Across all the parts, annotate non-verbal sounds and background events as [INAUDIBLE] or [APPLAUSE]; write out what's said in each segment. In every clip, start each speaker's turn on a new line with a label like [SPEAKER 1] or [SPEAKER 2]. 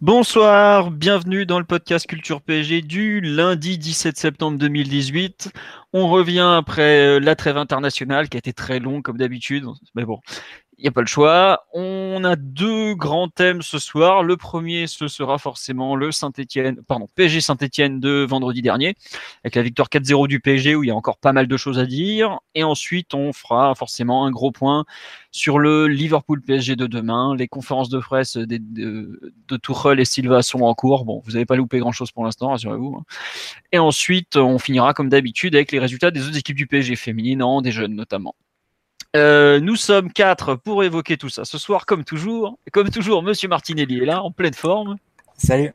[SPEAKER 1] Bonsoir, bienvenue dans le podcast Culture PSG du lundi 17 septembre 2018. On revient après la trêve internationale qui a été très longue comme d'habitude, mais bon, il n'y a pas le choix. On a deux grands thèmes ce soir. Le premier, ce sera forcément le Saint-Etienne, pardon, PSG Saint-Etienne de vendredi dernier, avec la victoire 4-0 du PSG où il y a encore pas mal de choses à dire. Et ensuite, on fera forcément un gros point sur le Liverpool PSG de demain. Les conférences de presse de, de, et Silva sont en cours. Bon, vous n'avez pas loupé grand chose pour l'instant, rassurez-vous. Hein. Et ensuite, on finira comme d'habitude avec les résultats des autres équipes du PSG féminines, des jeunes notamment. Euh, nous sommes quatre pour évoquer tout ça ce soir, comme toujours. Comme toujours, Monsieur Martinelli est là, en pleine forme.
[SPEAKER 2] Salut.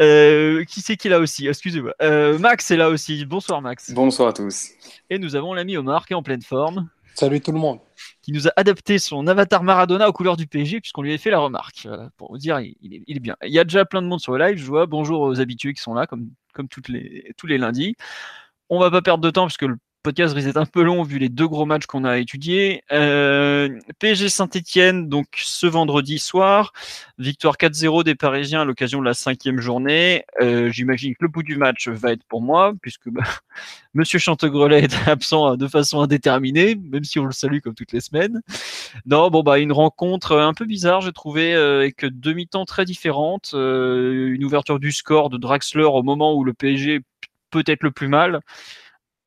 [SPEAKER 1] Euh, qui c'est qui est là aussi? Excusez-moi. Euh, Max est là aussi. Bonsoir Max.
[SPEAKER 3] Bonsoir à tous.
[SPEAKER 1] Et nous avons l'ami Omar qui est en pleine forme.
[SPEAKER 4] Salut tout le monde.
[SPEAKER 1] Qui nous a adapté son avatar Maradona aux couleurs du PSG puisqu'on lui avait fait la remarque. Voilà, pour vous dire, il, il, est, il, est, bien. Il y a déjà plein de monde sur le live. Je vois bonjour aux habitués qui sont là, comme, comme toutes les, tous les lundis. On va pas perdre de temps puisque le podcast risque d'être un peu long vu les deux gros matchs qu'on a étudiés. Euh, PSG Saint-Etienne, donc ce vendredi soir, victoire 4-0 des Parisiens à l'occasion de la cinquième journée. Euh, J'imagine que le bout du match va être pour moi, puisque bah, [LAUGHS] Monsieur Chantegrelet est absent de façon indéterminée, même si on le salue comme toutes les semaines. Non, bon bah une rencontre un peu bizarre, j'ai trouvé, euh, avec deux mi-temps très différentes, euh, une ouverture du score de Draxler au moment où le PSG peut être le plus mal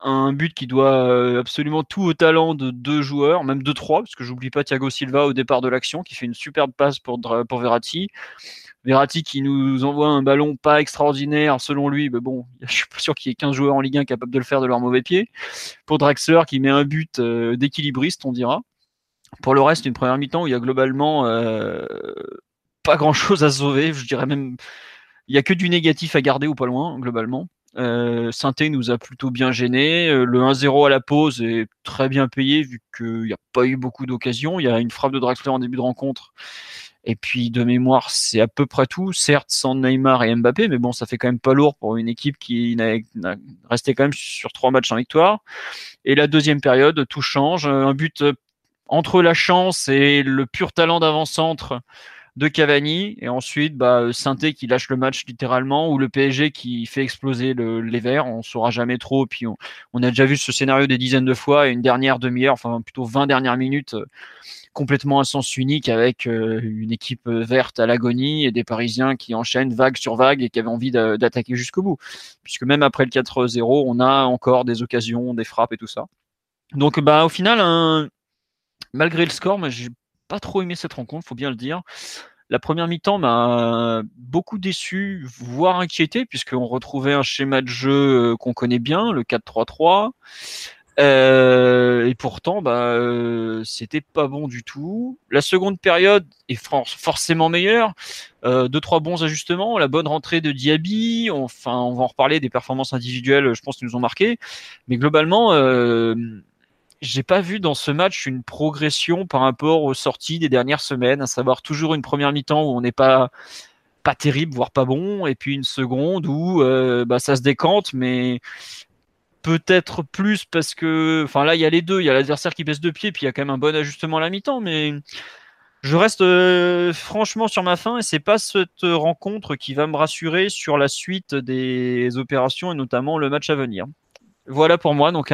[SPEAKER 1] un but qui doit absolument tout au talent de deux joueurs, même de trois, parce que j'oublie pas Thiago Silva au départ de l'action, qui fait une superbe passe pour, pour Verratti. Verratti qui nous envoie un ballon pas extraordinaire selon lui, mais bon, [LAUGHS] je suis pas sûr qu'il y ait 15 joueurs en Ligue 1 capables de le faire de leur mauvais pied. Pour Draxler qui met un but euh, d'équilibriste, on dira. Pour le reste, une première mi-temps où il y a globalement euh, pas grand-chose à sauver, je dirais même, il y a que du négatif à garder ou pas loin, globalement. Euh, nous a plutôt bien gêné. Le 1-0 à la pause est très bien payé vu qu'il n'y a pas eu beaucoup d'occasions. Il y a une frappe de Draxler en début de rencontre. Et puis de mémoire, c'est à peu près tout. Certes, sans Neymar et Mbappé, mais bon, ça fait quand même pas lourd pour une équipe qui n'a resté quand même sur trois matchs en victoire. Et la deuxième période, tout change. Un but entre la chance et le pur talent d'avant-centre de Cavani et ensuite bah, Sainté qui lâche le match littéralement ou le PSG qui fait exploser le, les verts. On saura jamais trop. Puis on, on, a déjà vu ce scénario des dizaines de fois et une dernière demi-heure, enfin plutôt 20 dernières minutes euh, complètement à sens unique avec euh, une équipe verte à l'agonie et des Parisiens qui enchaînent vague sur vague et qui avaient envie d'attaquer jusqu'au bout. Puisque même après le 4-0, on a encore des occasions, des frappes et tout ça. Donc bah au final, un... malgré le score, j'ai pas trop aimé cette rencontre, faut bien le dire. La première mi-temps m'a beaucoup déçu, voire inquiété, puisqu'on retrouvait un schéma de jeu qu'on connaît bien, le 4-3-3. Euh, et pourtant, bah, euh, c'était pas bon du tout. La seconde période est forcément meilleure. Deux trois bons ajustements, la bonne rentrée de Diaby. Enfin, on va en reparler des performances individuelles, je pense, qui nous ont marqué. Mais globalement, j'ai pas vu dans ce match une progression par rapport aux sorties des dernières semaines, à savoir toujours une première mi-temps où on n'est pas pas terrible, voire pas bon, et puis une seconde où euh, bah, ça se décante, mais peut-être plus parce que, enfin là il y a les deux, il y a l'adversaire qui baisse de pied, puis il y a quand même un bon ajustement à la mi-temps, mais je reste euh, franchement sur ma fin et c'est pas cette rencontre qui va me rassurer sur la suite des opérations et notamment le match à venir. Voilà pour moi. Donc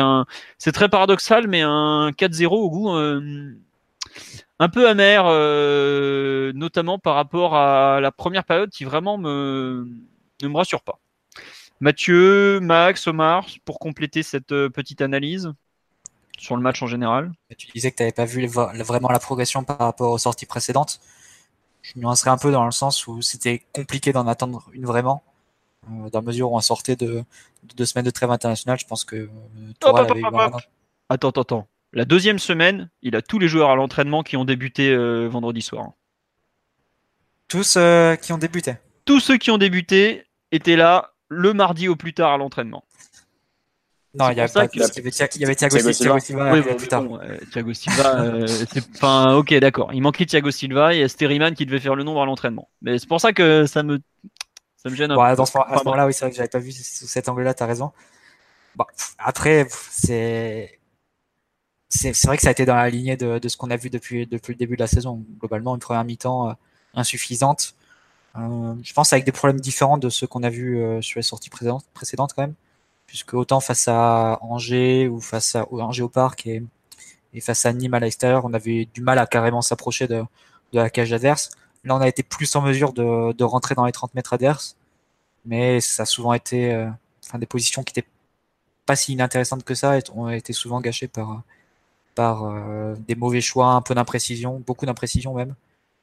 [SPEAKER 1] c'est très paradoxal, mais un 4-0 au goût euh, un peu amer, euh, notamment par rapport à la première période qui vraiment me, ne me rassure pas. Mathieu, Max, Omar, pour compléter cette euh, petite analyse sur le match en général.
[SPEAKER 2] Tu disais que tu n'avais pas vu vraiment la progression par rapport aux sorties précédentes. Je nuancerais un peu dans le sens où c'était compliqué d'en attendre une vraiment. Dans la mesure où on sortait de, de, deux semaines de trêve internationale, je pense que euh,
[SPEAKER 1] avait... Attends, attends, attends. La deuxième semaine, il a tous les joueurs à l'entraînement qui ont débuté euh, vendredi soir.
[SPEAKER 2] Tous euh, qui ont débuté.
[SPEAKER 1] Tous ceux qui ont débuté étaient là le mardi au plus tard à l'entraînement.
[SPEAKER 2] Non, il y, avait Thiago, Silva,
[SPEAKER 1] oui, plus tard. Thiago Silva, c'est enfin, ok, d'accord. Il manquait Thiago Silva et Steriman qui devait faire le nombre à l'entraînement. Mais c'est pour ça que ça me, ça me gêne un
[SPEAKER 2] peu. Dans ce, à ce moment-là, oui, c'est vrai que j'avais pas vu sous cet angle-là, t'as raison. Bon, après, c'est c'est vrai que ça a été dans la lignée de, de ce qu'on a vu depuis, depuis le début de la saison. Globalement, une première mi-temps euh, insuffisante. Euh, je pense avec des problèmes différents de ceux qu'on a vus euh, sur les sorties précédentes, précédentes quand même. Puisque autant face à Angers ou face à Angers au parc et, et face à Nîmes à l'extérieur, on avait du mal à carrément s'approcher de, de la cage adverse. Là, on a été plus en mesure de, de rentrer dans les 30 mètres adverses. Mais ça a souvent été euh, des positions qui étaient pas si inintéressantes que ça et ont été souvent gâchées par, par euh, des mauvais choix, un peu d'imprécision, beaucoup d'imprécision même,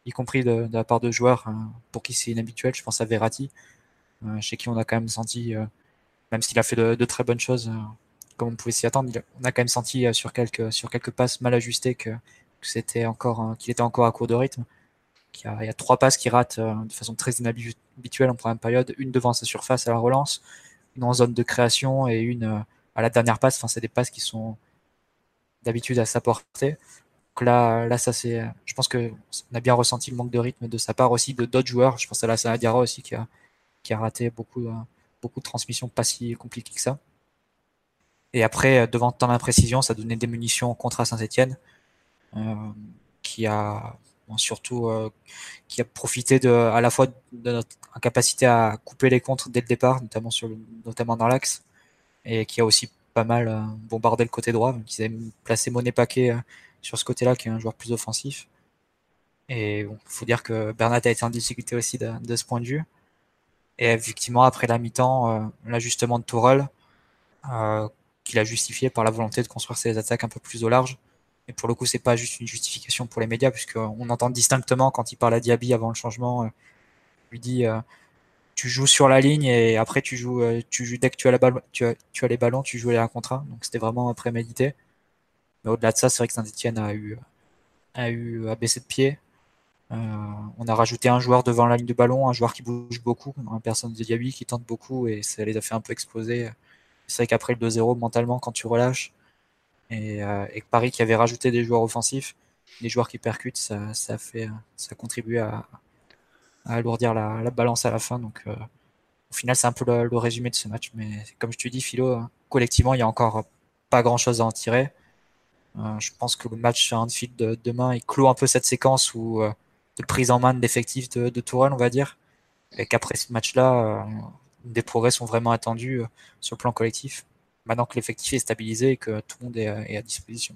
[SPEAKER 2] y compris de, la part de joueurs hein, pour qui c'est inhabituel. Je pense à Verratti, euh, chez qui on a quand même senti, même s'il a fait de, très bonnes choses, comme on pouvait s'y attendre, on a quand même senti sur quelques sur quelques passes mal ajustées que, c'était encore qu'il était encore à court de rythme. Il y, a, trois passes qui ratent de façon très inhabituelle en première période, une devant sa surface à la relance, une en zone de création et une à la dernière passe. Enfin, c'est des passes qui sont d'habitude à sa portée. Donc là, là ça c'est, je pense que on a bien ressenti le manque de rythme de sa part aussi de d'autres joueurs. Je pense à la Sanadiara aussi qui a, qui a raté beaucoup, beaucoup de transmissions pas si compliquées que ça. Et après, devant tant d'imprécision, ça donnait des munitions contre Saint-Etienne, euh, qui a surtout euh, qui a profité de, à la fois de notre incapacité à couper les contres dès le départ, notamment, sur notamment dans l'axe, et qui a aussi pas mal euh, bombardé le côté droit. Donc ils avaient placé Monet Paquet euh, sur ce côté-là, qui est un joueur plus offensif. Et il faut dire que Bernat a été en difficulté aussi de, ce point de vue. Et effectivement, après la mi-temps, euh, l'ajustement de Tourelle, qu'il a justifié par la volonté de construire ses attaques un peu plus au large. Et pour le coup, c'est pas juste une justification pour les médias, puisqu'on entend distinctement quand il parle à Diaby avant le changement, lui dit tu joues sur la ligne et après tu joues, euh, tu joues dès que tu as, la balle, tu as, tu as les ballons, tu joues les 1 contre 1. Donc c'était vraiment prémédité. Mais au-delà de ça, c'est vrai que Saint-Etienne a eu, a eu à baisser de pied. Euh, on a rajouté un joueur devant la ligne de ballon, un joueur qui bouge beaucoup, un personne de Diaby qui tente beaucoup et ça les a fait un peu exploser. C'est vrai qu'après le 2-0, mentalement, quand tu relâches, et, euh, et, Paris qui avait rajouté des joueurs offensifs, des joueurs qui percutent, ça, ça, fait, ça contribue à, à alourdir la, balance à la fin. Donc, euh, au final, c'est un peu le, résumé de ce match. Mais comme je te dis, Philo, euh, collectivement, il y a encore pas grand chose à en tirer. Euh, je pense que le match sur Anfield de demain, il clôt un peu cette séquence où, de prise en main de l'effectif de, de on va dire. Et qu'après ce match-là, des progrès sont vraiment attendus sur le plan collectif. Maintenant que l'effectif est stabilisé et que tout le monde est à disposition.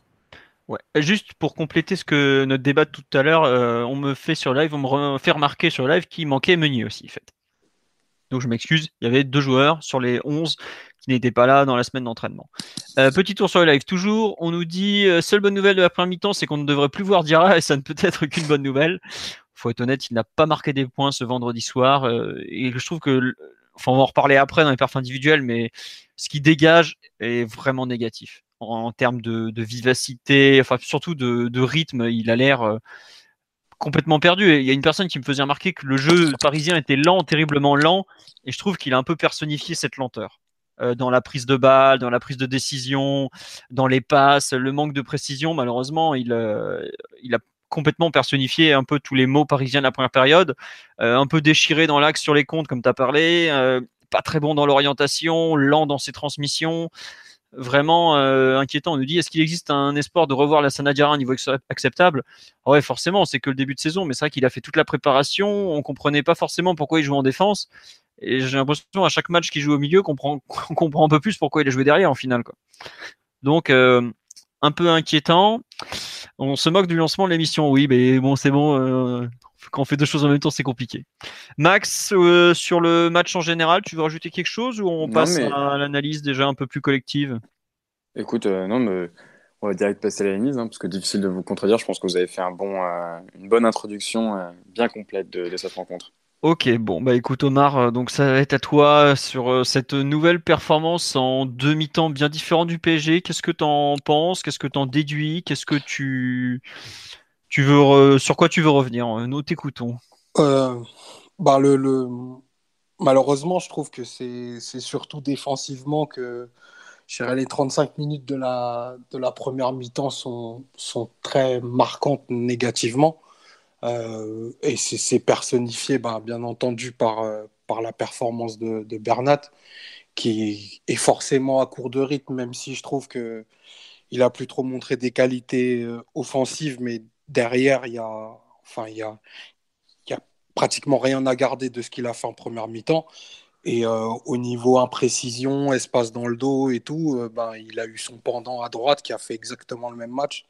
[SPEAKER 1] Juste pour compléter ce que notre débat tout à l'heure, euh, on me fait sur live, on me fait remarquer sur live qu'il manquait Meunier aussi, en fait. Donc je m'excuse, il y avait deux joueurs sur les 11 qui n'étaient pas là dans la semaine d'entraînement. Euh, petit tour sur le live, toujours, on nous dit, euh, seule bonne nouvelle de la première mi-temps, c'est qu'on ne devrait plus voir Diarra et ça ne peut être qu'une bonne nouvelle. Faut être honnête, il n'a pas marqué des points ce vendredi soir et je trouve que, enfin on va en reparler après dans les perfs individuels, mais ce qui dégage est vraiment négatif en, termes de, vivacité, enfin surtout de, rythme, il a l'air euh, complètement perdu. il y a une personne qui me faisait remarquer que le jeu parisien était lent, terriblement lent, et je trouve qu'il a un peu personnifié cette lenteur euh, dans la prise de balle, dans la prise de décision, dans les passes, le manque de précision. Malheureusement, il, euh, il a complètement personnifié un peu tous les mots parisiens de la première période, un peu déchiré dans l'axe sur les comptes, comme tu as parlé, pas très bon dans l'orientation, lent dans ses transmissions vraiment euh, inquiétant. On nous dit est-ce qu'il existe un espoir de revoir la Sanadiara à un niveau acceptable? Ah Ouais, forcément, c'est que le début de saison, mais c'est vrai qu'il a fait toute la préparation. On comprenait pas forcément pourquoi il jouait en défense. Et j'ai l'impression à chaque match qu'il joue au milieu qu'on [LAUGHS] comprend un peu plus pourquoi il a joué derrière en finale. Donc, euh, un peu inquiétant. On se moque du lancement de l'émission, oui, mais bon, c'est bon. Euh, quand on fait deux choses en même temps, c'est compliqué. Max, euh, sur le match en général, tu veux rajouter quelque chose ou on passe à l'analyse déjà un peu plus collective?
[SPEAKER 3] Écoute, euh, non, mais on va direct passer à l'analyse, hein, parce que difficile de vous contredire. Je pense que vous avez fait un bon, une bonne introduction bien complète de, cette rencontre.
[SPEAKER 1] Ok, bon, bah écoute Omar, euh, donc ça va être à toi sur euh, cette nouvelle performance en demi-temps bien différent du PSG. Qu'est-ce que t'en penses? Qu'est-ce que t'en déduis? Qu'est-ce que tu, tu veux, sur quoi tu veux revenir? Nous t'écoutons.
[SPEAKER 4] Euh, bah Malheureusement, je trouve que c'est surtout défensivement que les 35 minutes de la, de la première mi-temps sont, sont très marquantes négativement. Euh, et c'est personnifié, bah, bien entendu, par, euh, par la performance de, Bernat, qui est forcément à court de rythme, même si je trouve que il a plus trop montré des qualités euh, offensives, mais derrière, il y a, enfin, y a pratiquement rien à garder de ce qu'il a fait en première mi-temps. Et au niveau imprécision, espace dans le dos et tout, ben, il a eu son pendant à droite qui a fait exactement le même match.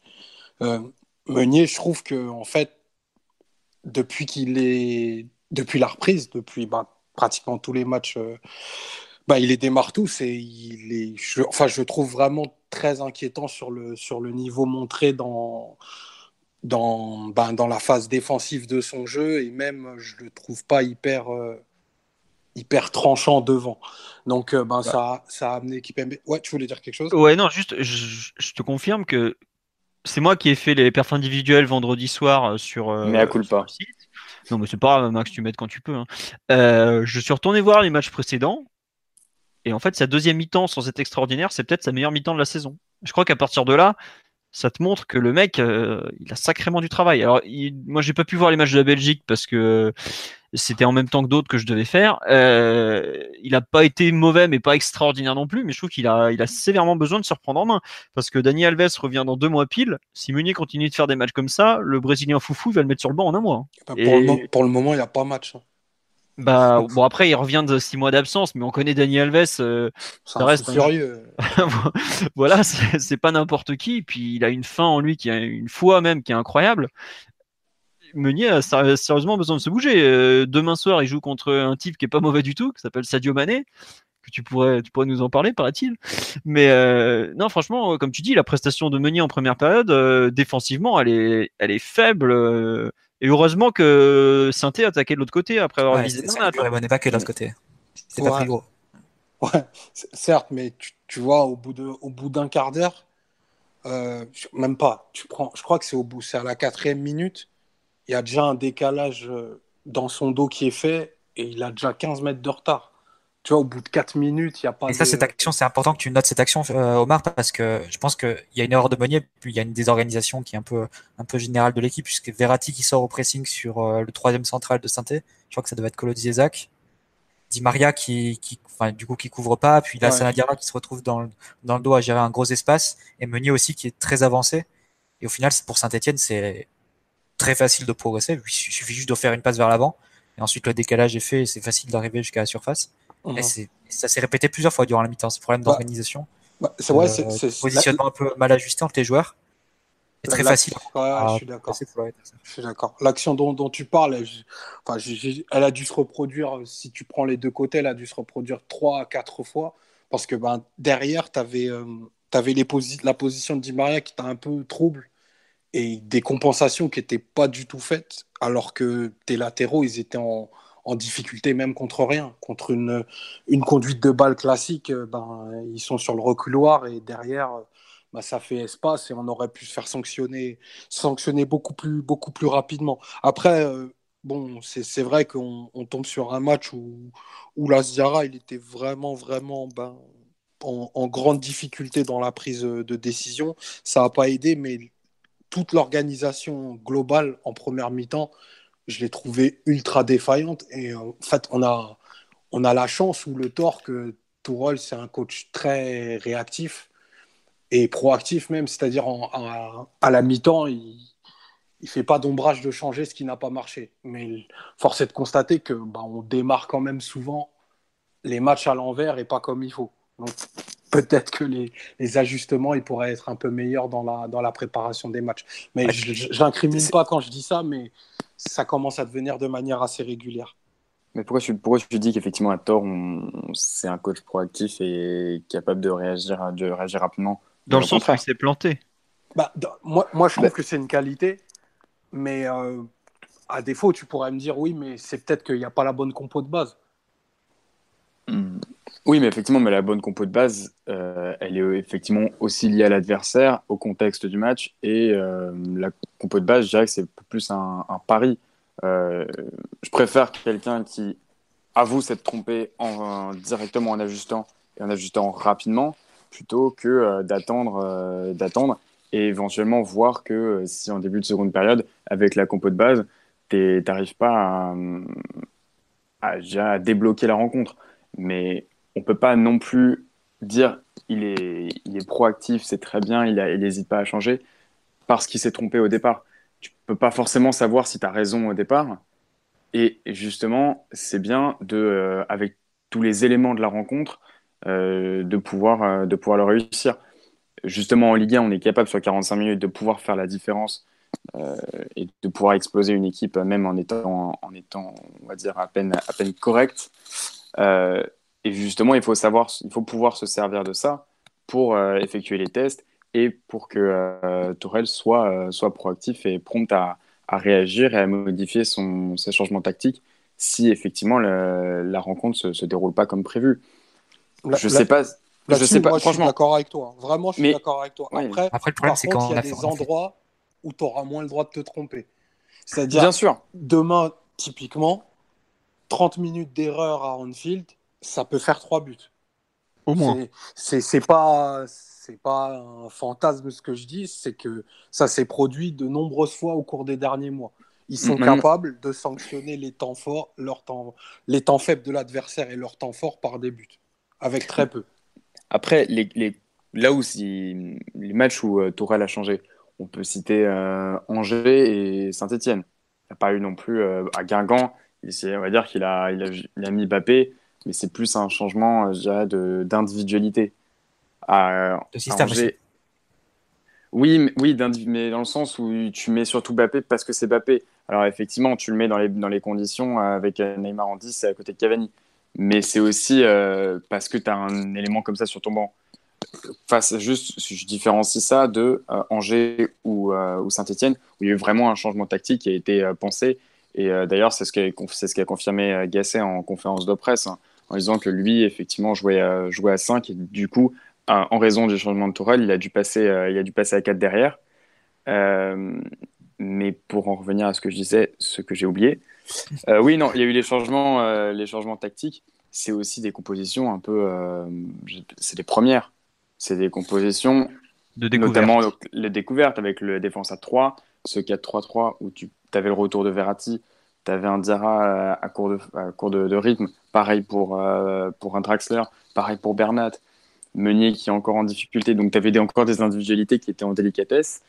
[SPEAKER 4] Meunier, je trouve que en fait, depuis qu'il est depuis la reprise, depuis bah, pratiquement tous les matchs, euh, bah, il les démarre tous et il est, je, enfin, je trouve vraiment très inquiétant sur le, sur le niveau montré dans, dans, bah, dans la phase défensive de son jeu et même je le trouve pas hyper, euh, hyper tranchant devant. Donc euh, ben, ça, ça a amené l'équipe Ouais, tu voulais dire quelque chose?
[SPEAKER 1] Ouais, non, juste, je, je te confirme que c'est moi qui ai fait les perfs individuels vendredi soir euh, sur,
[SPEAKER 3] mais à coup pas.
[SPEAKER 1] site. Non, mais c'est pas grave, Max, tu m'aides quand tu peux. Hein. Euh, je suis retourné voir les matchs précédents. Et en fait, sa deuxième mi-temps sans être extraordinaire, c'est peut-être sa meilleure mi-temps de la saison. Je crois qu'à partir de là, ça te montre que le mec, il a sacrément du travail. Alors, il... moi, j'ai pas pu voir les matchs de la Belgique parce que c'était en même temps que d'autres que je devais faire. Euh, il n'a pas été mauvais, mais pas extraordinaire non plus. Mais je trouve qu'il a, il a sévèrement besoin de se reprendre en main. Parce que Dani Alves revient dans deux mois pile. Si Meunier continue de faire des matchs comme ça, le Brésilien foufou il va le mettre sur le banc en un mois.
[SPEAKER 4] Bah, pour, le, pour, le, moment, il n'y a pas match. Hein.
[SPEAKER 1] Bah bon après il revient de six mois d'absence, mais on connaît Dani Alves, euh,
[SPEAKER 4] ça reste furieux. [LAUGHS]
[SPEAKER 1] voilà, c'est pas n'importe qui. Puis il a une fin en lui qui a une foi même qui est incroyable. Meunier a sérieusement besoin de se bouger. Euh, demain soir, il joue contre un type qui est pas mauvais du tout, qui s'appelle Sadio Mané, que tu pourrais, tu pourrais nous en parler, paraît-il. Mais euh, non, franchement, comme tu dis, la prestation de Meunier en première période, euh, défensivement, elle est, elle est faible. Et heureusement que Sainté a attaqué de l'autre côté après avoir visé.
[SPEAKER 2] Pas que de l'autre côté. C'est pas très gros.
[SPEAKER 4] Ouais, certes, mais tu, tu, vois, au bout de, au bout d'un quart d'heure, même pas. Tu prends, je crois que c'est au bout, c'est à la quatrième minute il y a déjà un décalage euh, dans son dos qui est fait et il a déjà 15 mètres de retard. Tu vois, au bout de 4 minutes, il n'y a pas.
[SPEAKER 2] Et ça, cette action, c'est important que tu notes cette action, euh, Omar, parce que je pense qu'il y a une erreur de Meunier, puis il y a une désorganisation qui est un peu, un peu générale de l'équipe, puisque Verratti qui sort au pressing sur euh, le troisième central de Sainté, je crois que ça devait être Colo Zizek. Di Maria qui, qui enfin, du coup, qui couvre pas, puis là, ouais. qui se retrouve dans le, dans le dos à gérer un gros espace, et Meunier aussi qui est très avancé. Et au final, pour Saint-Etienne, c'est très facile de progresser. Il suffit juste de faire une passe vers l'avant. Et ensuite, le décalage est fait et c'est facile d'arriver jusqu'à la surface. Et mhm. ça s'est répété plusieurs fois durant la mi-temps, ce problème d'organisation.
[SPEAKER 4] Bah, c'est vrai, euh, c'est
[SPEAKER 2] positionnement un peu mal ajusté entre les joueurs. C'est très facile.
[SPEAKER 4] je suis d'accord. Je suis d'accord. L'action dont, dont, tu parles, elle, enfin, elle a dû se reproduire, si tu prends les deux côtés, elle a dû se reproduire trois à quatre fois. Parce que ben, derrière, tu avais, euh, avais les la position de Di Maria qui t'a un peu trouble et des compensations qui n'étaient pas du tout faites, alors que tes latéraux, ils étaient en, en difficulté même contre rien. Contre une, une conduite de balle classique, euh, ben, ils sont sur le reculoir et derrière, ben, ça fait espace et on aurait pu se faire sanctionner, sanctionner beaucoup, plus, beaucoup plus rapidement. Après, euh, bon, c'est vrai qu'on tombe sur un match où, où la Ziara, il était vraiment, vraiment ben, en, en, grande difficulté dans la prise de décision. Ça n'a pas aidé, mais toute l'organisation globale en première mi-temps, je l'ai trouvée ultra défaillante. Et en fait, on a, on a la chance ou le tort que Tourol, c'est un coach très réactif et proactif même, c'est-à-dire à, la mi-temps, il ne fait pas d'ombrage de changer ce qui n'a pas marché. Mais force est de constater que bah, on démarre quand même souvent les matchs à l'envers et pas comme il faut. Donc peut-être que les, les, ajustements ils pourraient être un peu meilleurs dans la, dans la préparation des matchs. Mais je n'incrimine pas quand je dis ça, mais ça commence à devenir de manière assez régulière.
[SPEAKER 3] Mais pourquoi tu, pourquoi tu dis qu'effectivement à tort, c'est un coach proactif et capable de réagir, de réagir rapidement?
[SPEAKER 1] Dans le, sens où il s'est planté.
[SPEAKER 4] Bah, moi, moi, je trouve que c'est une qualité, mais euh, à défaut, tu pourrais me dire oui, mais c'est peut-être qu'il n'y a pas la bonne compo de base.
[SPEAKER 3] Oui, mais effectivement, mais la bonne compo de base, euh, elle est effectivement aussi liée à l'adversaire, au contexte du match. Et euh, la compo de base, je dirais que c'est plus un, pari. Euh, je préfère quelqu'un qui avoue s'être trompé en, directement en ajustant et en ajustant rapidement, plutôt que d'attendre, d'attendre et éventuellement voir que si en début de seconde période, avec la compo de base, tu n'arrives pas à, à, débloquer la rencontre. Mais on peut pas non plus dire il est, il est proactif, c'est très bien, il n'hésite pas à changer parce qu'il s'est trompé au départ. Tu peux pas forcément savoir si tu as raison au départ. Et justement, c'est bien de, euh, avec tous les éléments de la rencontre, euh, de, pouvoir, euh, de pouvoir le réussir. Justement, en Ligue 1, on est capable sur 45 minutes de pouvoir faire la différence et de pouvoir exploser une équipe même en étant, en étant on va dire, à peine, à peine correct. Et justement, il faut savoir, il faut pouvoir se servir de ça pour euh, effectuer les tests et pour que euh, Tourelle soit, euh, soit proactif et prompt à, à, réagir et à modifier son, ses changements tactiques si effectivement la rencontre ne se, déroule pas comme prévu.
[SPEAKER 4] je sais pas. Je sais pas. Moi, franchement, je suis d'accord avec toi. Vraiment, je suis d'accord avec toi. Après, Après, le problème, c'est quand il y a des endroits où tu auras moins le droit de te tromper. C'est-à-dire, Bien sûr. demain, typiquement, 30 minutes d'erreur à Anfield, ça peut faire trois buts.
[SPEAKER 1] Au moins.
[SPEAKER 4] C'est pas c'est pas un fantasme ce que je dis, c'est que ça s'est produit de nombreuses fois au cours des derniers mois. Ils sont capables de sanctionner les temps forts, leur temps, les temps faibles de l'adversaire et leurs temps forts par des buts, avec très peu.
[SPEAKER 3] Après, les, les, là où si, les matchs où euh, Tourelle a changé, on peut citer euh, Angers et Saint-Etienne. Il n'y a pas eu non plus euh, à Guingamp, on va dire qu'il a, il a, il a mis Bappé mais c'est plus un changement, euh, je dirais, d'individualité.
[SPEAKER 2] de système
[SPEAKER 3] Oui, mais, oui mais dans le sens où tu mets surtout Bappé parce que c'est Bappé. Alors effectivement, tu le mets dans les, dans les conditions avec Neymar en 10 à côté de Cavani. Mais c'est aussi euh, parce que tu as un élément comme ça sur ton banc. Face, juste, je différencie ça de euh, Angers ou, ou Saint-Etienne, où il y a eu vraiment un changement tactique qui a été pensé. Et d'ailleurs, c'est ce qu'a ce qu a confirmé Gasset en conférence de presse. Hein en disant que lui, effectivement, jouait, à, jouait à 5 et du coup, en raison du changement de tourelle, il a dû passer, euh, il a dû passer à 4 derrière. Euh, mais pour en revenir à ce que je disais, ce que j'ai oublié, euh, oui, non, il y a eu les changements, les changements tactiques. C'est aussi des compositions un peu, c'est des premières. C'est des compositions,
[SPEAKER 1] de
[SPEAKER 3] notamment les découvertes avec le défense à 3, ce 4-3-3 où tu avais le retour de Verratti, tu avais un court de, à court de, rythme. Pareil pour, euh, pour un Draxler. Pareil pour Bernat. Meunier qui est encore en difficulté. Donc, tu avais encore des individualités qui étaient en délicatesse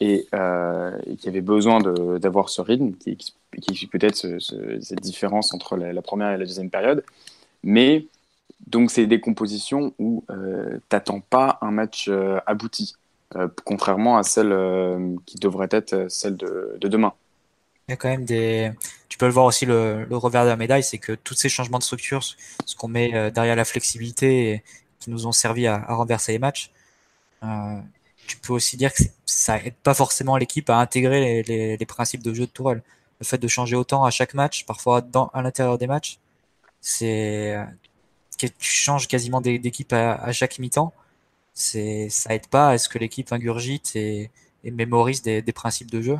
[SPEAKER 3] et, euh, qui avaient besoin d'avoir ce rythme qui, qui, explique peut-être cette différence entre la, première et la deuxième période. Mais donc, c'est des compositions où euh, tu n'attends pas un match abouti, contrairement à celle qui devrait être celle de demain
[SPEAKER 2] il y a quand même des. Tu peux le voir aussi le, le revers de la médaille, c'est que tous ces changements de structure, ce qu'on met euh, derrière la flexibilité, qui nous ont servi à, à renverser les matchs, euh, tu peux aussi dire que ça aide pas forcément l'équipe à intégrer les, les, les, principes de jeu de Tourelle. Le fait de changer autant à chaque match, parfois dans, à l'intérieur des matchs, c'est que tu changes quasiment d'équipe à, à, chaque mi-temps. C'est ça aide pas à ce que l'équipe ingurgite et, et mémorise des, des principes de jeu.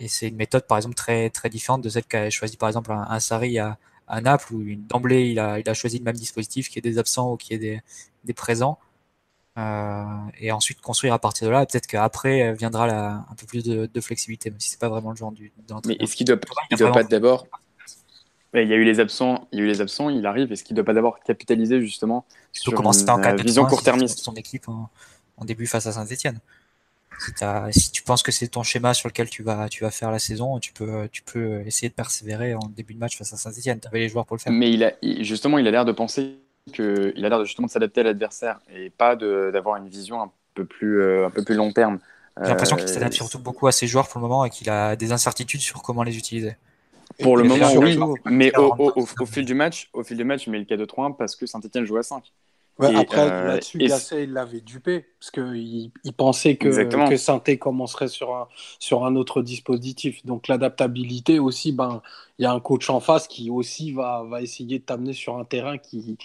[SPEAKER 2] Et c'est une méthode, par exemple, très, très différente de celle qu'a choisi, par exemple, un, un Sarri à, à, Naples, où d'emblée, il a, il a choisi le même dispositif, qui est des absents ou qui est des, des présents. Euh, et ensuite construire à partir de là. Peut-être qu'après euh, viendra la, un peu plus de, de, flexibilité, même si c'est pas vraiment le genre du.
[SPEAKER 3] Mais est-ce qu'il doit, il doit pas d'abord il y a eu les absents, il y a eu les absents, il arrive. Est-ce qu'il doit pas d'abord capitaliser justement
[SPEAKER 2] sur une, en euh, vision court-termiste son équipe en, en, début face à Saint-Etienne si, tu penses que c'est ton schéma sur lequel tu vas, tu vas faire la saison, tu peux, tu peux essayer de persévérer en début de match face à Saint-Etienne. Tu avais les joueurs pour le faire.
[SPEAKER 3] Mais il a, justement, il a l'air de penser que, il a l'air de justement de s'adapter à l'adversaire et pas d'avoir une vision un peu plus, euh, un peu plus long terme.
[SPEAKER 2] J'ai l'impression qu'il s'adapte euh, surtout beaucoup à ses joueurs pour le moment et qu'il a des incertitudes sur comment les utiliser.
[SPEAKER 3] Pour le moment, oui, mais au, au, au, fil du match, au fil du match, il met le cas de 3 parce que Saint-Etienne joue à 5.
[SPEAKER 4] Après, euh, là-dessus, Gasset, il l'avait dupé, parce qu'il il pensait que, que Synthé commencerait sur un, sur un autre dispositif. Donc l'adaptabilité aussi, ben, il y a un coach en face qui aussi va, va essayer de t'amener sur un terrain qui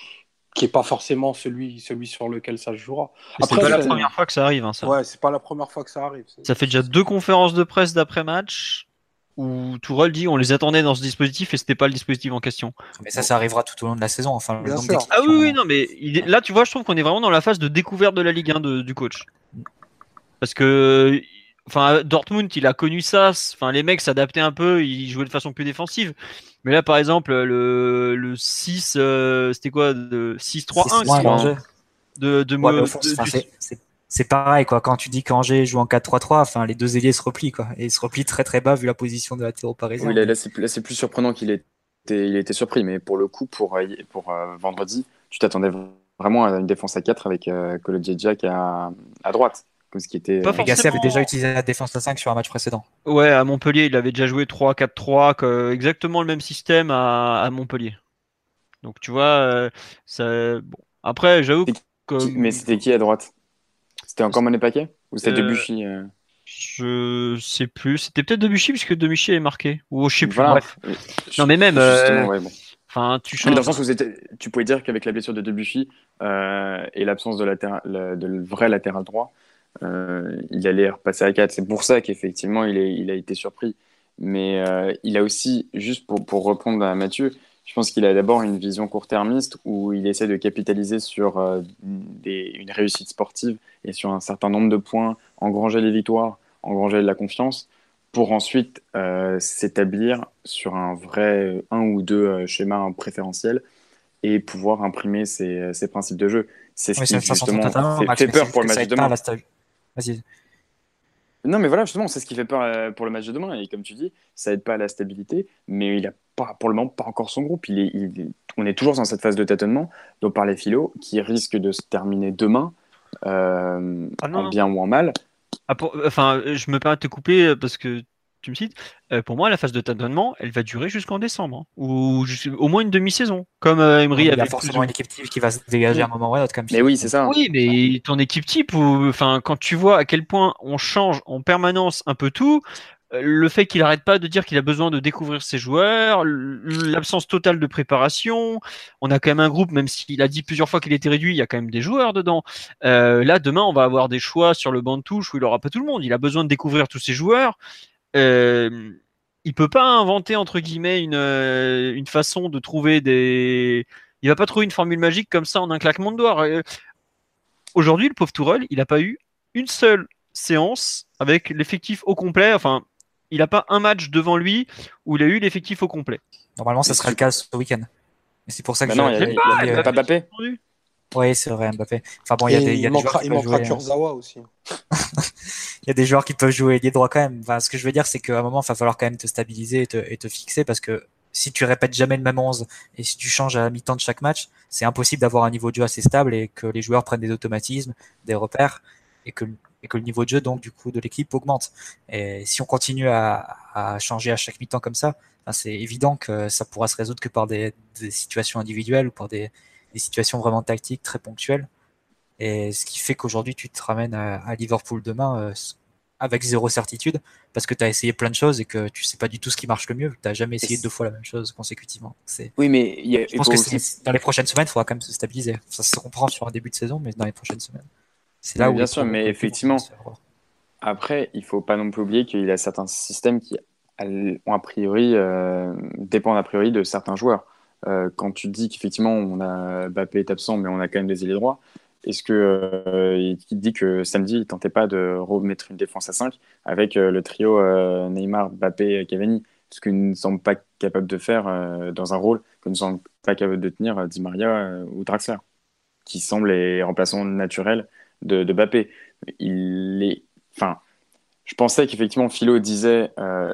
[SPEAKER 4] qui n'est pas forcément celui, celui sur lequel ça jouera.
[SPEAKER 1] C'est pas la première fois que ça arrive. Hein, ça.
[SPEAKER 4] Ouais, c'est pas la première fois que ça arrive.
[SPEAKER 1] Ça fait déjà deux conférences de presse d'après-match où Tourelle dit on les attendait dans ce dispositif et c'était pas le dispositif en question.
[SPEAKER 2] Mais ça, ça arrivera tout au long de la saison. Enfin,
[SPEAKER 1] ah oui, oui, non, mais là, tu vois, je trouve qu'on est vraiment dans la phase de découverte de la Ligue 1 du coach. Parce que, enfin, Dortmund, il a connu ça. Enfin, les mecs s'adaptaient un peu, ils jouaient de façon plus défensive. Mais là, par exemple, le, le 6, euh, c'était quoi de 6-3-1 de, de,
[SPEAKER 2] c'est pareil quoi. Quand tu dis qu'Angers joue en 4-3-3, enfin les deux ailiers se replient quoi, et ils se replient très très bas vu la position de la parisien.
[SPEAKER 3] Oui, là, c'est plus, surprenant qu'il ait il était surpris, mais pour le coup, pour, euh, pour euh, vendredi, tu t'attendais vraiment à une défense à 4 avec euh, Jack à, à droite. Ce qui était.
[SPEAKER 2] Pas Gasset avait déjà utilisé la défense à 5 sur un match précédent.
[SPEAKER 1] Ouais, à Montpellier, il avait déjà joué 3-4-3, exactement le même système à, à Montpellier. Donc tu vois, euh, ça... bon. après, j'avoue
[SPEAKER 3] que. Mais c'était qui à droite? C'était encore Monet Paquet Ou c'était euh, Debuchy euh
[SPEAKER 1] Je sais plus. C'était peut-être Debuchy, puisque Debuchy est marqué. Ou je sais plus. Bref. Non, mais même. Euh, enfin, tu
[SPEAKER 3] changes... Dans le sens où tu pouvais dire qu'avec la blessure de Debuchy et l'absence de, de vrai latéral droit, il allait repasser à 4. C'est pour ça qu'effectivement, il, il, a été surpris. Mais il a aussi, juste pour, pour répondre à Mathieu, je pense qu'il a d'abord une vision court-termiste où il essaie de capitaliser sur euh, une réussite sportive et sur un certain nombre de points, engranger les victoires, engranger de la confiance, pour ensuite euh, s'établir sur un vrai un ou deux euh, schémas préférentiels et pouvoir imprimer ses, principes de jeu. C'est ce qui justement fait, peur pour le match de demain. Vas-y. Non, mais voilà, justement, c'est ce qui fait peur euh, pour le match de demain. Et comme tu dis, ça aide pas à la stabilité, mais il n'a pas, pour le moment, pas encore son groupe. Il est, on est toujours dans cette phase de tâtonnement, donc par les philos, qui risque de se terminer demain, euh, ah en bien ou en mal.
[SPEAKER 1] Ah, enfin, je me permets de te couper parce que tu me cites, euh, pour moi, la phase de tâtonnement, elle va durer jusqu'en décembre, hein, ou au moins une demi-saison, comme euh, Emery avait.
[SPEAKER 2] Il y a forcément une équipe type qui va se dégager à un moment ou à un autre, comme
[SPEAKER 3] Mais oui, c'est ça.
[SPEAKER 1] Oui, mais ton équipe type, enfin, quand tu vois à quel point on change en permanence un peu tout, euh, le fait qu'il n'arrête pas de dire qu'il a besoin de découvrir ses joueurs, l'absence totale de préparation. On a quand même un groupe, même s'il a dit plusieurs fois qu'il était réduit, il y a quand même des joueurs dedans. là, demain, on va avoir des choix sur le banc de touche où il n'aura pas tout le monde. Il a besoin de découvrir tous ses joueurs. Euh, il peut pas inventer entre guillemets une, euh, une façon de trouver des. Il va pas trouver une formule magique comme ça en un claquement de doigts. Euh, aujourd'hui, le pauvre Tourelle, il n'a pas eu une seule séance avec l'effectif au complet. Enfin, il n'a pas un match devant lui où il a eu l'effectif au complet.
[SPEAKER 2] Normalement, ça sera le cas ce week-end. Et c'est pour ça que
[SPEAKER 3] bah non, il n'y a, pas Mbappé.
[SPEAKER 2] Oui, c'est vrai, Mbappé. Enfin bon,
[SPEAKER 4] il y
[SPEAKER 2] a des,
[SPEAKER 4] il, manquera, il manquera Kurzawa aussi. [LAUGHS]
[SPEAKER 2] il y a des joueurs qui peuvent jouer des droits quand même. Enfin, ce que je veux dire, c'est qu'à un moment, il va falloir quand même te stabiliser et te, et te, fixer parce que si tu répètes jamais le même 11 et si tu changes à la mi-temps de chaque match, c'est impossible d'avoir un niveau de jeu assez stable et que les joueurs prennent des automatismes, des repères et que, et que le niveau de jeu donc du coup de l'équipe augmente. Et si on continue à, à changer à chaque mi-temps comme ça, c'est évident que ça pourra se résoudre que par des, des situations individuelles ou par des, des situations vraiment tactiques très ponctuelles. Et ce qui fait qu'aujourd'hui, tu te ramènes à, Liverpool demain euh, avec zéro certitude parce que tu as essayé plein de choses et que tu sais pas du tout ce qui marche le mieux. Tu n'as jamais essayé deux fois la même chose consécutivement.
[SPEAKER 3] Oui, mais
[SPEAKER 2] je pense que dans les prochaines semaines, il faudra quand même se stabiliser. Ça se comprend sur un début de saison, mais dans les prochaines semaines.
[SPEAKER 3] C'est là où. Bien sûr, mais effectivement. Après, il faut pas non plus oublier qu'il y a certains systèmes qui ont a priori euh, dépendent a priori de certains joueurs. Euh, quand tu dis qu'effectivement, on a Mbappé est absent, mais on a quand même des ailiers droits, est-ce que euh, il te dit que samedi, il tentait pas de remettre une défense à 5 avec euh, le trio Neymar, Mbappé, Cavani? Ce qu'ils ne semble pas capable de faire dans un rôle que ne semble pas capable de tenir Di Maria ou Draxler, qui semblent les remplaçants naturels de, de Mbappé. Il est, enfin, je pensais qu'effectivement Philo disait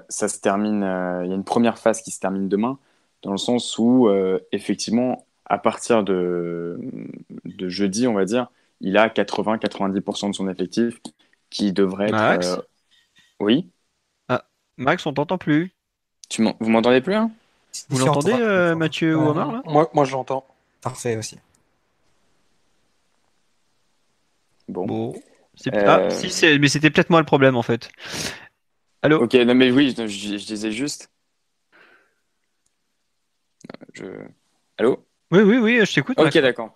[SPEAKER 3] ça se termine, il y a une première phase qui se termine demain dans le sens où, euh, effectivement, à partir de, de, jeudi, on va dire, il a 80-90% de son effectif qui devrait être. Max? euh, Oui
[SPEAKER 1] ah, Max, on t'entend plus.
[SPEAKER 3] Tu vous m'entendez plus hein?
[SPEAKER 1] Vous l'entendez, euh, Mathieu ou Omar là?
[SPEAKER 4] Moi, moi j'entends.
[SPEAKER 2] Parfait aussi.
[SPEAKER 1] Bon. Ah, si, mais c'était peut-être moi le problème en fait. Allô?
[SPEAKER 3] Ok, non mais oui, je, disais juste. Je... Allô
[SPEAKER 1] Oui, oui, oui, je t'écoute.
[SPEAKER 3] Ok, d'accord.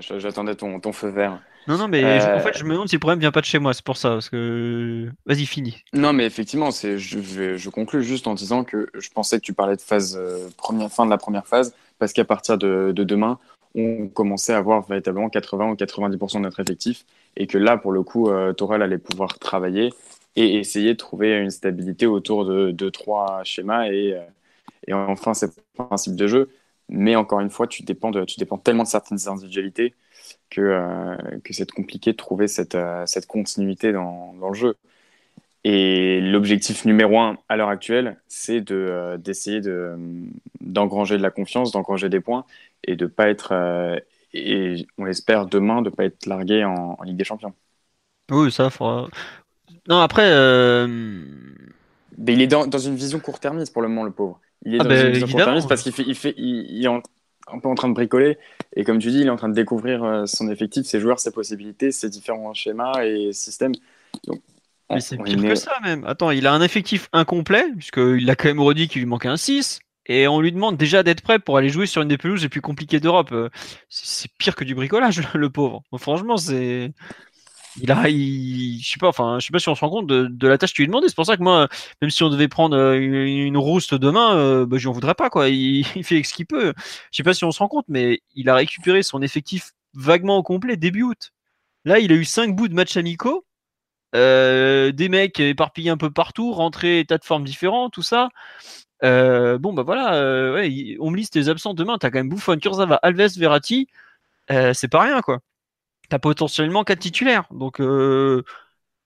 [SPEAKER 3] J'attendais ton, ton, feu vert.
[SPEAKER 1] Non, non, mais en fait, je me demande si le problème vient pas de chez moi, c'est pour ça. Parce que... Vas-y, fini.
[SPEAKER 3] Non, mais effectivement, je, je, conclus juste en disant que je pensais que tu parlais de phase, euh, première, fin de la première phase, parce qu'à partir de, de, demain, on commençait à avoir véritablement 80 ou 90% de notre effectif, et que là, pour le coup, euh, Torel allait pouvoir travailler et essayer de trouver une stabilité autour de, de trois schémas et, euh, et enfin, c'est principe de jeu. Mais encore une fois, tu dépends, de, tu dépends tellement de certaines individualités que, euh, que c'est compliqué de trouver cette, euh, cette continuité dans, dans, le jeu. Et l'objectif numéro un à l'heure actuelle, c'est de, euh, d'essayer de, d'engranger de la confiance, d'engranger des points et de pas être, et on espère demain, de pas être largué en, Ligue des Champions.
[SPEAKER 1] Oui, ça fera. Non, après.
[SPEAKER 3] Mais il est dans, dans une vision court-termiste pour le moment, le pauvre. Il est ah dans une vision court-termiste parce qu'il fait, il fait, il, est un peu en train de bricoler. Et comme tu dis, il est en train de découvrir euh, son effectif, ses joueurs, ses possibilités, ses différents schémas et systèmes. Donc,
[SPEAKER 1] mais c'est pire que ça même. Attends, il a un effectif incomplet, puisqu'il a quand même redit qu'il lui manquait un 6. Et on lui demande déjà d'être prêt pour aller jouer sur une des pelouses les plus compliquées d'Europe. Euh, c'est pire que du bricolage, [LAUGHS] le pauvre. franchement, c'est il a, je sais pas, enfin, je sais pas si on se rend compte de, la tâche qu'il lui demandait. C'est pour ça que moi, même si on devait prendre euh, une, rouste demain, euh, bah, je n'en voudrais pas, quoi. [LAUGHS] Il, fait ce qu'il peut. Je sais pas si on se rend compte, mais il a récupéré son effectif vaguement au complet début août. Là, il a eu cinq bouts de matchs amicaux, euh, des mecs éparpillés un peu partout, rentrés, tas de formes différentes, tout ça. bon, bah voilà, on me liste les absents demain. T'as quand même Buffon, Kurzawa, Alves, Verratti. c'est pas rien, quoi t'as potentiellement quatre titulaires. Donc, euh,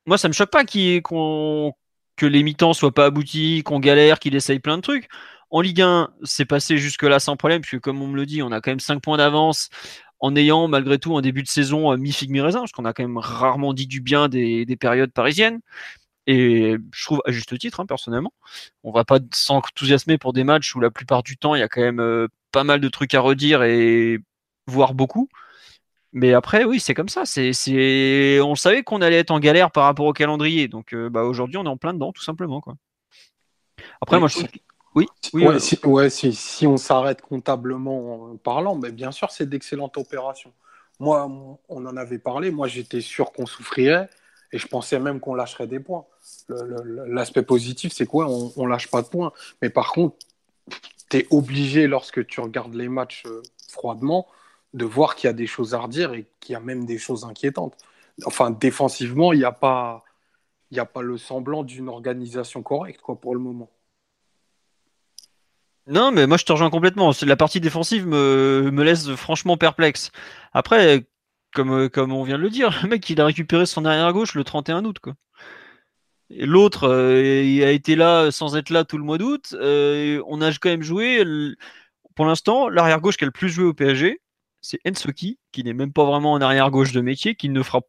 [SPEAKER 1] moi, ça me choque pas que les mi-temps soient pas aboutis, qu'on galère, qu'il essaye plein de trucs. En Ligue 1, c'est passé jusque-là sans problème, puisque comme on me le dit, on a quand même 5 points d'avance en ayant malgré tout un début de saison euh, mi-figue, mi-raisin, parce qu'on a quand même rarement dit du bien des, périodes parisiennes. Et je trouve à juste titre, hein, personnellement. On va pas s'enthousiasmer pour des matchs où la plupart du temps, il y a quand même euh, pas mal de trucs à redire et voire beaucoup. Mais après, oui, c'est comme ça. C'est, c'est... On savait qu'on allait être en galère par rapport au calendrier. Donc euh, bah, aujourd'hui, on est en plein dedans, tout simplement. Quoi. Après, moi, je trouve... Oui,
[SPEAKER 4] oui ouais, si, ouais, si, si, on s'arrête comptablement parlant, mais bien sûr, c'est d'excellentes opérations. Moi, on en avait parlé. Moi, j'étais sûr qu'on souffrirait et je pensais même qu'on lâcherait des points. l'aspect positif, c'est quoi on, on lâche pas de points. Mais par contre, tu es obligé, lorsque tu regardes les matchs euh, froidement, de voir qu'il y a des choses à redire et qu'il y a même des choses inquiétantes. Enfin, défensivement, il n'y a, pas, il a pas le semblant d'une organisation correcte quoi, pour le moment.
[SPEAKER 1] Non, mais moi je te rejoins complètement. La partie défensive me, me laisse franchement perplexe. Après, comme, comme on vient de le dire, [LAUGHS] le mec il a récupéré son arrière gauche le 31 août. Quoi. L'autre, euh, il a été là sans être là tout le mois d'août. Euh, on a quand même joué. Pour l'instant, l'arrière gauche qui a le plus joué au PSG, c'est Ensoki, qui n'est même pas vraiment en arrière gauche de métier, qui ne fera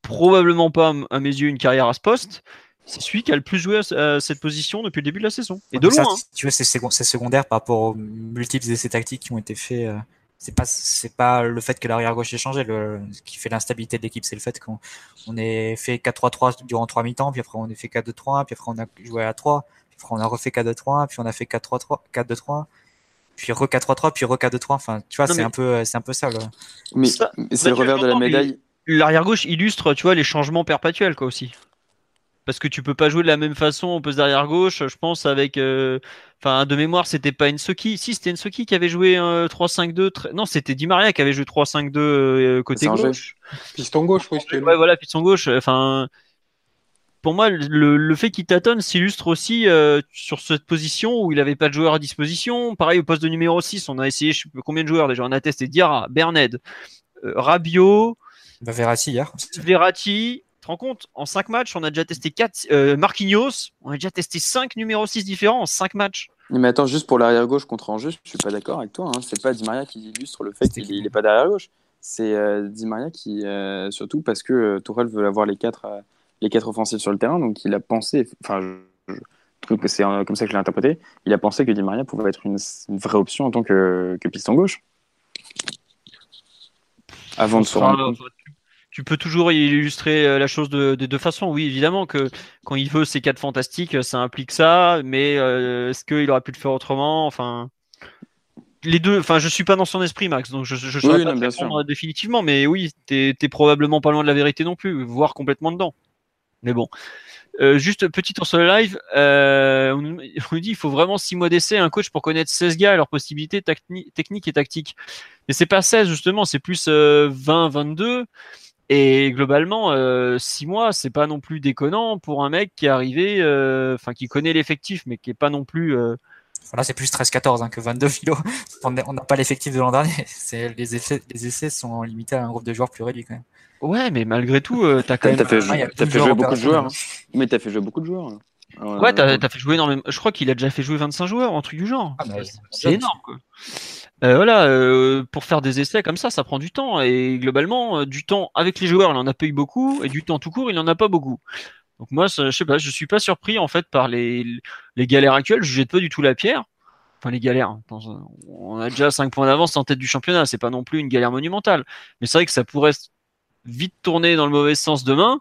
[SPEAKER 1] probablement pas, à mes yeux, une carrière à ce poste. C'est celui qui a le plus joué à cette position depuis le début de la saison. Et de loin. Hein.
[SPEAKER 2] Tu vois, c'est secondaire par rapport aux multiples essais tactiques qui ont été faits. Euh, c'est pas c'est pas le fait que l'arrière gauche ait changé le, ce qui fait l'instabilité de l'équipe c'est le fait qu'on on ait fait 4-3-3 durant 3 mi-temps puis après on a fait 4-2-3 puis après on a joué à 3 puis après on a refait 4-2-3 puis on a fait 4-3-3 4-2-3 puis re 4-3-3, puis re 4-2-3. Enfin, tu vois, c'est un peu, c'est un peu ça.
[SPEAKER 3] Mais c'est le revers de la médaille.
[SPEAKER 1] L'arrière gauche illustre, tu vois, les changements perpétuels, quoi, aussi. Parce que tu peux pas jouer de la même façon au poste d'arrière gauche, je pense, avec. Euh, enfin, de mémoire, c'était pas Ensoki. Si, c'était Ensoki qui avait joué 3-5-2. Non, c'était Di Maria qui avait joué 3-5-2 euh, côté gauche.
[SPEAKER 4] Piston gauche, oui,
[SPEAKER 1] Ouais, voilà, piston gauche. Enfin, pour moi, le, fait qu'il tâtonne s'illustre aussi euh, sur cette position où il n'avait pas de joueur à disposition. Pareil, au poste de numéro 6, on a essayé, je sais pas combien de joueurs déjà, on a testé Diarra, Berned, euh, Rabiot,
[SPEAKER 2] bah, Verratti hier.
[SPEAKER 1] Verratti, tu te rends compte En 5 matchs, on a déjà testé 4. Euh, Marquinhos, on a déjà testé 5 numéros 6 différents en 5 matchs.
[SPEAKER 3] Mais attends, juste pour l'arrière gauche contre Angers, je suis pas d'accord avec toi. Hein. C'est pas Di Maria qui illustre le fait qu'il n'est pas derrière gauche. C'est Di Maria qui, surtout parce que Tourelle veut avoir les 4 les quatre offensives sur le terrain, donc il a pensé, enfin, je, trouve que c'est comme ça que je l'ai interprété, il a pensé que Di Maria pouvait être une, vraie option en tant que, que piston gauche. Avant de se rendre
[SPEAKER 1] tu peux toujours illustrer euh, la chose de, deux façons. Oui, évidemment que quand il veut ces quatre fantastiques, ça implique ça, mais euh, est-ce qu'il aurait pu le faire autrement? Enfin, les deux. Enfin, je suis pas dans son esprit, Max, donc je, je, pas répondre définitivement. Mais oui, t'es es probablement pas loin de la vérité non plus, voire complètement dedans. Mais bon. Euh, juste petit tour sur le live, on nous [LAUGHS] il faut vraiment 6 mois d'essai un coach pour connaître 16 gars et leurs possibilités techniques et tactiques. Mais c'est pas 16 justement, c'est plus 20, 22. Et globalement, euh, six mois, c'est pas non plus déconnant pour un mec qui est arrivé, euh, enfin qui connaît l'effectif, mais qui est pas non plus.
[SPEAKER 2] Là, c'est plus 13-14 hein, que 22 philo. [LAUGHS] On n'a pas l'effectif de l'an dernier. [LAUGHS] Les, effets, les essais sont limités à un groupe de joueurs plus réduit quand même.
[SPEAKER 1] Ouais, mais malgré tout, euh, t'as quand même.
[SPEAKER 3] T'as fait, as fait jouer beaucoup de joueurs. Hein. Mais t'as fait jouer beaucoup de joueurs.
[SPEAKER 1] Ouais, t'as as fait jouer énormément. Je crois qu'il a déjà fait jouer 25 joueurs, un truc du genre. Ah, c'est énorme. Quoi. Euh, voilà, euh, pour faire des essais comme ça, ça prend du temps. Et globalement, euh, du temps avec les joueurs, il en a pas eu beaucoup, et du temps tout court, il en a pas beaucoup. Donc moi, je sais pas, je suis pas surpris en fait par les, galères actuelles. Je jette pas du tout la pierre. Enfin, les galères. Hein. On a déjà 5 points d'avance en tête du championnat. C'est pas non plus une galère monumentale. Mais c'est vrai que ça pourrait vite tourner dans le mauvais sens demain.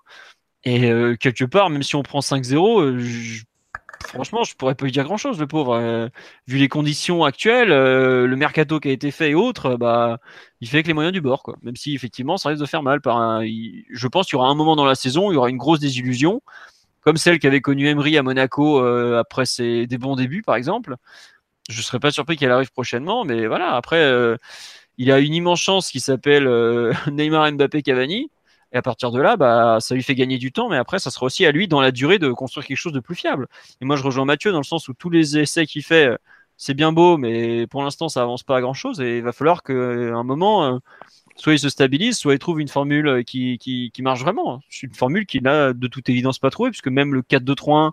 [SPEAKER 1] Et quelque part, même si on prend 5-0, je franchement, je pourrais pas lui dire grand chose, le pauvre. Euh, vu les conditions actuelles, euh, le mercato qui a été fait et autres, bah, il fait avec les moyens du bord, quoi. Même si effectivement, ça risque de faire mal. Je pense qu'il y aura un moment dans la saison, il y aura une grosse désillusion, comme celle qu'avait connue Emery à Monaco euh, après ses bons débuts, par exemple. Je serais pas surpris qu'elle arrive prochainement, mais voilà. Après, il a une immense chance qui s'appelle [LAUGHS] Neymar, Mbappé, Cavani. Et à partir de là, bah, ça lui fait gagner du temps, mais après, ça sera aussi à lui, dans la durée, de construire quelque chose de plus fiable. Et moi, je rejoins Mathieu dans le sens où tous les essais qu'il fait, euh, c'est bien beau, mais pour l'instant, ça avance pas à grand chose. Et il va falloir qu'à un moment, euh, soit il se stabilise, soit il trouve une formule euh, qui, qui, qui marche vraiment. C'est une formule qu'il n'a de toute évidence pas trouvée, puisque même le 4-2-3-1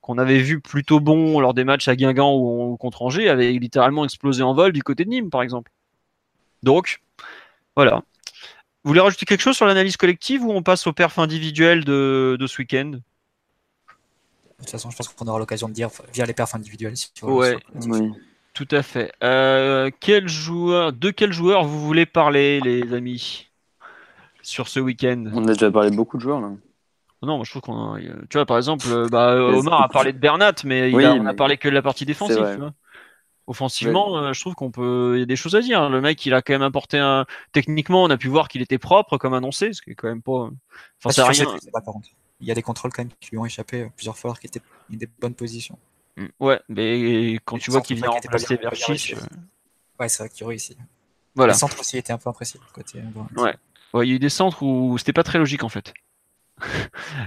[SPEAKER 1] qu'on avait vu plutôt bon lors des matchs à Guingamp ou contre Angers avait littéralement explosé en vol du côté de Nîmes, par exemple. Donc, voilà. Vous voulez rajouter quelque chose sur l'analyse collective ou on passe au perf individuel de, ce week-end? De
[SPEAKER 2] toute façon, je pense qu'on aura l'occasion de dire via les perfs individuels. Si
[SPEAKER 1] ouais, oui. Tout à fait. Euh, quel joueur, de quel joueur vous voulez parler, les amis, sur ce week-end?
[SPEAKER 3] On a déjà parlé de beaucoup de joueurs là.
[SPEAKER 1] Non, moi je trouve qu'on Tu vois, par exemple, bah, [LAUGHS] Omar a parlé de Bernat, mais il a, on a parlé que de la partie défensive. Offensivement, euh, je trouve qu'on peut, il y a des choses à dire. Le mec, il a quand même apporté un. Techniquement, on a pu voir qu'il était propre, comme annoncé, ce qui est quand même pas.
[SPEAKER 2] Enfin, c'est rien. Il y a des contrôles quand même qui lui ont échappé euh, plusieurs fois, qui étaient dans des bonnes positions.
[SPEAKER 1] Mm. Ouais, mais quand tu vois qu'il vient remplacer Verchich. Euh,
[SPEAKER 2] ouais, c'est vrai qu'il réussit. Voilà. Les centres aussi étaient un peu imprécis. Côté...
[SPEAKER 1] Ouais. ouais. Il y a eu des centres où c'était pas très logique en fait. [LAUGHS]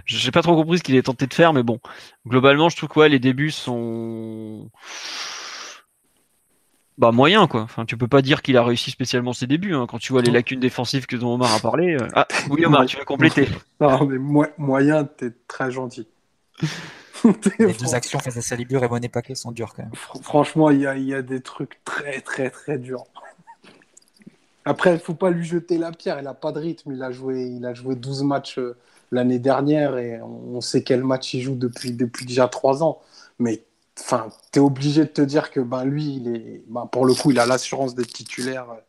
[SPEAKER 1] J'ai pas trop compris ce qu'il est tenté de faire, mais bon. Globalement, je trouve que ouais, les débuts sont bah moyen quoi. Enfin, tu peux pas dire qu'il a réussi spécialement ses débuts hein. quand tu vois les lacunes défensives que dont Omar a parlé. Euh. Ah [LAUGHS] oui Omar, tu vas compléter. [LAUGHS]
[SPEAKER 4] Non mais moyen, t'es très gentil. [LAUGHS]
[SPEAKER 2] les deux actions face à Salibur et Monet Paquet sont dures quand même.
[SPEAKER 4] Franchement, il y a, y a, des trucs très très très durs. Après, il faut pas lui jeter la pierre. Il a pas de rythme. Il a joué, il a joué 12 matchs euh, l'année dernière et on sait quel match il joue depuis, depuis déjà 3 ans. Mais enfin, tu es obligé de te dire que ben, lui, il est, ben, pour le coup, il a l'assurance d'être titulaire euh,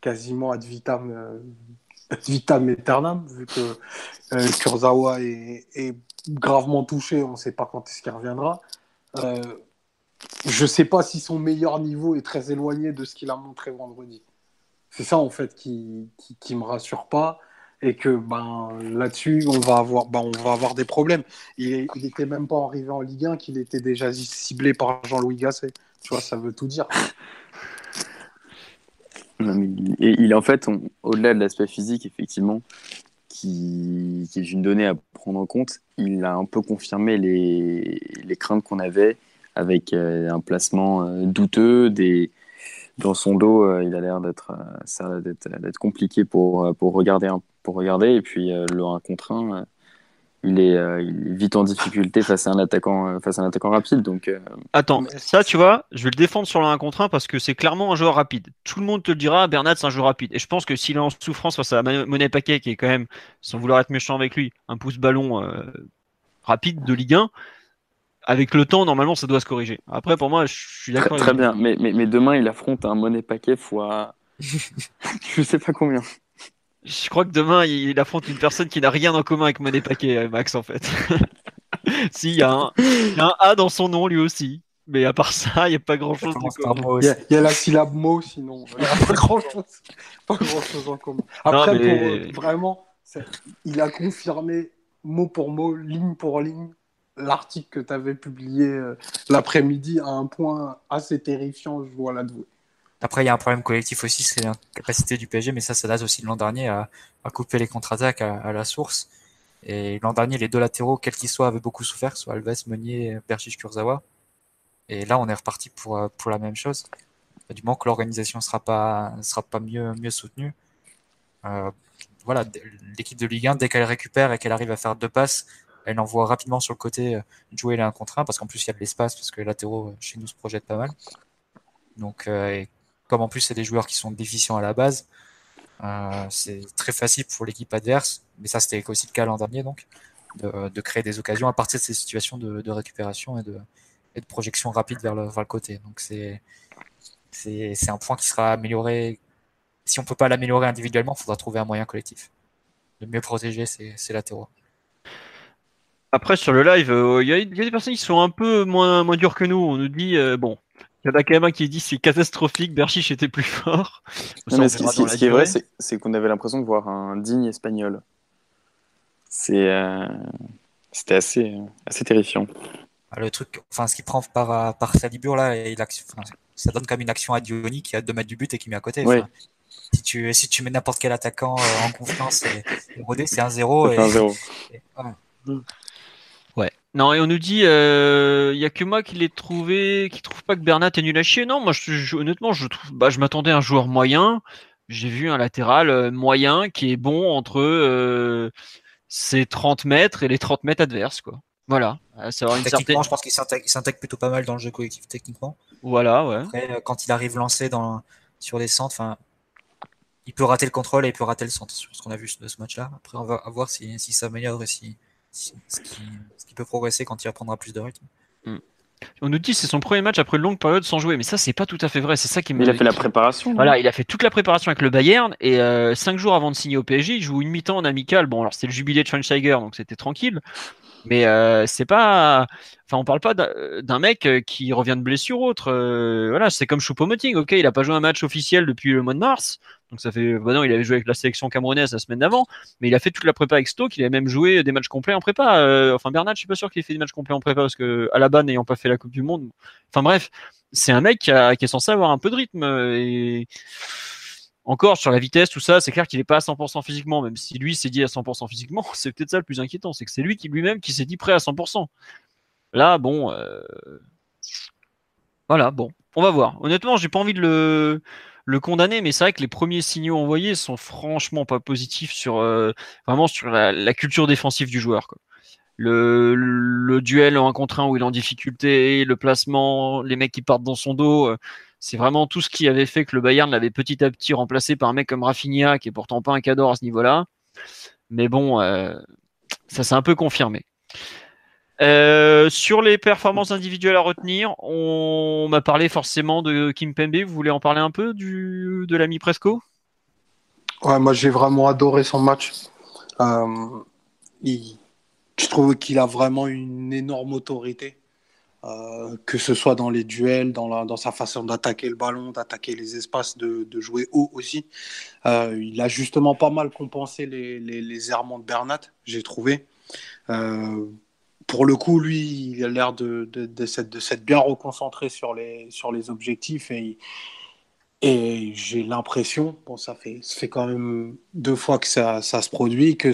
[SPEAKER 4] quasiment ad vitam, euh, [LAUGHS] vitam aeternam, vu que euh, Kurzawa est, gravement touché, on ne sait pas quand est-ce qu'il reviendra. je ne sais pas si son meilleur niveau est très éloigné de ce qu'il a montré vendredi. C'est ça, en fait, qui ne me rassure pas et que ben, là-dessus, on, va avoir, ben, on va avoir des problèmes. Il n'était même pas arrivé en Ligue 1 qu'il était déjà ciblé par Jean-Louis Gasset. Tu vois, ça veut tout dire.
[SPEAKER 3] et il en fait, au-delà de l'aspect physique, effectivement, qui, est une donnée à prendre en compte, il a un peu confirmé les, les craintes qu'on avait avec euh, un placement euh, douteux, dans son dos, euh, il a l'air d'être d'être compliqué pour, pour regarder un pour regarder. Et puis euh, le 1 contre 1, euh, il est, euh, il est, vite en difficulté face à un attaquant, face à un attaquant rapide. Donc,
[SPEAKER 1] Attends, ça tu vois, je vais le défendre sur le 1 contre 1 parce que c'est clairement un joueur rapide. Tout le monde te le dira, Bernat c'est un joueur rapide. Et je pense que s'il est en souffrance face à Monet Paquet, qui est quand même, sans vouloir être méchant avec lui, un pouce ballon rapide de Ligue 1, avec le temps, normalement, ça doit se corriger. Après, pour moi, je suis d'accord.
[SPEAKER 3] Très, très bien, mais, mais, mais, demain, il affronte un Monet Paquet fois. [LAUGHS] je sais pas combien.
[SPEAKER 1] Je crois que demain, il affronte une personne qui n'a rien en commun avec Monet Paquet, euh, Max, en fait. [LAUGHS] si, il y, a un, A dans son nom, lui aussi. Mais à part ça, il n'y a pas grand chose en
[SPEAKER 4] commun. Il y, a la syllabe mot, sinon. Il n'y a pas grand chose, pas grand chose en commun. Après, euh, vraiment, il a confirmé mot pour mot, ligne pour ligne, l'article que tu avais publié euh, l'après-midi à un point assez terrifiant, je dois l'avouer.
[SPEAKER 2] Après, il y a un problème collectif aussi, c'est la capacité du PSG, mais ça, ça date aussi de l'an dernier à, couper les contre-attaques à, la source. Et l'an dernier, les deux latéraux, quels qu'ils soient, avaient beaucoup souffert, soit Alves, Meunier, Berchiche, Kurzawa. Et là, on est reparti pour, euh, pour la même chose. Du moment que l'organisation sera pas sera pas mieux mieux soutenue. Euh, voilà, l'équipe de Ligue 1, dès qu'elle récupère et qu'elle arrive à faire deux passes, elle envoie rapidement sur le côté euh, jouer les 1 contre 1 parce qu'en plus il y a de l'espace parce que les latéraux chez nous se projettent pas mal. Donc comme en plus c'est des joueurs qui sont déficients à la base, euh, c'est très facile pour l'équipe adverse, mais ça c'était aussi le cas l'an dernier donc, de, créer des occasions à partir de ces situations de, récupération et de, et de, projection rapide vers le, vers le côté. Donc c'est un point qui sera amélioré. Si on peut pas l'améliorer individuellement, il faudra trouver un moyen collectif de mieux protéger ces, ces latéraux.
[SPEAKER 1] Après, sur le live, euh, il y, a des personnes qui sont un peu moins, moins dures que nous. On nous dit, euh, bon, il y en a quand même un qui dit c'est catastrophique, Berchiche était plus fort.
[SPEAKER 3] ce, qui, est vrai, c'est qu'on avait l'impression de voir un digne espagnol. C'est, euh, c'était assez, assez terrifiant.
[SPEAKER 2] Ah, le truc, enfin, ce qui prend par, par Salibur là, et ça donne comme une action à Diony qui a 2 mètres du but et qui met à côté. Si tu, si tu mets n'importe quel attaquant euh, en confiance et, rodé, c'est 1-0.
[SPEAKER 1] C'est 1-0. Non, et on nous dit, il euh, y a que moi qui l'ai trouvé, qui trouve pas que Bernat est nul à chier. Non, moi, je, honnêtement, je trouve, bah, je m'attendais à un joueur moyen. J'ai vu un latéral euh, moyen qui est bon entre euh, ses 30 mètres et les 30 mètres adverses, quoi. Voilà.
[SPEAKER 2] Ça une techniquement, je pense qu'il s'intègre plutôt pas mal dans le jeu collectif, techniquement.
[SPEAKER 1] Voilà, ouais.
[SPEAKER 2] Après, quand il arrive lancé dans, sur les centres, enfin, il peut rater le contrôle et il peut rater le centre, sur ce qu'on a vu de ce match-là. Après, on va voir si, si ça améliore et si, ce qui, peut progresser quand il reprendra plus de rythme.
[SPEAKER 1] Hmm. On nous dit que c'est son premier match après une longue période sans jouer, mais ça c'est pas tout à fait vrai. C'est ça qui
[SPEAKER 3] Il a fait la préparation.
[SPEAKER 1] Voilà, il a fait toute la préparation avec le Bayern et euh, cinq jours avant de signer au PSG, il joue une mi-temps en amical. Bon, alors c'était le jubilé de Schweinsteiger, donc c'était tranquille. Mais euh, c'est pas, enfin, on parle pas d'un mec euh, qui revient de blessure autre. voilà, c'est comme Choupo-Moting. Ok, il a pas joué un match officiel depuis le mois de mars, donc ça fait, bah non, il avait joué avec la sélection camerounaise la semaine d'avant, mais il a fait toute la prépa avec Stoke, il a même joué des matchs complets en prépa. Euh, enfin, Bernard, je suis pas sûr qu'il ait fait des matchs complets en prépa parce que à la base, n'ayant pas fait la Coupe du Monde. Enfin bref, c'est un mec qui, est censé avoir un peu de rythme et encore sur la vitesse, tout ça, c'est clair qu'il n'est pas à 100% physiquement, même si lui s'est dit à 100% physiquement, [LAUGHS] c'est peut-être ça le plus inquiétant, c'est que c'est lui qui lui-même qui s'est dit prêt à 100%. Là, bon, euh, voilà, bon, on va voir. Honnêtement, j'ai pas envie de le condamner, mais c'est vrai que les premiers signaux envoyés sont franchement pas positifs sur euh, la, culture défensive du joueur. Le, duel en un contre un où il est en difficulté, le placement, les mecs qui partent dans son dos, euh, c'est vraiment tout ce qui avait fait que le Bayern l'avait petit à petit remplacé par un mec comme Rafinha, qui est pourtant pas un cador à ce niveau-là. Mais bon, euh, ça s'est un peu confirmé. Euh, sur les performances individuelles à retenir, on m'a parlé forcément de Kim Pembe. Vous voulez en parler un peu de l'ami Presco?
[SPEAKER 4] Ouais, moi j'ai vraiment adoré son match. Euh, je trouve qu'il a vraiment une énorme autorité, euh, que ce soit dans les duels, dans, la, dans sa façon d'attaquer le ballon, d'attaquer les espaces, de, jouer haut aussi. il a justement pas mal compensé les, les, errements de Bernat, j'ai trouvé pour le coup, lui, il a l'air de, de, de s'être bien reconcentré sur les, sur les objectifs et, et j'ai l'impression, bon, ça fait, ça fait quand même deux fois que ça, ça se produit, que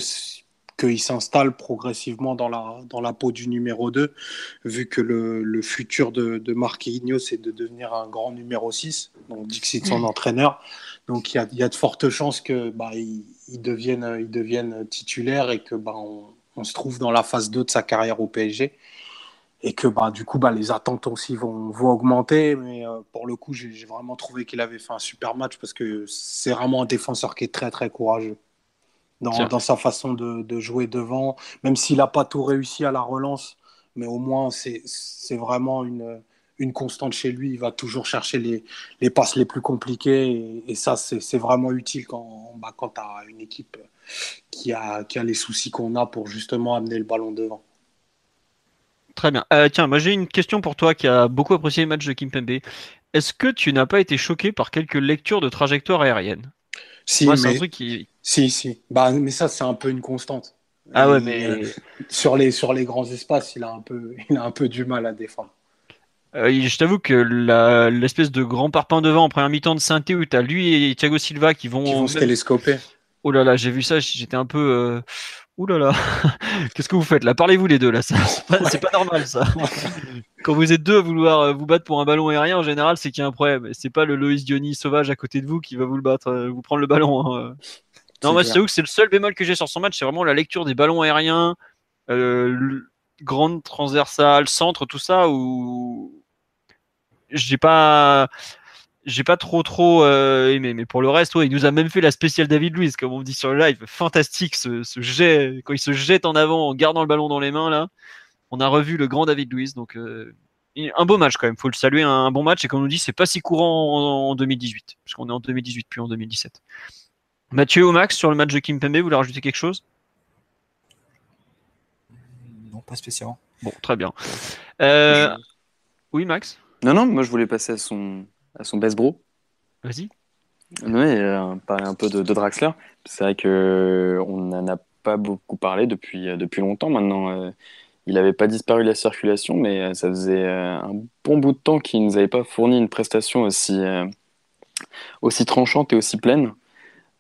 [SPEAKER 4] qu'il s'installe progressivement dans la, dans la peau du numéro 2, vu que le, le futur de, de Marquinhos, c'est de devenir un grand numéro 6, donc Dixit son entraîneur. Donc il y a, y a, de fortes chances que bah, il, il, devienne, il devienne titulaire et que bah, on, on se trouve dans la phase 2 de sa carrière au PSG et que bah, du coup bah, les attentes aussi vont, vont augmenter. Mais euh, pour le coup, j'ai vraiment trouvé qu'il avait fait un super match parce que c'est vraiment un défenseur qui est très très courageux dans, dans sa façon de, de, jouer devant, même s'il n'a pas tout réussi à la relance. Mais au moins, c'est vraiment une, une constante chez lui. Il va toujours chercher les, les passes les plus compliquées. Et, ça, c'est vraiment utile quand, bah, quand tu as une équipe qui a, qui a les soucis qu'on a pour justement amener le ballon devant.
[SPEAKER 1] Très bien. Euh, tiens, moi j'ai une question pour toi qui a beaucoup apprécié les matchs de Kim Pembe. Est-ce que tu n'as pas été choqué par quelques lectures de trajectoire aérienne?
[SPEAKER 4] Si, mais... un truc qui... si, si. Bah, mais ça, c'est un peu une constante.
[SPEAKER 1] Ah ouais, mais euh,
[SPEAKER 4] sur les sur les grands espaces, il a un peu [LAUGHS] il a un peu du mal à défendre.
[SPEAKER 1] Euh, je t'avoue que l'espèce de grand parpaing devant en première mi-temps de Sainté où tu as lui et Thiago Silva qui vont,
[SPEAKER 4] qui vont se télescoper.
[SPEAKER 1] Oh là là, j'ai vu ça, j'étais un peu. Euh... Ouh là là, [LAUGHS] qu'est-ce que vous faites là? Parlez-vous les deux là, c'est pas, normal ça. [LAUGHS] Quand vous êtes deux à vouloir euh, vous battre pour un ballon aérien, en général, c'est qu'il y a un problème. C'est pas le Loïs Diony sauvage à côté de vous qui va vous le battre, vous prendre le ballon. Hein. Non, c'est que c'est le seul bémol que j'ai sur son match, c'est vraiment la lecture des ballons aériens, euh, grande transversale, centre, tout ça, où j'ai pas, j'ai pas trop trop euh, aimé. Mais pour le reste, ouais, il nous a même fait la spéciale David Luiz, comme on dit sur le live, fantastique ce, jet, quand il se jette en avant en gardant le ballon dans les mains là. On a revu le grand David Luiz, donc euh, un beau match quand même. Faut le saluer, un, bon match. Et comme on nous dit, c'est pas si courant en, en 2018, parce qu'on est en 2018 puis en 2017. Mathieu ou Max, sur le match de Kim Pembe, vous voulez rajouter quelque chose?
[SPEAKER 2] Non, pas spécialement.
[SPEAKER 1] Bon, très bien. Euh, oui, Max?
[SPEAKER 3] Non, non, moi je voulais passer à son, à son best bro.
[SPEAKER 1] Vas-y.
[SPEAKER 3] Oui, euh, parler un peu de, Draxler. C'est vrai qu'on n'en a pas beaucoup parlé depuis, euh, depuis longtemps maintenant. il n'avait pas disparu de la circulation, mais ça faisait un bon bout de temps qu'il ne nous avait pas fourni une prestation aussi, aussi tranchante et aussi pleine.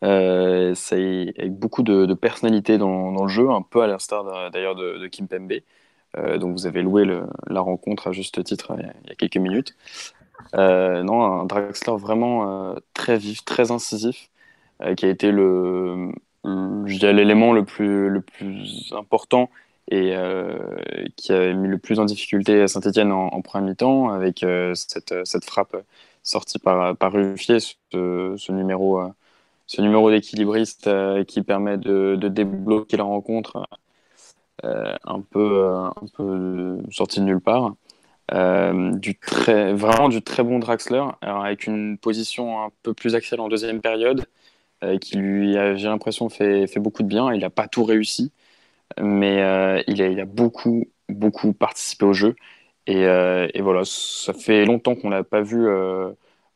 [SPEAKER 3] Euh, avec beaucoup de, personnalité dans, le jeu, un peu à l'instar d'ailleurs de, Kim Pembe, euh, dont vous avez loué la rencontre à juste titre il y a, quelques minutes. Euh, non, un Draxler vraiment très vif, très incisif, qui a été l'élément le plus, important et qui a mis le plus en difficulté Saint-Etienne en, en premier mi-temps avec cette, frappe sortie par, par Ruffier, ce numéro ce numéro d'équilibriste euh, qui permet de, débloquer la rencontre euh, un, peu, euh, peu sorti de nulle part. du très, vraiment du très bon Draxler, avec une position un peu plus axiale en deuxième période, qui lui, j'ai l'impression, fait, fait beaucoup de bien. Il n'a pas tout réussi, mais il, a, beaucoup, beaucoup participé au jeu. Et, et voilà, ça fait longtemps qu'on l'a pas vu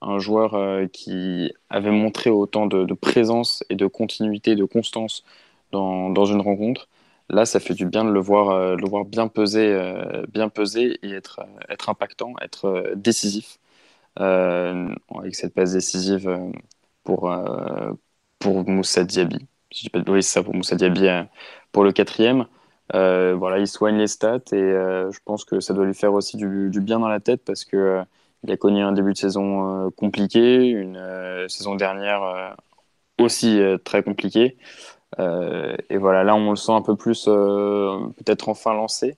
[SPEAKER 3] un joueur euh, qui avait montré autant de, présence et de continuité, de constance dans, dans, une rencontre. Là, ça fait du bien de le voir, euh, le voir bien peser, euh, bien peser et être, être impactant, être décisif. avec cette passe décisive pour, pour Moussa Diaby. Si je pas de ça pour Moussa Diaby pour le quatrième. voilà, il soigne les stats et je pense que ça doit lui faire aussi du bien dans la tête parce que il a connu un début de saison euh, compliqué, une euh, saison dernière euh, aussi très compliquée. et voilà, là on le sent un peu plus peut-être enfin lancé.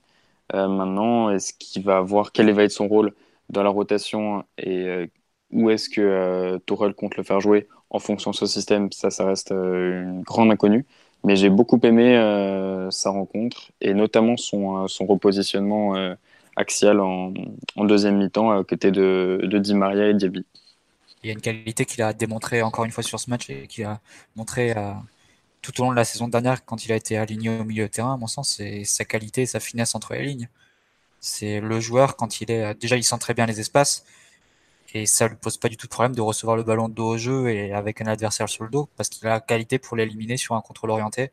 [SPEAKER 3] maintenant, est-ce qu'il va voir quel va être son rôle dans la rotation et où est-ce que Tourelle compte le faire jouer en fonction de ce système? Ça, ça reste une grande inconnue. Mais j'ai beaucoup aimé sa rencontre et notamment son repositionnement axial en, deuxième mi-temps à côté de, de Di Maria et Diaby.
[SPEAKER 2] Il y a une qualité qu'il a démontré encore une fois sur ce match et qu'il a montré euh, tout au long de la saison dernière quand il a été aligné au milieu de terrain, à mon sens, c'est sa qualité et sa finesse entre les lignes. C'est le joueur quand il est déjà il sent très bien les espaces et ça lui pose pas du tout de problème de recevoir le ballon de dos au jeu et avec un adversaire sur le dos parce qu'il a la qualité pour l'éliminer sur un contrôle orienté,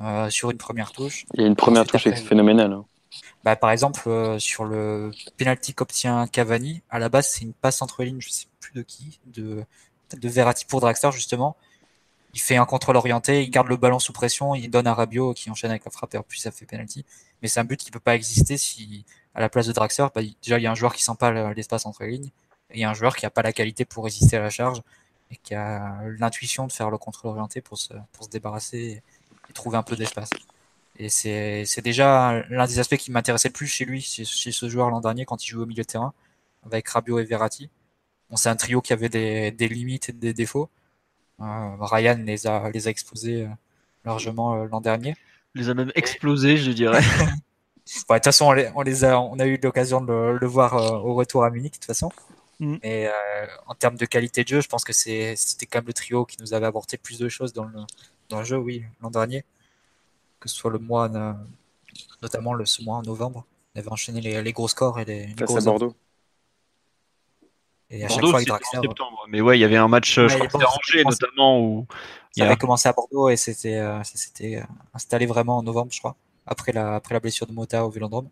[SPEAKER 2] euh, sur une première touche.
[SPEAKER 3] Il y a une première touche phénoménale.
[SPEAKER 2] Bah, par exemple, euh, sur le penalty qu'obtient Cavani, à la base, c'est une passe entre lignes, je sais plus de qui, de, de Verratti pour Draxler, justement. Il fait un contrôle orienté, il garde le ballon sous pression, il donne à Rabiot qui enchaîne avec la frappe et puis ça fait penalty. Mais c'est un but qui peut pas exister si, à la place de Draxler, bah, déjà, il y a un joueur qui sent pas l'espace entre les lignes, et il y a un joueur qui a pas la qualité pour résister à la charge, et qui a l'intuition de faire le contrôle orienté pour se, pour se débarrasser et trouver un peu d'espace. Et c'est déjà l'un des aspects qui m'intéressait le plus chez lui, chez, ce joueur l'an dernier quand il jouait au milieu de terrain, avec Rabiot et Verratti. Bon, c'est un trio qui avait des, des, limites et des défauts. Euh, Ryan les a, les a exposés euh, largement euh, l'an dernier.
[SPEAKER 1] Les a même explosés, je dirais. [LAUGHS]
[SPEAKER 2] de toute façon, on, les a, on a eu l'occasion de le, voir au retour à Munich, de toute façon. Mm. Et en termes de qualité de jeu, je pense que c'était quand même le trio qui nous avait apporté plus de choses dans le, dans le jeu, oui, l'an dernier. Que ce soit le mois, notamment le, ce mois en novembre. On avait enchaîné les, les gros scores et les,
[SPEAKER 3] les gros Bordeaux.
[SPEAKER 1] Et à chaque fois avec Draxler. Septembre. Mais ouais, il y avait un match, je crois que Angers notamment. Où
[SPEAKER 2] ça avait commencé à Bordeaux et c'était euh, s'était euh, installé vraiment en novembre, je crois, après la, après la blessure de Mota au Vélodrome.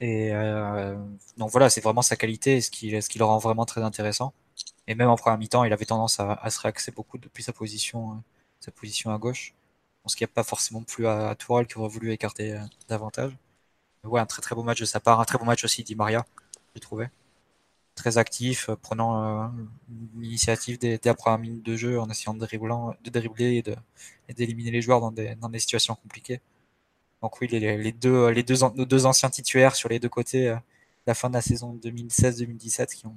[SPEAKER 2] Et euh, donc voilà, c'est vraiment sa qualité, ce qui, ce qui le rend vraiment très intéressant. Et même en première mi-temps, il avait tendance à, à se réaxer beaucoup depuis sa position, euh, sa position à gauche. Ce qu'il n'y a pas forcément plus à, à Tourelle qui aurait voulu écarter davantage. Mais ouais, un très très beau match de sa part, un très beau match aussi d'I Maria, j'ai trouvé très actif, euh, prenant euh, l'initiative des, des premières minutes de jeu en essayant de, de dribbler et, de, d'éliminer les joueurs dans des, dans des situations compliquées. Donc oui, les, les deux, les deux, nos deux anciens titulaires sur les deux côtés, euh, la fin de la saison 2016-2017, qui ont,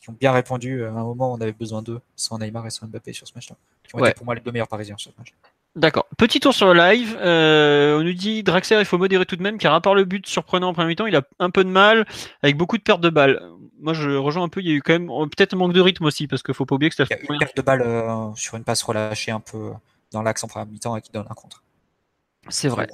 [SPEAKER 2] qui ont bien répondu à un moment où on avait besoin d'eux, soit Neymar et soit Mbappé sur ce match-là, qui ont été pour moi les deux meilleurs parisiens sur ce match.
[SPEAKER 1] D'accord. Petit tour sur le live. on nous dit Draxler, il faut modérer tout de même, car à part le but surprenant en premier temps, il a un peu de mal avec beaucoup de pertes de balles moi je rejoins un peu, il y a eu quand même oh, peut-être un manque de rythme aussi, parce qu'il faut pas oublier que
[SPEAKER 2] c'était. Il y a une perte de balle euh, sur une passe relâchée un peu dans l'axe en première mi-temps et qui donne un contre.
[SPEAKER 1] C'est vrai.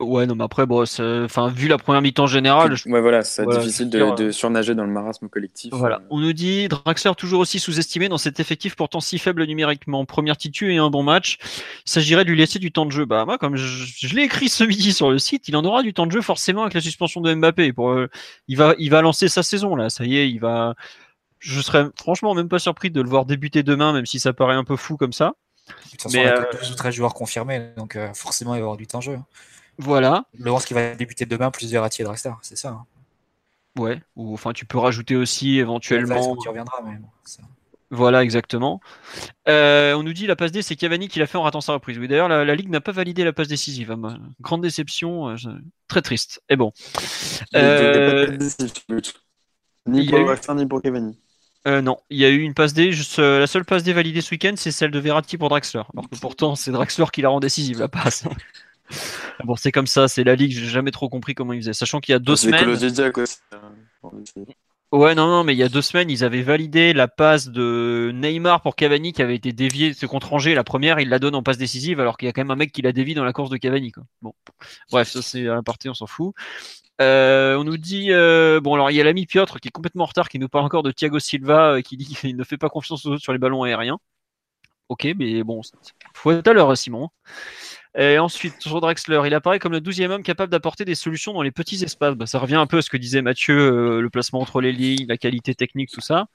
[SPEAKER 1] Ouais, non, mais après, bon, enfin, vu la première mi-temps générale.
[SPEAKER 3] Ouais, voilà, c'est difficile de, surnager dans le marasme collectif.
[SPEAKER 1] Voilà. On nous dit Draxler toujours aussi sous-estimé dans cet effectif pourtant si faible numériquement. Première titu et un bon match. Il s'agirait de lui laisser du temps de jeu. Bah, moi, comme je, l'ai écrit ce midi sur le site, il en aura du temps de jeu forcément avec la suspension de Mbappé. Pour, euh, il, va, il va lancer sa saison, là. Ça y est, il va. Je serais franchement même pas surpris de le voir débuter demain, même si ça paraît un peu fou comme ça.
[SPEAKER 2] De toute façon, mais, il y a 12 ou 13 joueurs confirmés, donc euh, forcément il va y avoir du temps de jeu. Hein.
[SPEAKER 1] Voilà.
[SPEAKER 2] Le ce qui va débuter demain, plus Verratti et Draxler, c'est ça. Hein.
[SPEAKER 1] Ouais, ou enfin tu peux rajouter aussi éventuellement.
[SPEAKER 2] Tu reviendras, mais
[SPEAKER 1] Voilà, exactement. Euh, on nous dit la passe D, c'est Cavani qui l'a fait en ratant sa reprise. Oui, d'ailleurs, la, Ligue n'a pas validé la passe décisive. Hein. Grande déception, euh, très triste. Et bon.
[SPEAKER 3] Ni pour Draxler, ni pour Cavani.
[SPEAKER 1] Euh, non, il y a eu une passe D. Juste, euh, la seule passe D validée ce week-end, c'est celle de Verratti pour Draxler. Alors que pourtant, c'est Draxler qui la rend décisive, la passe. [LAUGHS] bon, c'est comme ça, c'est la ligue. J'ai jamais trop compris comment ils faisaient. Sachant qu'il y a deux semaines. Hein, ouais, non, non, mais il y a deux semaines, ils avaient validé la passe de Neymar pour Cavani qui avait été déviée ce contre Angers. La première, il la donne en passe décisive alors qu'il y a quand même un mec qui l'a dévié dans la course de Cavani. Quoi. Bon, bref, ça c'est un partie, on s'en fout. Euh, on nous dit euh, bon alors il y a l'ami Piotr qui est complètement en retard qui nous parle encore de Thiago Silva euh, qui dit qu'il ne fait pas confiance aux autres sur les ballons aériens. Ok, mais bon, faut être à l'heure Simon. Et ensuite, sur Drexler, il apparaît comme le douzième homme capable d'apporter des solutions dans les petits espaces. Bah, ça revient un peu à ce que disait Mathieu, le placement entre les lignes, la qualité technique, tout ça.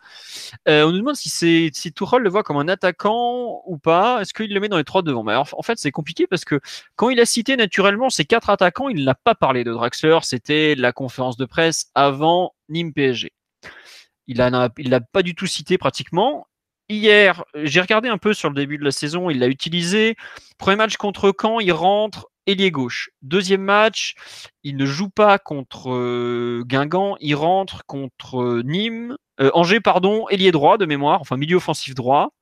[SPEAKER 1] on nous demande si, si le voit comme un attaquant ou pas. Est-ce qu'il le met dans les trois devant Mais En fait, c'est compliqué parce que quand il a cité naturellement ces quatre attaquants, il n'a pas parlé de Draxler. C'était la conférence de presse avant Nîmes PSG. Il il l'a pas du tout cité pratiquement. Hier, j'ai regardé un peu sur le début de la saison, il l'a utilisé. Premier match contre Caen, il rentre ailier gauche. Deuxième match, il ne joue pas contre euh, Guingamp, il rentre contre euh, Nîmes, euh, Angers, pardon, ailier droit de mémoire, enfin milieu offensif droit.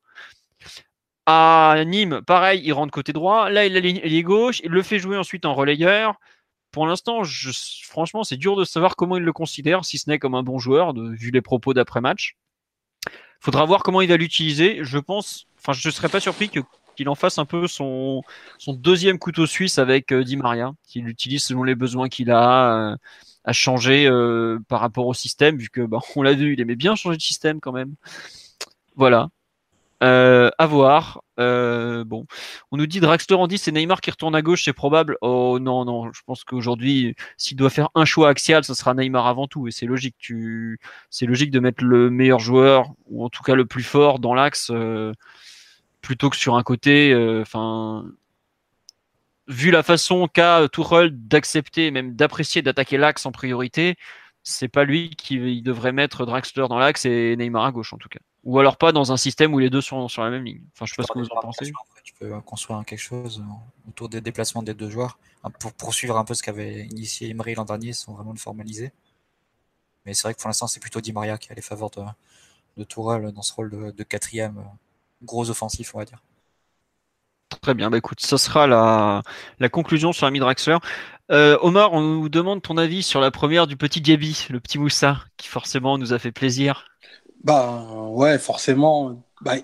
[SPEAKER 1] À Nîmes, pareil, il rentre côté droit. Là, il a ailier gauche, il le fait jouer ensuite en relayeur. Pour l'instant, franchement, c'est dur de savoir comment il le considère, si ce n'est comme un bon joueur, vu les propos d'après-match. Faudra voir comment il va l'utiliser. Je pense, enfin, je serais pas surpris qu'il en fasse un peu son, son deuxième couteau suisse avec euh, Di Maria, qu'il l'utilise selon les besoins qu'il a, euh, à changer euh, par rapport au système, vu que bah, on l'a vu, il aimait bien changer de système quand même. Voilà. Euh, à voir. Euh, on nous dit Draxler en dit c'est Neymar qui retourne à gauche, c'est probable. Oh non, non, je pense qu'aujourd'hui, s'il doit faire un choix axial, ce sera Neymar avant tout, et c'est logique. C'est logique de mettre le meilleur joueur ou en tout cas le plus fort dans l'axe euh, plutôt que sur un côté. Vu la façon qu'a Tourelle d'accepter, même d'apprécier, d'attaquer l'axe en priorité, c'est pas lui qui devrait mettre Draxler dans l'axe et Neymar à gauche en tout cas. Ou alors pas dans un système où les deux sont sur la même ligne. Enfin, je sais pas ce que vous en pensez.
[SPEAKER 2] Tu peux construire quelque chose autour des déplacements des deux joueurs pour poursuivre un peu ce qu'avait initié Emery l'an dernier, sans vraiment le formaliser. Mais c'est vrai que pour l'instant, c'est plutôt Di Maria qui a les faveurs de, de Tourelle dans ce rôle de, quatrième gros offensif, on va dire.
[SPEAKER 1] Très bien, bah écoute, ça sera la, la conclusion sur la Draxler. Euh, Omar, on nous demande ton avis sur la première du petit Gabi, le petit Moussa, qui forcément nous a fait plaisir.
[SPEAKER 4] Bah ouais, forcément. Bah,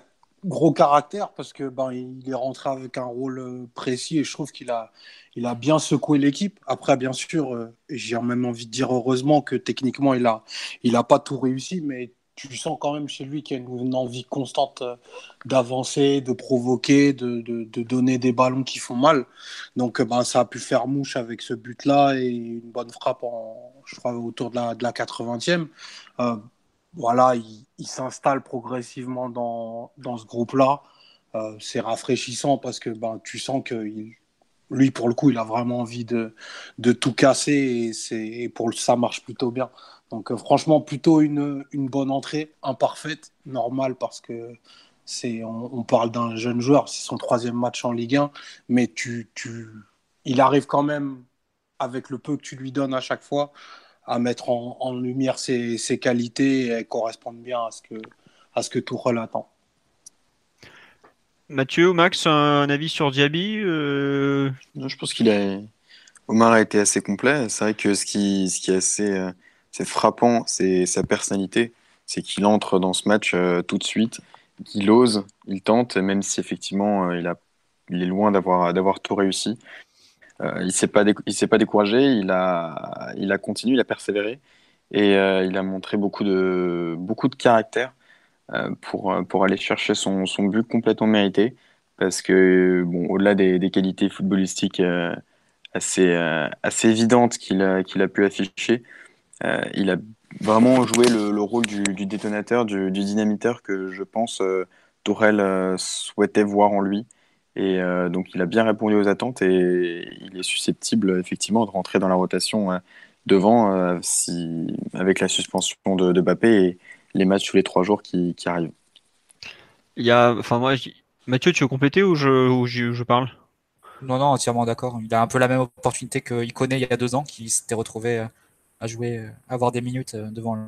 [SPEAKER 4] gros caractère parce que ben il est rentré avec un rôle euh, précis et je trouve qu'il a il a bien secoué l'équipe. Après bien sûr, euh, j'ai même envie de dire heureusement que techniquement il a il a pas tout réussi mais tu sens quand même chez lui qu'il y a une, envie constante euh, d'avancer, de provoquer, de, de, de, donner des ballons qui font mal. Donc ben, ça a pu faire mouche avec ce but-là et une bonne frappe en, je crois, autour de la, de la 80e voilà, il, s'installe progressivement dans, dans ce groupe-là. Euh, c'est rafraîchissant parce que ben, tu sens que lui, pour le coup, il a vraiment envie de, de tout casser et, pour ça marche plutôt bien. Donc, euh, franchement, plutôt une, une, bonne entrée, imparfaite, normale parce que c'est, on, on parle d'un jeune joueur, c'est son troisième match en Ligue 1, mais tu, tu, il arrive quand même, avec le peu que tu lui donnes à chaque fois, à mettre en, lumière ses, qualités et elles correspondent bien à ce que, à ce que Tourelle attend.
[SPEAKER 1] Mathieu, Max, un avis sur Diaby euh...
[SPEAKER 3] Je pense qu'il a. Omar a été assez complet. C'est vrai que ce qui, ce qui est assez, euh, frappant, c'est sa personnalité. C'est qu'il entre dans ce match euh, tout de suite, qu'il ose, il tente, même si effectivement il, a, il est loin d'avoir tout réussi. Euh, il il s'est pas découragé, il a continué, il a persévéré et euh, il a montré beaucoup de caractère euh, pour aller chercher son, but complètement mérité parce que au-delà des, qualités footballistiques assez évidentes qu'il a pu afficher, il a vraiment joué le, le rôle du, du, détonateur, du, du, dynamiteur que je pense Tourelle souhaitait voir en lui. Et euh, donc, il a bien répondu aux attentes et il est susceptible, effectivement, de rentrer dans la rotation euh, devant euh, si, avec la suspension de, de Bappé et les matchs tous les trois jours qui, qui arrivent.
[SPEAKER 1] Il y a, enfin, moi, Mathieu, tu veux compléter ou je, ou je, parle?
[SPEAKER 2] Non, non, entièrement d'accord. Il a un peu la même opportunité qu'il connaît il y a deux ans, qui s'était retrouvé à jouer, à avoir des minutes devant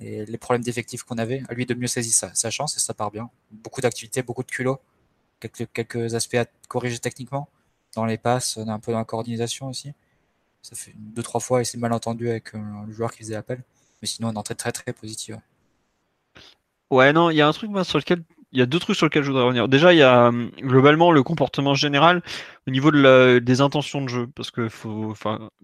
[SPEAKER 2] les problèmes d'effectifs qu'on avait. À lui de mieux saisir sa, sa chance et ça part bien. Beaucoup d'activités, beaucoup de culot quelques, quelques aspects à corriger techniquement dans les passes, un peu dans la coordination aussi. Ça fait deux trois fois et c'est mal entendu avec euh, le joueur qui faisait appel. Mais sinon, une entrée très très positive.
[SPEAKER 1] Ouais, non, il y a un truc moi, sur lequel il y a deux trucs sur lesquels je voudrais revenir. Déjà, il y a hum, globalement le comportement général au niveau de des intentions de jeu. Parce que, faut,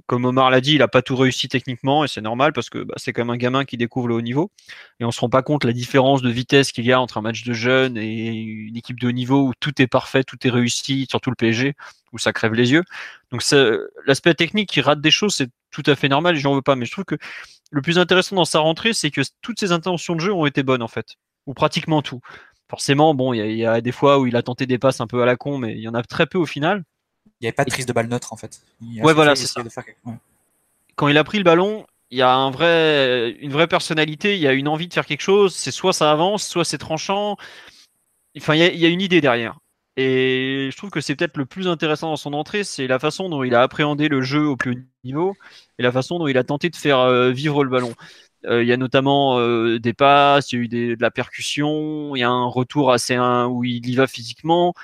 [SPEAKER 1] comme Omar l'a dit, il n'a pas tout réussi techniquement et c'est normal parce que bah, c'est quand même un gamin qui découvre le haut niveau. Et on se rend pas compte la différence de vitesse qu'il y a entre un match de jeunes et une équipe de haut niveau où tout est parfait, tout est réussi, surtout le PSG, où ça crève les yeux. Donc l'aspect technique qui rate des choses, c'est tout à fait normal et j'en veux pas. Mais je trouve que le plus intéressant dans sa rentrée, c'est que toutes ses intentions de jeu ont été bonnes en fait. Ou pratiquement tout forcément, bon, il y, a des fois où il a tenté des passes un peu à la con, mais il y en a très peu au final.
[SPEAKER 2] Il n'y avait pas de prise de balle neutre en fait.
[SPEAKER 1] Ouais, voilà, c'est ça. Quand il a pris le ballon, il y a un vrai, une vraie personnalité, il y a une envie de faire quelque chose. C'est soit ça avance, soit c'est tranchant. Enfin, il y, a, une idée derrière. Et je trouve que c'est peut-être le plus intéressant dans son entrée, c'est la façon dont il a appréhendé le jeu au plus haut niveau et la façon dont il a tenté de faire euh, vivre le ballon. Euh, il y a notamment euh, des passes, il y a eu de la percussion, il y a un retour assez un, où il y va physiquement.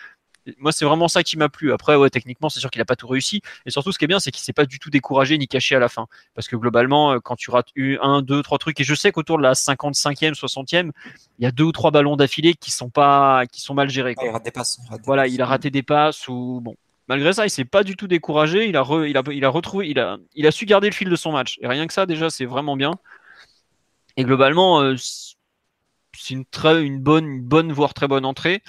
[SPEAKER 1] Moi, c'est vraiment ça qui m'a plu. Après, ouais, techniquement, c'est sûr qu'il n'a pas tout réussi. Et surtout, ce qui est bien, c'est qu'il s'est pas du tout découragé ni caché à la fin. Parce que globalement, euh, quand tu rates un, deux, trois trucs, et je sais qu'autour de la 55e, 60e, il y a deux ou trois ballons d'affilée qui sont pas, qui sont mal gérés.
[SPEAKER 2] il rate des passes.
[SPEAKER 1] voilà, il a raté des passes ou bon. Malgré ça, il s'est pas du tout découragé. Il a, il a, il a retrouvé, il a, il a su garder le fil de son match. Et rien que ça, déjà, c'est vraiment bien. Et globalement, euh, c'est une très, une bonne, une bonne voire très bonne entrée.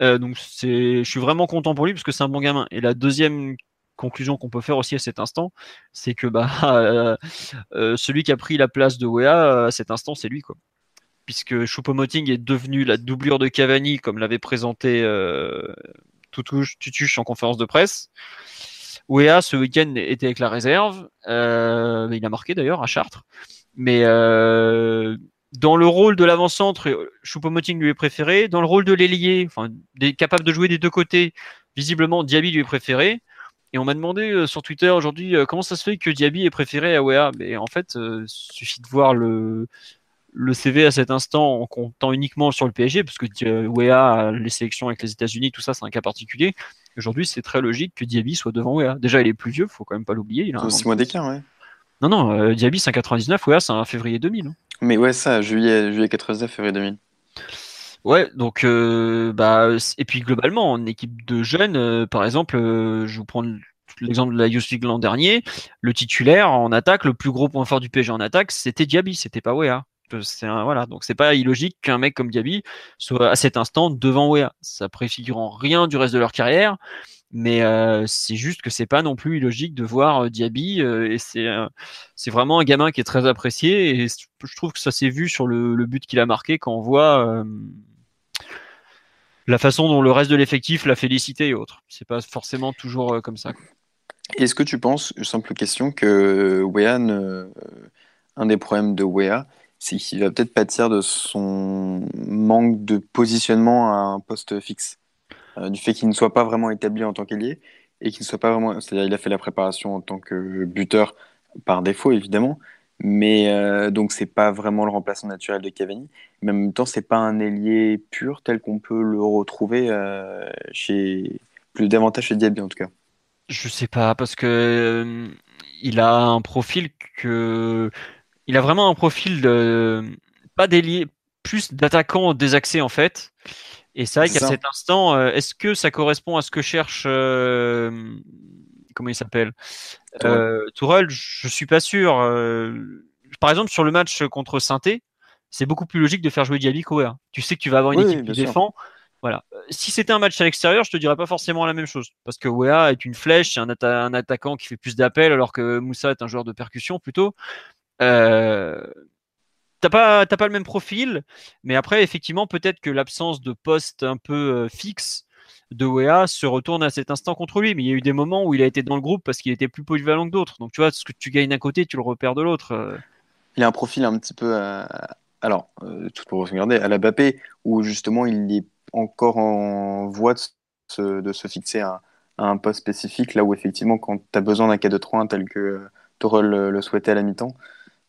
[SPEAKER 1] Euh, donc c'est, je suis vraiment content pour lui parce que c'est un bon gamin. Et la deuxième conclusion qu'on peut faire aussi à cet instant, c'est que bah [LAUGHS] euh, celui qui a pris la place de Wea à cet instant, c'est lui quoi. Puisque Choupo-Moting est devenu la doublure de Cavani comme l'avait présenté Tutuche en conférence de presse. Wea ce week-end était avec la réserve, il a marqué d'ailleurs à Chartres. Mais euh, dans le rôle de l'avant-centre, Choupo-Moting lui est préféré. Dans le rôle de l'ailier, enfin, capable de jouer des deux côtés, visiblement Diaby lui est préféré. Et on m'a demandé euh, sur Twitter aujourd'hui euh, comment ça se fait que Diaby est préféré à Wea. Mais en fait, il suffit de voir le, le CV à cet instant en comptant uniquement sur le PSG, parce que euh, Wea, les sélections avec les États-Unis, tout ça, c'est un cas particulier. Aujourd'hui, c'est très logique que Diaby soit devant Wea. Déjà, il est plus vieux, faut quand même pas l'oublier. Il
[SPEAKER 3] a 6 mois d'écart, ouais.
[SPEAKER 1] Non, non, euh, Diaby, c'est un 99, Wea, c'est un février 2000. Hein.
[SPEAKER 3] Mais ouais, ça, juillet, juillet 99, février 2000.
[SPEAKER 1] Ouais, donc, euh, bah, et puis globalement, en équipe de jeunes, par exemple, je vous prends l'exemple de la Youth League l'an dernier, le titulaire en attaque, le plus gros point fort du PSG en attaque, c'était Diaby, c'était pas Wea. C'est voilà, donc c'est pas illogique qu'un mec comme Diaby soit à cet instant devant Wea. Ça préfigure en rien du reste de leur carrière, mais c'est juste que c'est pas non plus illogique de voir Diaby et c'est vraiment un gamin qui est très apprécié et je trouve que ça s'est vu sur le, but qu'il a marqué quand on voit la façon dont le reste de l'effectif l'a félicité et autres. C'est pas forcément toujours comme ça.
[SPEAKER 3] Est-ce que tu penses, simple question, que Wea, un des problèmes de Wea, c'est qu'il va peut-être pâtir de son manque de positionnement à un poste fixe? Euh, du fait qu'il ne soit pas vraiment établi en tant qu'ailier et qu'il ne soit pas vraiment. C'est-à-dire, il a fait la préparation en tant que buteur par défaut, évidemment. Mais euh, donc, c'est pas vraiment le remplaçant naturel de Cavani. Mais en même temps, c'est pas un ailier pur tel qu'on peut le retrouver euh, chez plus davantage chez Diaby en tout cas.
[SPEAKER 1] Je sais pas parce que il a un profil que il a vraiment un profil de pas d'ailier, plus d'attaquant désaxé en fait. Et c'est vrai qu'à cet instant, euh, est-ce que ça correspond à ce que cherche euh, comment il s'appelle euh, Tourelle Je suis pas sûr. Euh, par exemple, sur le match contre saint c'est beaucoup plus logique de faire jouer Diaby qu'Oea. Tu sais que tu vas avoir une équipe qui défend. Voilà. Si c'était un match à l'extérieur, je te dirais pas forcément la même chose. Parce que Wea est une flèche, c'est un, un, attaquant qui fait plus d'appels, alors que Moussa est un joueur de percussion plutôt. Euh, t'as pas, pas le même profil, mais après, effectivement, peut-être que l'absence de poste un peu euh, fixe de Wea se retourne à cet instant contre lui. Mais il y a eu des moments où il a été dans le groupe parce qu'il était plus polyvalent que d'autres. Donc tu vois, ce que tu gagnes d'un côté, tu le repères de l'autre. Euh.
[SPEAKER 3] Il a un profil un petit peu. Alors, tout pour regarder, à la Bappé, où justement il est encore en voie de se, de se fixer à, un poste spécifique, là où effectivement, quand tu as besoin d'un cas de 3 tel que le, le souhaitait à la mi-temps,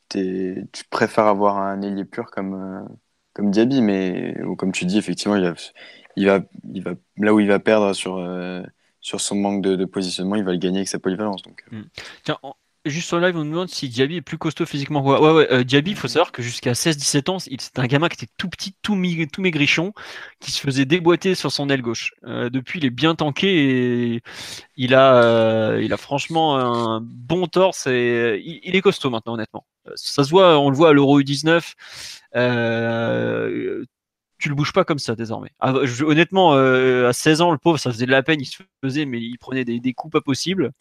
[SPEAKER 3] tu préfères avoir un ailier pur comme, euh, comme Diaby, mais comme tu dis, effectivement, il, va, il va, là où il va perdre sur, euh, sur son manque de, positionnement, il va le gagner avec sa polyvalence. Donc.
[SPEAKER 1] Euh. Hmm. Tiens, juste sur live, on nous demande si Diaby est plus costaud physiquement. Ouais, ouais, ouais Diaby, il faut savoir que jusqu'à 16-17 ans, c'était un gamin qui était tout petit, tout, tout maigrichon, qui se faisait déboîter sur son aile gauche. depuis, il est bien tanké et il a, il a franchement un bon torse et il est costaud maintenant, honnêtement. Ça se voit, on le voit à l'Euro U19. Euh, tu le bouges pas comme ça désormais. Ah, honnêtement, euh, à 16 ans, le pauvre, ça faisait de la peine, il se faisait, mais il prenait des, coups pas possibles.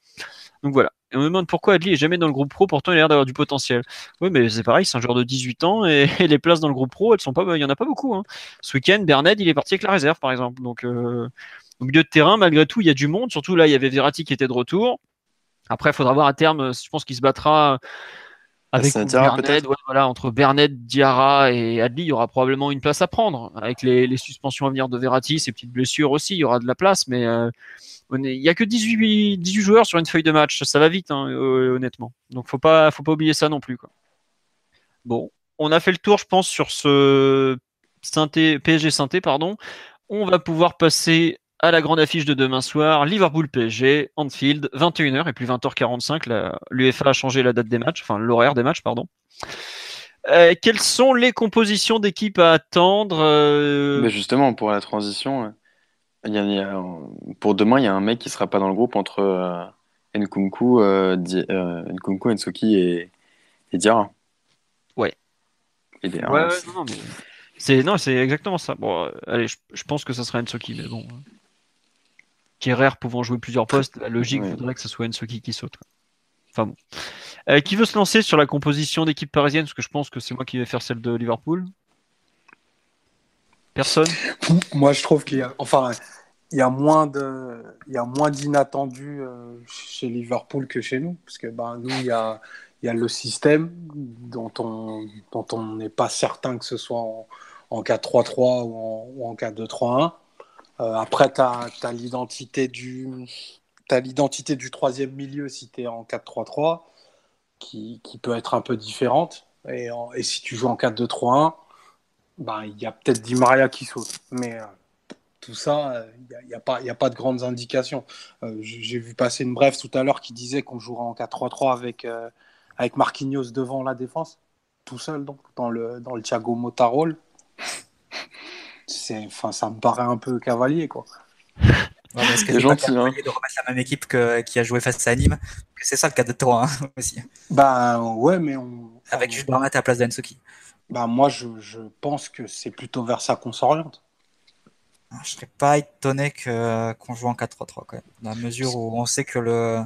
[SPEAKER 1] Donc voilà. Et on me demande pourquoi Adli est jamais dans le groupe pro, pourtant il a l'air d'avoir du potentiel. Oui, mais c'est pareil, c'est un joueur de 18 ans [LAUGHS] et, les places dans le groupe pro, elles sont pas, il y en a pas beaucoup. Hein. Ce week-end, Bernard, il est parti avec la réserve, par exemple. Donc euh, au milieu de terrain, malgré tout, il y a du monde. Surtout là, il y avait Verratti qui était de retour. Après, il faudra voir à terme. Je pense qu'il se battra avec voilà, entre Bernet, Diarra et Adli, il y aura probablement une place à prendre. Avec les, suspensions à venir de Verratti, ces petites blessures aussi, il y aura de la place, mais euh, il n'y a que 18, 18 joueurs sur une feuille de match. Ça va vite, hein, honnêtement. Donc faut pas, faut pas oublier ça non plus. Quoi. Bon, on a fait le tour, je pense, sur ce PSG synthé, pardon. On va pouvoir passer à la grande affiche de demain soir, Liverpool PSG, Anfield, 21h et puis 20h45. L'UEFA a changé la date des matchs, enfin l'horaire des matchs, pardon. Euh, quelles sont les compositions d'équipes à attendre euh?
[SPEAKER 3] Mais Justement, pour la transition, pour demain, il y a un mec qui sera pas dans le groupe entre euh, Nkunku, euh, Nkunku, Nsoki et, et Diarra.
[SPEAKER 1] Ouais. Et ouais, non, mais... C'est non, c'est exactement ça. Bon, allez, je, pense que ça sera Nsoki, mais bon. Kerrer pouvant jouer plusieurs postes, la logique voudrait que ce soit Ensoki qui saute. Enfin bon. Euh, qui veut se lancer sur la composition d'équipe parisienne? Parce que je pense que c'est moi qui vais faire celle de Liverpool. Personne?
[SPEAKER 4] Moi, je trouve qu'il y a, enfin, il y a moins de, il y a moins d'inattendus euh, chez Liverpool que chez nous, parce que ben nous, il y a, il y a le système dont on, dont on n'est pas certain que ce soit en, en 4-3-3 ou en, ou en 4-2-3-1. Euh, après, tu as, l'identité du, du troisième milieu si tu es en 4-3-3, qui, qui, peut être un peu différente. Et, si tu joues en 4-2-3-1, ben, il y a peut-être Di Maria qui saute. Mais euh, tout ça, il n'y a, a, pas, de grandes indications. Euh, j'ai vu passer une brève tout à l'heure qui disait qu'on jouera en 4-3-3 avec, euh, avec Marquinhos devant la défense, tout seul, donc, dans le, dans le Thiago Motarol. [LAUGHS] Enfin, ça me paraît un peu cavalier, quoi.
[SPEAKER 2] Ouais, est-ce que c'est gentil, hein. de remettre la même équipe que, qui a joué face à Nîmes C'est ça le cas de 3 hein, [LAUGHS] aussi.
[SPEAKER 4] Bah ouais, mais on.
[SPEAKER 2] Avec juste Barnat à la place d'Ansoki.
[SPEAKER 4] Bah moi, je, je pense que c'est plutôt vers ça qu'on s'oriente.
[SPEAKER 2] Ah, je serais pas étonné que, qu'on joue en 4-3-3 quand même, dans la mesure où on sait que le.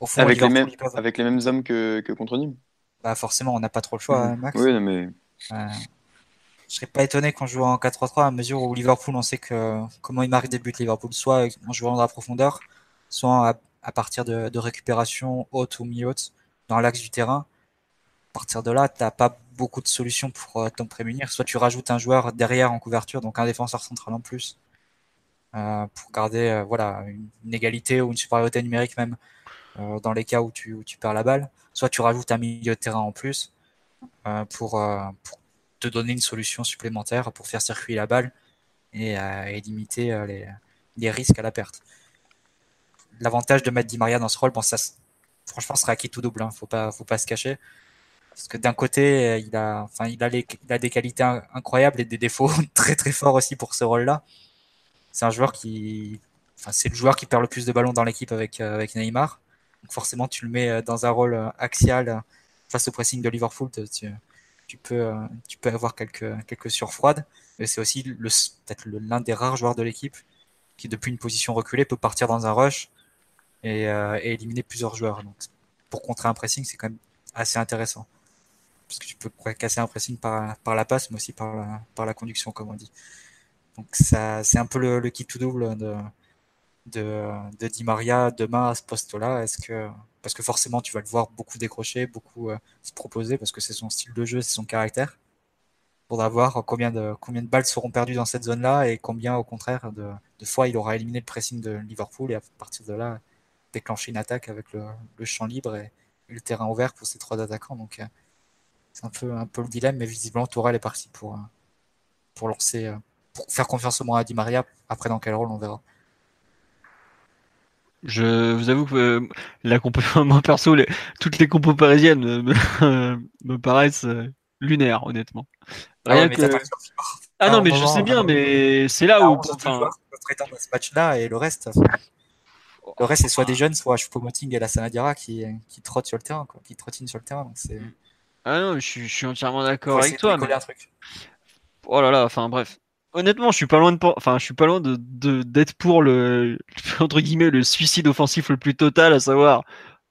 [SPEAKER 5] Au fond, avec, les mêmes, avec les mêmes hommes que, que contre Nîmes
[SPEAKER 2] Bah forcément, on n'a pas trop le choix, hein, Max.
[SPEAKER 5] Oui, mais.
[SPEAKER 2] Euh, je serais pas étonné qu'on joue en 4-3-3 à mesure où Liverpool, on sait que comment il marque des buts Liverpool, soit en jouant dans la profondeur, soit à, partir de, de, récupération haute ou mi-haute dans l'axe du terrain. À partir de là, t'as pas beaucoup de solutions pour euh, t'en prémunir. Soit tu rajoutes un joueur derrière en couverture, donc un défenseur central en plus, euh, pour garder euh, voilà une, égalité ou une supériorité numérique même dans les cas où tu, où tu perds la balle. Soit tu rajoutes un milieu de terrain en plus pour, pour te donner une solution supplémentaire pour faire circuler la balle et, et limiter les, les, risques à la perte. L'avantage de mettre Di Maria dans ce rôle, bon, ça, franchement, sera acquis tout double. Hein, faut pas, faut pas se cacher. Parce que d'un côté, il a, enfin, il a, les, il a des qualités incroyables et des défauts [LAUGHS] très très forts aussi pour ce rôle-là. C'est un joueur qui, enfin, c'est le joueur qui perd le plus de ballons dans l'équipe avec, euh, avec Neymar. Donc forcément, tu le mets euh, dans un rôle euh, axial face au pressing de Liverpool. Tu peux, tu peux avoir quelques, quelques surfroides. Mais c'est aussi peut-être l'un des rares joueurs de l'équipe qui, depuis une position reculée, peut partir dans un rush et, et éliminer plusieurs joueurs. Donc, pour contrer un pressing, c'est quand même assez intéressant parce que tu peux casser un pressing par, par la passe, mais aussi par la, par la conduction, comme on dit. Donc ça, c'est un peu le, le kit tout double de, de, de Di Maria demain à ce poste-là. Est-ce que parce que forcément tu vas le voir beaucoup décrocher, beaucoup euh, se proposer parce que c'est son style de jeu, c'est son caractère. Faudra voir combien de combien de balles seront perdues dans cette zone-là et combien au contraire de, de fois il aura éliminé le pressing de Liverpool et à partir de là déclencher une attaque avec le, le champ libre et, le terrain ouvert pour ces trois attaquants. Donc euh, c'est un peu, un peu le dilemme, mais visiblement, Tourelle est parti pour, euh, pour lancer, pour faire confiance au moins à Di Maria. Après, dans quel rôle, on verra.
[SPEAKER 1] Je vous avoue que euh, la compo, [LAUGHS] moi perso, les, toutes les compos parisiennes me, [LAUGHS] me paraissent lunaires, honnêtement.
[SPEAKER 2] Ah,
[SPEAKER 1] ah non, mais je sais bien, mais c'est là où.
[SPEAKER 2] Enfin... ce match-là et le reste. Le reste, c'est soit des jeunes, soit Choupo-Moting et la Sanadira qui, qui trottent sur le terrain, quoi, qui trottinent sur le terrain. Donc.
[SPEAKER 1] Ah non, je, je suis entièrement d'accord avec toi. Mais... Oh là là, enfin bref. Honnêtement, je suis pas loin de, enfin, je suis pas loin de d'être pour le [LAUGHS] entre guillemets le suicide offensif le plus total, à savoir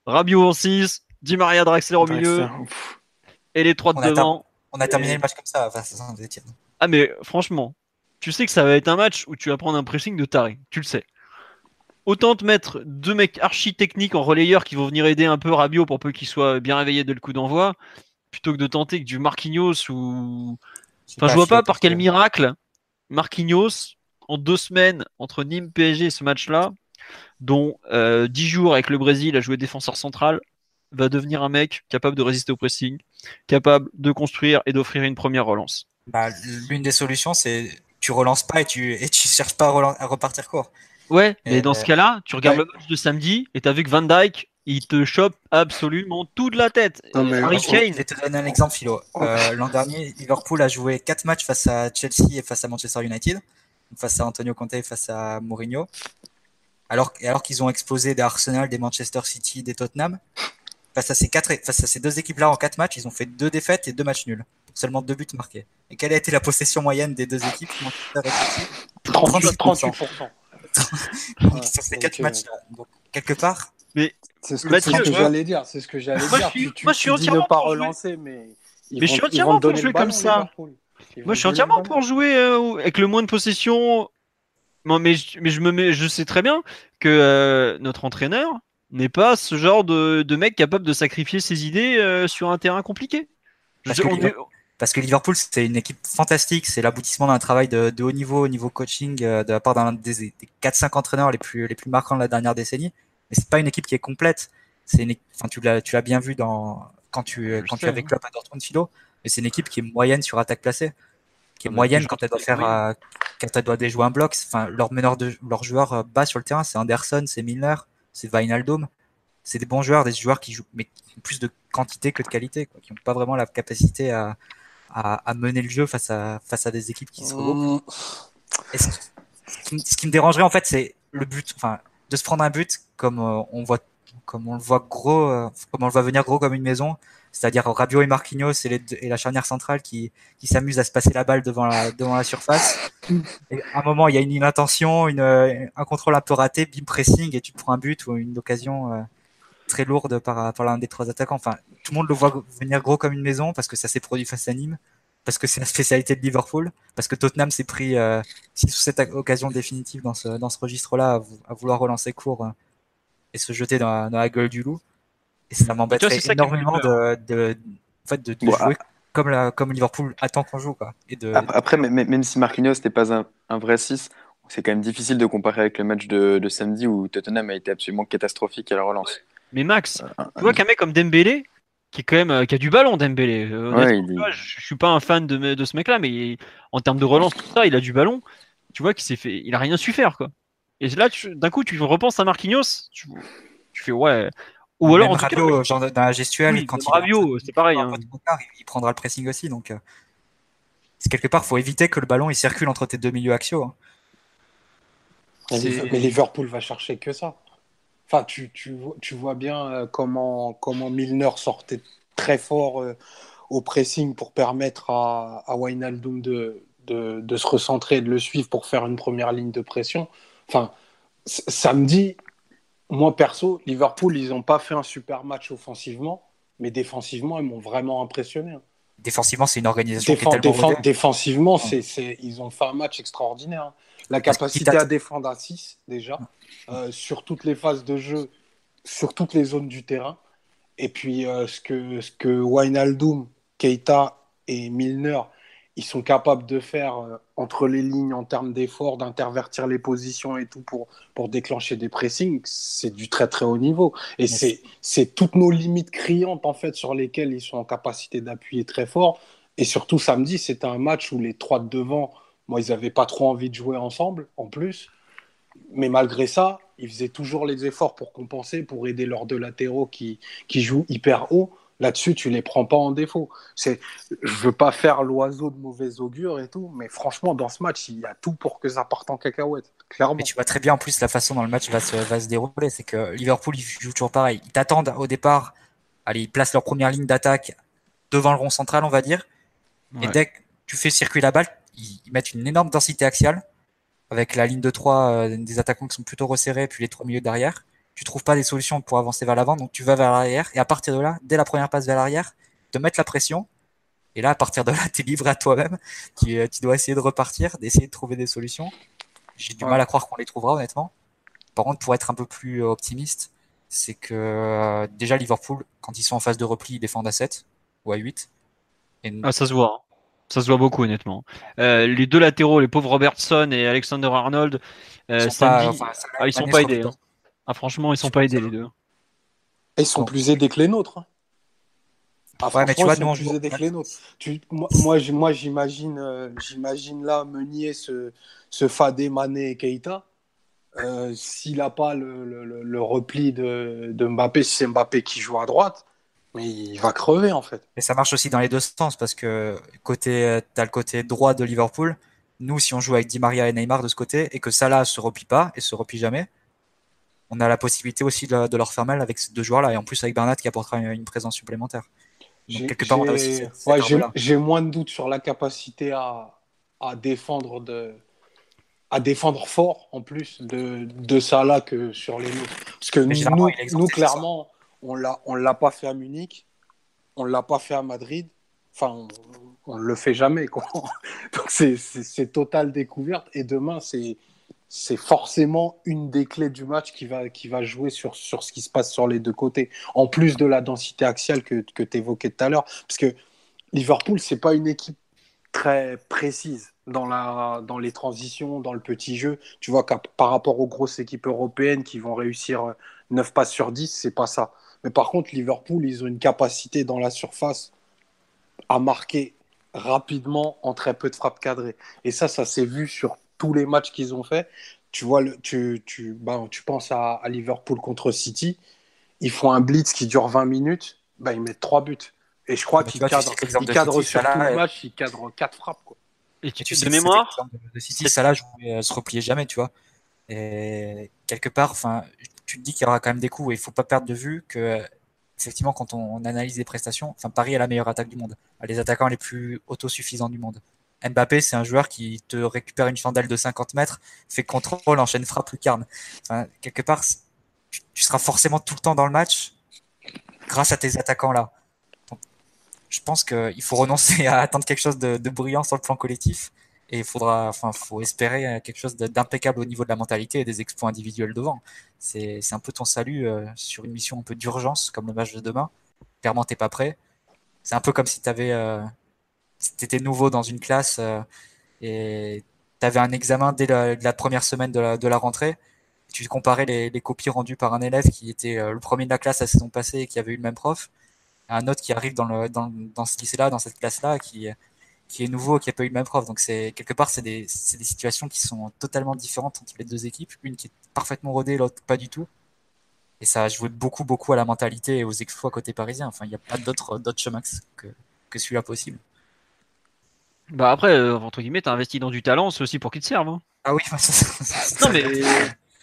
[SPEAKER 1] Rabiot en 6, Di Maria Draxler au milieu et les trois de devant.
[SPEAKER 2] On a terminé le match comme ça face à
[SPEAKER 1] Ah mais franchement, tu sais que ça va être un match où tu vas prendre un pressing de taré, tu le sais. Autant te mettre deux mecs archi techniques en relayeur qui vont venir aider un peu Rabiot pour peu qu'il soit bien réveillé dès le coup d'envoi, plutôt que de tenter que du Marquinhos ou. Enfin, je vois pas par quel miracle Marquinhos, en deux semaines entre Nîmes, PSG et ce match-là, dont euh, dix jours avec le Brésil à jouer défenseur central, va devenir un mec capable de résister au pressing, capable de construire et d'offrir une première relance.
[SPEAKER 2] Bah, L'une des solutions, c'est tu relances pas et tu et tu cherches pas à, repartir court.
[SPEAKER 1] Ouais, mais dans ce cas-là, tu regardes le match de samedi et tu as vu que Van Dyke, il te chope absolument toute la tête.
[SPEAKER 2] Harry Kane. Je vais te donner un exemple, Philo. Euh, L'an dernier, Liverpool a joué 4 matchs face à Chelsea et face à Manchester United, face à Antonio Conte et face à Mourinho. Alors, alors qu'ils ont explosé des Arsenal, des Manchester City, des Tottenham. Face à ces, quatre, face à ces deux équipes-là en 4 matchs, ils ont fait 2 défaites et 2 matchs nuls. Seulement 2 buts marqués. Et quelle a été la possession moyenne des deux équipes
[SPEAKER 4] Manchester et 38%. 38%. [LAUGHS]
[SPEAKER 2] sur ces 4 matchs-là. Donc, quelque part,
[SPEAKER 1] mais
[SPEAKER 4] c'est ce que, que j'allais dire. C'est ce que j'allais dire.
[SPEAKER 1] tu, moi, je suis entièrement
[SPEAKER 4] pas relancer, mais.
[SPEAKER 1] Mais je suis entièrement pour jouer comme ça. Moi, je suis entièrement pour jouer euh, avec le moins de possession. Non, mais, je, mais je me mets, je sais très bien que euh, notre entraîneur n'est pas ce genre de, de, mec capable de sacrifier ses idées euh, sur un terrain compliqué.
[SPEAKER 2] Parce, que, Liverpool, parce que Liverpool, c'est une équipe fantastique. C'est l'aboutissement d'un travail de, de, haut niveau, au niveau coaching, de la part d'un des, des 4-5 entraîneurs les plus, les plus marquants de la dernière décennie mais c'est pas une équipe qui est complète. C'est une, enfin, tu l'as, tu l'as bien vu dans, quand tu, quand tu es avec Klopp à Dortmund, Philo, mais c'est une équipe qui est moyenne sur attaque placée, qui est moyenne quand elle doit faire, euh, quand elle doit déjouer un bloc. Enfin, leur meneur de, leur joueur euh, bas sur le terrain, c'est Anderson, c'est Milner, c'est Wijnaldum. C'est des bons joueurs, des joueurs qui jouent, mais plus de quantité que de qualité, quoi, qui n'ont pas vraiment la capacité à, à, à, mener le jeu face à, face à des équipes qui se regroupent. Mmh. Ce, qui me dérangerait, en fait, c'est le but, enfin, de se prendre un but comme euh, on voit, comme on le voit gros, comme on le voit venir gros comme une maison, c'est-à-dire Rabiot et Marquinhos et, la charnière centrale qui, qui s'amusent à se passer la balle devant la, devant la surface. Et à un moment, il y a une inattention, une, un contrôle un peu raté, bim pressing, et tu prends un but ou une occasion euh, très lourde par, par l'un des trois attaquants. Enfin, tout le monde le voit venir gros comme une maison parce que ça s'est produit face à Nîmes, parce que c'est la spécialité de Liverpool, parce que Tottenham s'est pris euh, six ou sept occasions définitives dans ce, dans ce registre-là à, vouloir relancer court euh, et se jeter dans la, dans la gueule du loup. Et ça m'embêterait énormément de, de, en fait, de, jouer comme, la, comme Liverpool attend qu'on joue. Quoi. Et de...
[SPEAKER 5] Après, même si Marquinhos n'était pas un, un, vrai 6, c'est quand même difficile de comparer avec le match de, de, samedi où Tottenham a été absolument catastrophique à la relance.
[SPEAKER 1] Mais Max, euh, tu vois qu'un mec comme Dembélé, qui est quand même euh, qui a du ballon Dembélé. Euh, ouais, il... je, je suis pas un fan de, de ce mec-là, mais en termes de relance, tout ça, il a du ballon. Tu vois qu'il s'est fait, il a rien su faire quoi. Et là, d'un coup, tu repenses à Marquinhos, tu, tu fais ouais,
[SPEAKER 2] ou alors, en Rabio, genre dans la gestuelle, quand
[SPEAKER 1] il c'est pareil. Hein.
[SPEAKER 2] il, prendra le pressing aussi. Donc, euh, quelque part, faut éviter que le ballon il circule entre tes deux milieux axiaux. Hein.
[SPEAKER 4] Mais Liverpool va chercher que ça. Enfin, tu, tu, tu vois bien euh, comment, comment Milner sortait très fort euh, au pressing pour permettre à, à Wijnaldum de, de, de, se recentrer et de le suivre pour faire une première ligne de pression. Enfin, samedi, moi, perso, Liverpool, ils n'ont pas fait un super match offensivement, mais défensivement, ils m'ont vraiment impressionné. Hein.
[SPEAKER 2] Défensivement, c'est une organisation qui est tellement
[SPEAKER 4] Défensivement, c'est, ils ont fait un match extraordinaire. La capacité à défendre à 6, déjà, euh, sur toutes les phases de jeu, sur toutes les zones du terrain. Et puis, euh, ce, que, ce que Wijnaldum, Keita et Milner ils sont capables de faire euh, entre les lignes en termes d'effort, d'intervertir les positions et tout pour, pour déclencher des pressings, c'est du très très haut niveau. Et c'est toutes nos limites criantes en fait sur lesquelles ils sont en capacité d'appuyer très fort. Et surtout samedi, c'était un match où les trois de devant, moi, ils n'avaient pas trop envie de jouer ensemble en plus. Mais malgré ça, ils faisaient toujours les efforts pour compenser, pour aider leurs deux latéraux qui, qui jouent hyper haut. Là-dessus, tu les prends pas en défaut. C'est, je veux pas faire l'oiseau de mauvais augure et tout, mais franchement, dans ce match, il y a tout pour que ça parte en cacahuète. Clairement.
[SPEAKER 2] Mais tu vois très bien en plus la façon dont le match va se, va se dérouler. C'est que Liverpool, ils jouent toujours pareil. Ils t'attendent au départ. Allez, ils placent leur première ligne d'attaque devant le rond central, on va dire. Et dès que tu fais circuler la balle, ils, mettent une énorme densité axiale avec la ligne de 3 euh, des attaquants qui sont plutôt resserrés, puis les trois milieux derrière tu trouves pas des solutions pour avancer vers l'avant, donc tu vas vers l'arrière, et à partir de là, dès la première passe vers l'arrière, te mettre la pression, et là, à partir de là, tu es livré à toi-même, tu, tu, dois essayer de repartir, d'essayer de trouver des solutions. J'ai du mal à croire qu'on les trouvera, honnêtement. Par contre, pour être un peu plus optimiste, c'est que euh, déjà Liverpool, quand ils sont en phase de repli, ils défendent à 7 ou à 8.
[SPEAKER 1] Et... Ah, ça se voit. Ça se voit beaucoup, honnêtement. Euh, les deux latéraux, les pauvres Robertson et Alexander Arnold, euh, ils sont pas, ah, ils sont pas aidés. Hein. Ah, franchement, ils sont pas aidés les deux.
[SPEAKER 4] Ils sont plus aidés que les nôtres. Hein. Ah, ouais, mais tu vois, ils sont plus aidés que les nôtres. moi, moi, j'imagine, euh, j'imagine là Meunier se, se fader Mané et Keita. Euh, s'il n'a pas le, le, repli de, de Mbappé, si c'est Mbappé qui joue à droite, mais il va crever en fait.
[SPEAKER 2] Et ça marche aussi dans les deux sens parce que côté, tu as le côté droit de Liverpool. Nous, si on joue avec Di Maria et Neymar de ce côté et que Salah se replie pas et se replie jamais, on a la possibilité aussi de, leur faire mal avec ces deux joueurs-là, et en plus avec Bernat qui apportera une, présence supplémentaire.
[SPEAKER 4] J'ai moins de doutes sur la capacité à, défendre de à défendre fort en plus de, de là que sur les nôtres. Parce que nous, nous, clairement, on l'a on l'a pas fait à Munich, on l'a pas fait à Madrid. Enfin, on, ne le fait jamais quoi. [LAUGHS] Donc c'est totale découverte. Et demain, c'est c'est forcément une des clés du match qui va, qui va jouer sur, sur ce qui se passe sur les deux côtés. En plus de la densité axiale que, que tu évoquais tout à l'heure. Parce que Liverpool, c'est pas une équipe très précise dans, la, dans les transitions, dans le petit jeu. Tu vois par rapport aux grosses équipes européennes qui vont réussir 9 passes sur 10, c'est pas ça. Mais par contre, Liverpool, ils ont une capacité dans la surface à marquer rapidement en très peu de frappes cadrées. Et ça, ça s'est vu sur tous les matchs qu'ils ont fait. Tu vois, le, tu, tu, ben, tu penses à, Liverpool contre City, ils font un blitz qui dure 20 minutes, ben, ils mettent 3 buts. Et je crois qu'ils cadrent, ils cadrent sur tout le match, ils cadrent 4 frappes. Quoi.
[SPEAKER 2] Et tu, tu sais, de mémoire de City, Salah, je ne se replier jamais, tu vois. Et quelque part, enfin, tu te dis qu'il y aura quand même des coups et il faut pas perdre de vue que effectivement quand on, analyse les prestations, enfin Paris a la meilleure attaque du monde, a les attaquants les plus autosuffisants du monde. Mbappé, c'est un joueur qui te récupère une chandelle de 50 mètres, fait contrôle, enchaîne frappe, lucarne. Enfin, quelque part, tu, seras forcément tout le temps dans le match grâce à tes attaquants là. je pense qu'il faut renoncer [LAUGHS] à attendre quelque chose de brillant sur le plan collectif et il faudra, enfin, faut espérer euh, quelque chose d'impeccable au niveau de la mentalité et des exploits individuels devant. C'est un peu ton salut euh, sur une mission un peu d'urgence comme le match de demain. Clairement, t'es pas prêt. C'est un peu comme si tu avais, euh, étais nouveau dans une classe et tu avais un examen dès la, première semaine de la, rentrée. Tu comparais les, copies rendues par un élève qui était le premier de la classe la saison passée et qui avait eu le même prof, à un autre qui arrive dans, le, dans, dans ce lycée-là, dans cette classe-là, qui qui est nouveau, qui n'a pas eu le même prof. Donc c'est quelque part, c'est des, des, situations qui sont totalement différentes entre les deux équipes. Une qui est parfaitement rodée, l'autre pas du tout. Et ça a joué beaucoup, beaucoup à la mentalité et aux exploits côté parisien. Enfin, il n'y a pas d'autre chemin que, que celui-là possible.
[SPEAKER 1] Bah après, euh, entre guillemets, t'as investi dans du talent, c'est aussi pour qu'il te serve. Hein.
[SPEAKER 2] Ah oui,
[SPEAKER 1] non mais,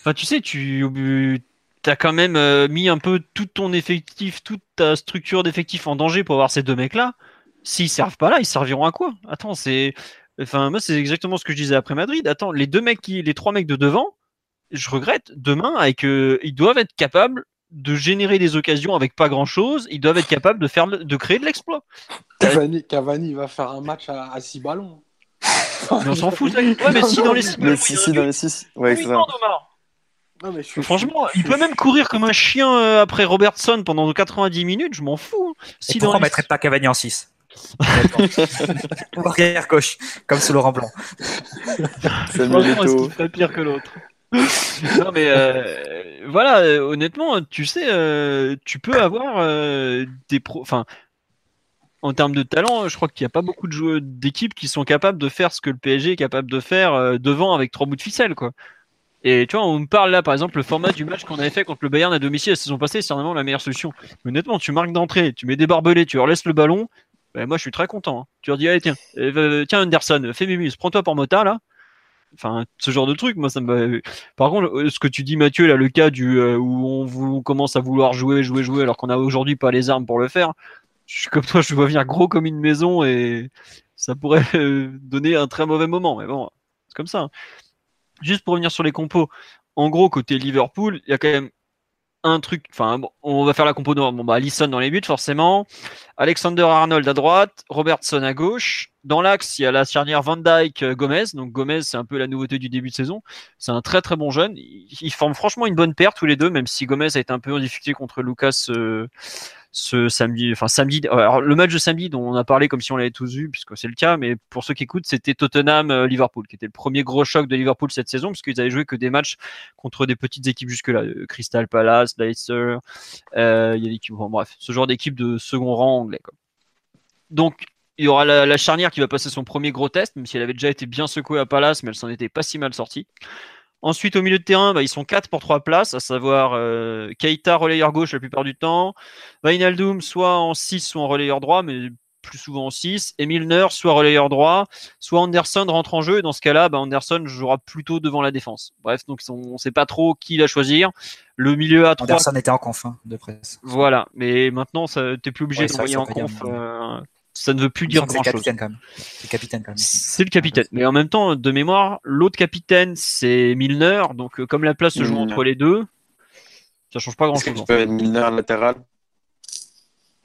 [SPEAKER 1] enfin tu sais, tu as quand même euh, mis un peu tout ton effectif, toute ta structure d'effectif en danger pour avoir ces deux mecs-là. S'ils servent pas là, ils serviront à quoi? Attends, c'est. Enfin, moi, c'est exactement ce que je disais après Madrid. Attends, les deux mecs qui, les trois mecs de devant, je regrette, demain, avec, euh, ils doivent être capables de générer des occasions avec pas grand chose. Ils doivent être capables de faire, de créer de l'exploit.
[SPEAKER 4] Cavani, Cavani va faire un match à, à six ballons.
[SPEAKER 1] on s'en fout. [LAUGHS] Ouais, mais si dans les six.
[SPEAKER 5] Mais si, si dans les six. Ouais, c'est ça.
[SPEAKER 1] Non, mais Franchement, il peut même courir comme un chien euh, après Robertson pendant 90 minutes, je m'en fous.
[SPEAKER 2] Si pourquoi on mettrait pas Cavani en 6 Ou [LAUGHS] arrière gauche, comme sous Laurent Blanc. [LAUGHS]
[SPEAKER 1] C'est pas pire que l'autre non mais euh, voilà, euh, honnêtement, tu sais, euh, tu peux avoir des pro, enfin, en termes de talent, je crois qu'il n'y a pas beaucoup de joueurs d'équipes qui sont capables de faire ce que le PSG est capable de faire devant avec trois bouts de ficelle, quoi. Et tu vois, on me parle là, par exemple, le format du match qu'on avait fait contre le Bayern à domicile la saison passée, c'est vraiment la meilleure solution. honnêtement, tu marques d'entrée, tu mets des barbelés, tu leur laisses le ballon, ben, moi je suis très content. Hein. Tu leur dis, tiens, euh, tiens Anderson, fais Mimus, prends-toi pour Mota là. Enfin, ce genre de truc, moi ça me. Par contre, euh, ce que tu dis, Mathieu, là, le cas du euh, où on, commence à vouloir jouer, jouer, jouer, alors qu'on a aujourd'hui pas les armes pour le faire. Je suis comme [LAUGHS] toi, je vois venir gros comme une maison et ça pourrait donner un très mauvais moment. Mais bon, c'est comme ça. Hein. Juste pour revenir sur les compos, en gros, côté Liverpool, il y a quand même un truc. Enfin, on va faire la compo. Bon, bah, Allison dans les buts, forcément. Alexander Arnold à droite. Robertson à gauche. Dans l'axe, il y a la charnière Van Dyke euh, Gomez. Donc, Gomez, c'est un peu la nouveauté du début de saison. C'est un très très bon jeune. Ils, forment franchement une bonne paire tous les deux, même si Gomez a été un peu en difficulté contre Lucas. Euh, ce samedi, enfin samedi. Alors, le match de samedi dont on a parlé comme si on l'avait tous vu, puisque c'est le cas, mais pour ceux qui écoutent, c'était Tottenham-Liverpool, qui était le premier gros choc de Liverpool cette saison, puisqu'ils avaient joué que des matchs contre des petites équipes jusque-là, euh, Crystal Palace, Leicester, euh, il y a l'équipe, bref, ce genre d'équipe de second rang anglais. Donc, il y aura la, la, charnière qui va passer son premier gros test, même si elle avait déjà été bien secouée à Palace, mais elle s'en était pas si mal sortie. Ensuite, au milieu de terrain, bah, ils sont 4 pour 3 places, à savoir euh, Keita, relayeur gauche la plupart du temps, Vainaldum soit en 6, soit en relayeur droit, mais plus souvent en 6, et Milner, soit relayeur droit, soit Anderson rentre en jeu, et dans ce cas-là, bah, Anderson jouera plutôt devant la défense. Bref, donc on ne sait pas trop qui la choisir. Le milieu à 3.
[SPEAKER 2] Anderson était en conf hein, de presse.
[SPEAKER 1] Voilà, mais maintenant, tu n'es plus obligé d'envoyer en conf ça ne veut plus dire grand chose.
[SPEAKER 2] C'est quand même. C'est capitaine quand même.
[SPEAKER 1] C'est le capitaine. Mais en même temps, de mémoire, l'autre capitaine, c'est Milner. Donc, euh, comme la place se joue entre les deux, ça change pas grand chose.
[SPEAKER 5] Tu peux être Milner latéral?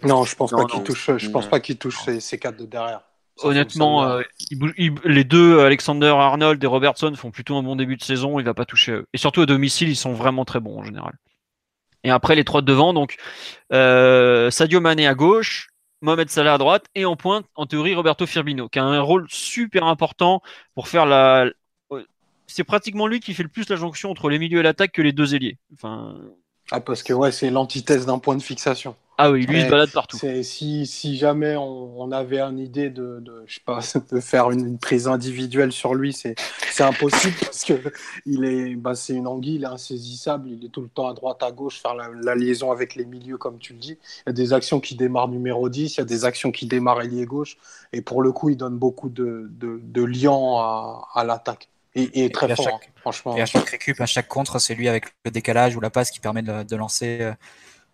[SPEAKER 4] Non, je pense pas qu'il touche. Je pense pas qu'il touche ces, quatre de derrière.
[SPEAKER 1] Honnêtement, euh, les deux, Alexander Arnold et Robertson, font plutôt un bon début de saison. Il va pas toucher. Et surtout à domicile, ils sont vraiment très bons en général. Et après les trois de devant, donc euh, Sadio Mané à gauche, Mohamed Salah à droite et en pointe, en théorie, Roberto Firmino, qui a un rôle super important pour faire la. C'est pratiquement lui qui fait le plus la jonction entre les milieux et l'attaque que les deux ailiers.
[SPEAKER 4] Ah, parce que ouais, c'est l'antithèse d'un point de fixation.
[SPEAKER 1] Ah oui, lui, il se balade partout.
[SPEAKER 4] Si, si jamais on, avait une idée de, de, je sais pas, [LAUGHS] de faire une, prise individuelle sur lui, c'est impossible parce que il est, bah, c'est une anguille, il est insaisissable, il est tout le temps à droite, à gauche, faire la, liaison avec les milieux, comme tu le dis. Il y a des actions qui démarrent numéro 10, il y a des actions qui démarrent ailier gauche, et pour le coup, il donne beaucoup de, de, de liens à, à l'attaque. Et, très fort, hein, franchement.
[SPEAKER 2] Et à chaque récup, à chaque contre, c'est lui avec le décalage ou la passe qui permet de, de lancer euh,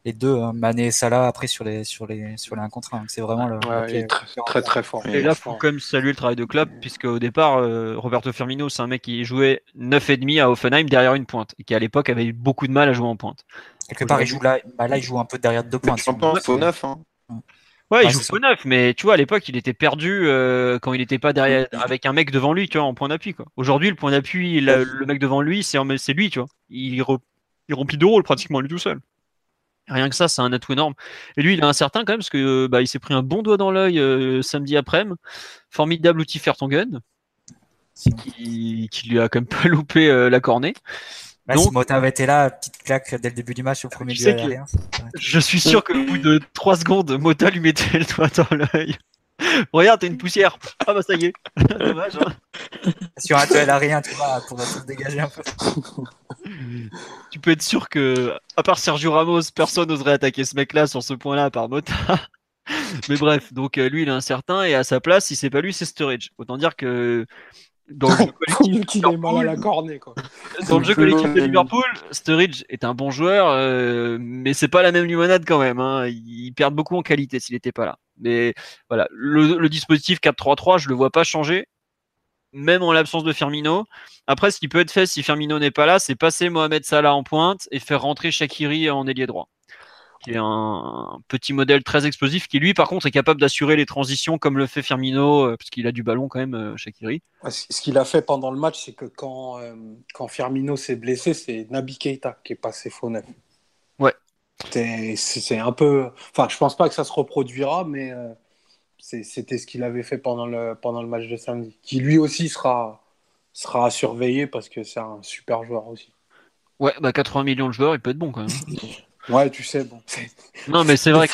[SPEAKER 2] les deux, hein, Mané et Salah, après sur les, sur les, sur les 1 contre 1. C'est vraiment le.
[SPEAKER 4] Ouais, très, très, fort.
[SPEAKER 1] Et là, il faut quand même saluer le travail de club, puisque au départ, euh, Roberto Firmino, c'est un mec qui jouait 9,5 à Offenheim derrière une pointe, et qui à l'époque avait eu beaucoup de mal à jouer en pointe.
[SPEAKER 2] Quelque part, il joue là, bah là, il joue un peu derrière deux pointes.
[SPEAKER 5] Faux neuf, hein.
[SPEAKER 1] Ouais, il joue faux neuf, mais tu vois, à l'époque, il était perdu euh, quand il n'était pas derrière avec un mec devant lui, tu vois, en point d'appui. Aujourd'hui, le point d'appui, le mec devant lui, c'est lui, tu vois. Il, il remplit deux rôles pratiquement lui tout seul. Rien que ça, c'est un atout énorme. Et lui, il est incertain quand même parce que bah, il s'est pris un bon doigt dans l'œil euh, samedi après-midi. Formidable outil faire ton gun, qui, lui a quand même [LAUGHS] pas loupé euh, la cornée.
[SPEAKER 2] Bah, Donc, si Mota avait été là, petite claque dès le début du match au premier duel
[SPEAKER 1] Je suis sûr qu'au bout de 3 secondes, Mota lui mettait le doigt dans l'œil. [LAUGHS] Regarde, t'as une poussière. Ah bah ça y est. [LAUGHS] Dommage.
[SPEAKER 2] Hein. Sur un duel à rien, tu vois, pour se dégager un peu. [LAUGHS]
[SPEAKER 1] tu peux être sûr que, à part Sergio Ramos, personne n'oserait attaquer ce mec-là sur ce point-là, à part Mota. Mais bref, donc euh, lui il est incertain et à sa place, si c'est pas lui, c'est Sturridge. Autant dire que
[SPEAKER 4] dans le jeu collectif de la cornée, quoi.
[SPEAKER 1] Dans le jeu collectif de Liverpool, Sturridge est un bon joueur, euh, mais c'est pas la même limonade quand même. Hein. Il perd beaucoup en qualité s'il n'était pas là. Mais voilà, le, dispositif 4-3-3, je le vois pas changer, même en l'absence de Firmino. Après, ce qui peut être fait si Firmino n'est pas là, c'est passer Mohamed Salah en pointe et faire rentrer Shakiri en ailier droit qui est un petit modèle très explosif, qui lui, par contre, est capable d'assurer les transitions comme le fait Firmino, euh, parce a du ballon quand même, euh, Shakiri.
[SPEAKER 4] Ce qu'il a fait pendant le match, c'est que quand, euh, quand Firmino s'est blessé, c'est Nabi Keita qui est passé faux neuf. C'est un peu. Enfin, je pense pas que ça se reproduira, mais c'était ce qu'il avait fait pendant le, pendant le match de samedi. Qui lui aussi sera, sera à surveiller parce que c'est un super joueur aussi.
[SPEAKER 1] Ouais, bah 80 millions de joueurs, il peut être bon quand même. [LAUGHS]
[SPEAKER 4] Ouais, tu sais, bon.
[SPEAKER 1] Non, mais c'est vrai que.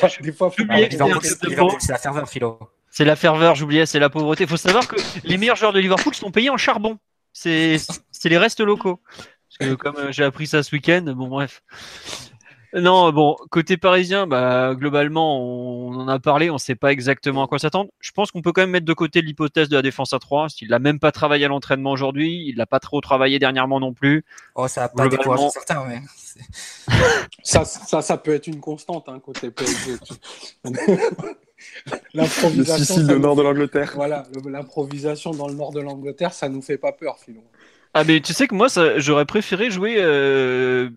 [SPEAKER 2] c'est la ferveur, Philo.
[SPEAKER 1] C'est la ferveur, j'oubliais, c'est la pauvreté. Il faut savoir que les meilleurs joueurs de Liverpool sont payés en charbon. C'est les restes locaux. Parce que comme euh, j'ai appris ça ce week-end, bon, bref. Non, bon, côté parisien, bah, globalement, on en a parlé, on ne sait pas exactement à quoi s'attendre. Je pense qu'on peut quand même mettre de côté l'hypothèse de la défense à 3. Il n'a même pas travaillé à l'entraînement aujourd'hui, il n'a pas trop travaillé dernièrement non plus.
[SPEAKER 2] Oh, ça n'a pas découragé certains, mais... [LAUGHS]
[SPEAKER 4] ça, ça, ça, peut être une constante, hein, côté PSG. [LAUGHS] [LAUGHS]
[SPEAKER 5] L'improvisation. Le Sicile, le nord de l'Angleterre.
[SPEAKER 4] Voilà, l'improvisation dans le nord de l'Angleterre, ça nous fait pas peur, Philon.
[SPEAKER 1] Ah, mais tu sais que moi, j'aurais préféré jouer. Euh,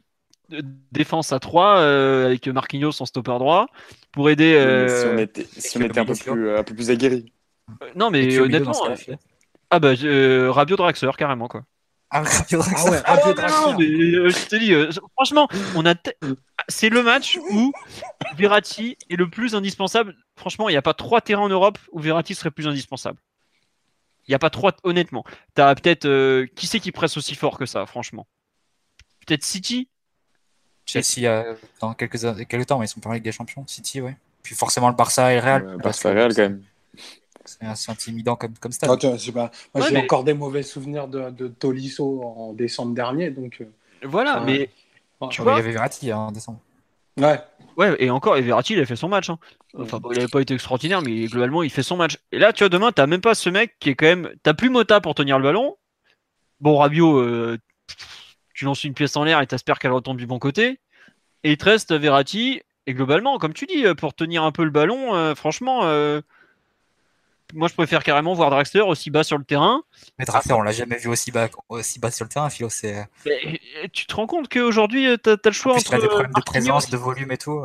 [SPEAKER 1] défense à 3 euh, avec Marquinhos en stopper droit pour aider.
[SPEAKER 5] si on euh, était, si on était un, peu plus, euh, un peu plus aguerri.
[SPEAKER 1] non, mais honnêtement. Ah bah, Rabio Draxler, carrément quoi.
[SPEAKER 2] Ah, Rabio Draxler.
[SPEAKER 1] Ah ouais, Rabio ah, je te dis, franchement, on a c'est le match où Verratti est le plus indispensable. Franchement, il n'y a pas trois terrains en Europe où Verratti serait plus indispensable. Il n'y a pas trois, honnêtement. T'as peut-être. qui c'est qui presse aussi fort que ça, franchement? Peut-être City
[SPEAKER 2] Chelsea euh, dans quelques, quelques temps, mais ils sont pas avec des champions. City, ouais. Puis forcément le Barça et le Real.
[SPEAKER 5] Barça et Real, quand même.
[SPEAKER 2] C'est assez intimidant comme, comme stade.
[SPEAKER 4] Moi, j'ai encore des mauvais souvenirs de, de, Tolisso en décembre dernier. Donc, euh,
[SPEAKER 1] voilà, mais.
[SPEAKER 2] Tu vois, il y avait Verratti hein, en décembre.
[SPEAKER 4] Ouais.
[SPEAKER 1] Ouais, et encore, et Verratti, il a fait son match. Hein. Enfin, il n'avait pas été extraordinaire, mais globalement, il fait son match. Et là, tu vois, demain, t'as même pas ce mec qui est quand même. T'as plus Mota pour tenir le ballon. Bon, Rabiot, euh, tu lances une pièce en l'air et t'espères qu'elle retombe du bon côté. Et il te reste Verratti. Et globalement, comme tu dis, pour tenir un peu le ballon, euh, franchement, euh, moi je préfère carrément voir Draxler aussi bas sur le terrain.
[SPEAKER 2] Mais Draxler, on l'a jamais vu aussi bas, aussi bas sur le terrain, Philo.
[SPEAKER 1] tu te rends compte qu'aujourd'hui, tu as, le choix entre.
[SPEAKER 2] Il a des problèmes de présence, de volume et tout.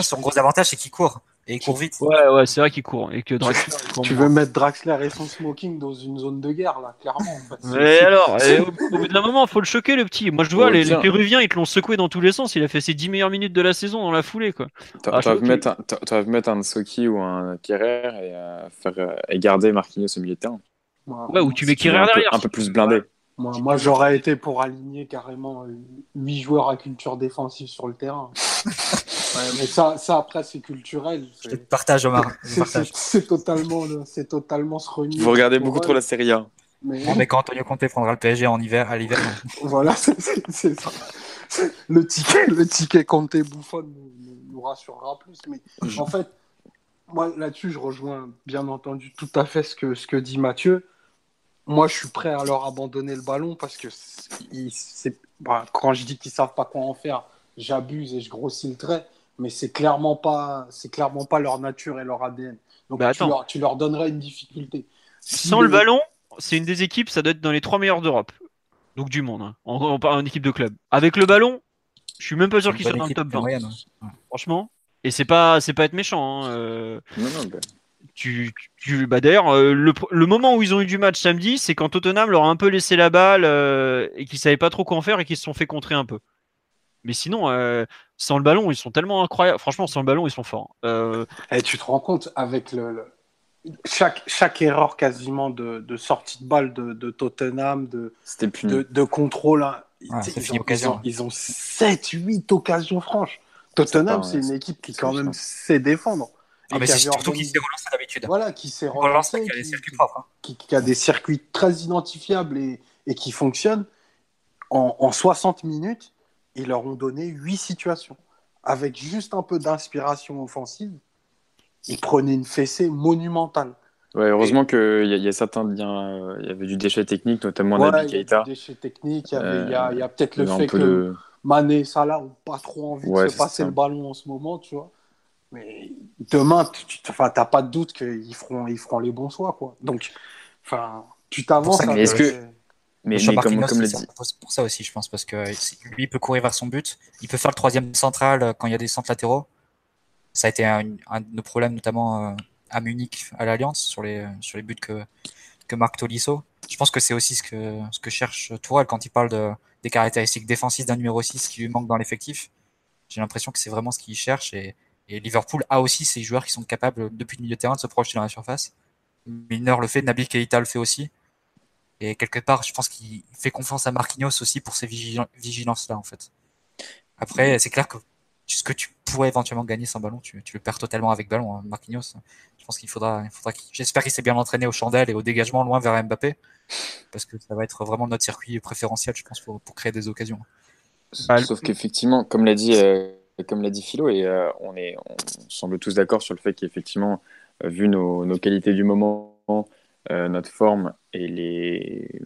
[SPEAKER 2] son gros avantage, c'est qu'il court. Et il court vite.
[SPEAKER 1] Ouais, ouais, c'est vrai qu'il court. Et que Draxler, [LAUGHS]
[SPEAKER 4] tu veux mettre Draxler et son smoking dans une zone de guerre, là, clairement.
[SPEAKER 1] Mais [LAUGHS] alors, [LAUGHS] au, bout d'un moment, il faut le choquer, le petit. Moi, je vois, les, Péruviens, ils te l'ont secoué dans tous les sens. Il a fait ses 10 meilleures minutes de la saison dans la foulée, quoi.
[SPEAKER 5] Tu vas mettre, un, mettre un Soki ou un Kerrer et, euh, faire, euh, et garder Marquinhos au milieu de terrain.
[SPEAKER 1] Ouais, ou tu mets Kerrer derrière.
[SPEAKER 5] Un peu plus blindé.
[SPEAKER 4] Moi, moi j'aurais été pour aligner carrément 8 joueurs à culture défensive sur le terrain. Mais ça, ça après, c'est culturel.
[SPEAKER 2] Je partage, Omar. [LAUGHS]
[SPEAKER 4] C'est totalement, c'est totalement se renier.
[SPEAKER 3] Vous regardez beaucoup trop la Serie A.
[SPEAKER 2] Mais... mais quand Antonio Conte prendra le PSG en hiver, à l'hiver. [LAUGHS]
[SPEAKER 4] voilà, [LAUGHS] c'est ça. Le ticket, le ticket Conte Bouffon nous, rassurera plus. Mais en fait, moi là-dessus, je rejoins bien entendu tout à fait ce que, ce que dit Mathieu. Moi, je suis prêt à leur abandonner le ballon parce que c'est, bah, quand je dis qu'ils savent pas quoi en faire, j'abuse et je grossis le trait. Mais c'est clairement pas, c'est clairement pas leur nature et leur ADN. Donc bah, tu, leur, tu, leur, donnerais une difficulté.
[SPEAKER 1] Sans le ballon, c'est une des équipes, ça doit être dans les trois meilleurs d'Europe. Donc du monde, hein. en, en, équipe de club. Avec le ballon, je suis même pas sûr qu'ils soient dans le top 20. Franchement. Et c'est pas, c'est pas être méchant. Hein, euh. Non, non, bah. Tu, tu, bah d'ailleurs, euh, le, moment où ils ont eu du match samedi, c'est quand Tottenham leur a un peu laissé la balle euh, et qu'ils savaient pas trop quoi en faire et qu'ils se sont fait contrer un peu. Mais sinon, sans le ballon, ils sont tellement incroyables. Franchement, sans le ballon, ils sont forts.
[SPEAKER 4] Et eh, tu te rends compte avec le chaque, chaque erreur quasiment de, de sortie de balle de, de Tottenham, de, de, de, contrôle, hein, ils, ont, ils, ont, 7-8 occasions franches. Tottenham, c'est une équipe qui quand même sait défendre.
[SPEAKER 2] Ah, mais c'est surtout qui s'est relancé d'habitude.
[SPEAKER 4] Voilà, qui s'est relancé, qui, a des circuits propres, hein. qui, a des circuits très identifiables et, et qui fonctionnent. En, en, 60 minutes, ils leur ont donné 8 situations. Avec juste un peu d'inspiration offensive, il prenait une fessée monumentale.
[SPEAKER 3] Ouais, heureusement qu'il y, y, a certains liens. Euh, il y avait du déchet technique, notamment ouais, Naby Keita.
[SPEAKER 4] Il y a du déchet technique. Il y, avait, il y a, il y a peut-être le fait que de... Mané et Salah n'ont pas trop envie ouais, de se passer le ballon en ce moment, tu vois. Mais demain, tu n'as pas de doute qu'ils feront, ils feront les bons choix, quoi. Donc, enfin, tu t'avances.
[SPEAKER 2] Est-ce que. Mais, mais comme, comme dit... pour ça aussi, je pense, parce que lui, il peut courir vers son but. Il peut faire le troisième central quand il y a des centres latéraux ça a été un, de nos problèmes, notamment euh, à Munich, à l'Alliance, sur les, sur les buts que, que marque Tolisso. Je pense que c'est aussi ce que, ce que cherche Tourelle quand il parle de, des caractéristiques défensives d'un numéro 6 qui lui manque dans l'effectif. J'ai l'impression que c'est vraiment ce qu'il cherche et, et, Liverpool a aussi ces joueurs qui sont capables, depuis le milieu de terrain, de se projeter dans la surface. Milner le fait, Nabil Keita le fait aussi. Et quelque part, je pense qu'il fait confiance à Marquinhos aussi pour ces vigilances-là, en fait. Après, c'est clair que ce que tu pourrais éventuellement gagner sans ballon, tu, le perds totalement avec ballon, hein, Marquinhos. Je pense qu'il faudra, il faudra j'espère qu'il s'est bien entraîné au chandelle et au dégagement loin vers Mbappé, parce que ça va être vraiment notre circuit préférentiel, je pense, pour, créer des occasions.
[SPEAKER 3] Sauf qu'effectivement, comme l'a dit, euh, comme l'a dit Philo, et euh, on est, on semble tous d'accord sur le fait qu'effectivement, euh, vu nos, qualités du moment, notre forme et les,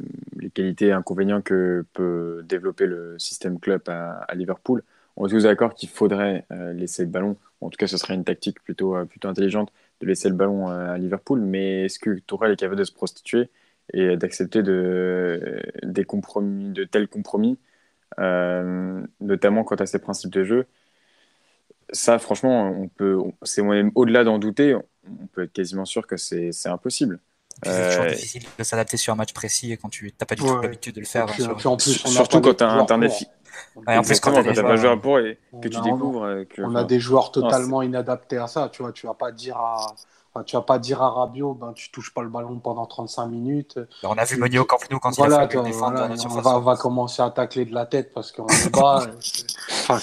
[SPEAKER 3] qualités et inconvénients que peut développer le système club à Liverpool, on est tous d'accord qu'il faudrait euh, laisser le ballon. En tout cas, ce serait une tactique plutôt, euh, intelligente de laisser le ballon euh, à Liverpool. Mais est-ce que Tourelle est capable de se prostituer et d'accepter de, des compromis, de tels compromis, notamment quant à ses principes de jeu? Ça, franchement, on peut, c'est même au-delà d'en douter, on peut être quasiment sûr que c'est impossible.
[SPEAKER 2] C'est toujours difficile de s'adapter sur un match précis quand tu n'as pas du tout l'habitude de le faire.
[SPEAKER 3] surtout quand tu as un, en plus, quand tu pas joué un pour et que tu découvres. Euh,
[SPEAKER 4] on a des joueurs totalement inadaptés à ça. Tu vois, tu vas pas dire à. tu vas pas dire à Rabiot, ben, tu touches pas le ballon pendant 35 minutes.
[SPEAKER 2] On a vu Meunier au Camp Nou quand
[SPEAKER 4] il a fait défendre on, va, commencer à tacler de la tête parce qu'on [LAUGHS] est bas. enfin,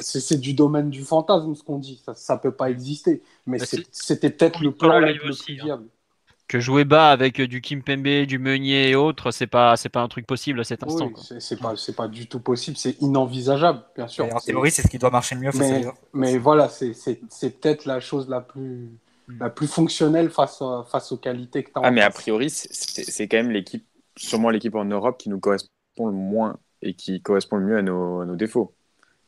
[SPEAKER 4] c'est du domaine du fantasme ce qu'on dit. Ça, ça peut pas exister. Mais bah, c'était peut-être le plan le plus hein. viable
[SPEAKER 1] que jouer bas avec du Kim Pembe, du Meunier et autres, c'est pas c'est pas un truc possible à cet instant.
[SPEAKER 4] Oui, c'est pas c'est pas du tout possible, c'est inenvisageable, bien sûr.
[SPEAKER 2] en théorie, c'est ce qui doit marcher le mieux.
[SPEAKER 4] Mais, mais voilà, c'est peut-être la chose la plus hmm. la plus fonctionnelle face face aux qualités que tu as.
[SPEAKER 3] Ah, mais a priori, c'est quand même l'équipe, sûrement l'équipe en Europe qui nous correspond le moins et qui correspond le mieux à nos, nos défauts.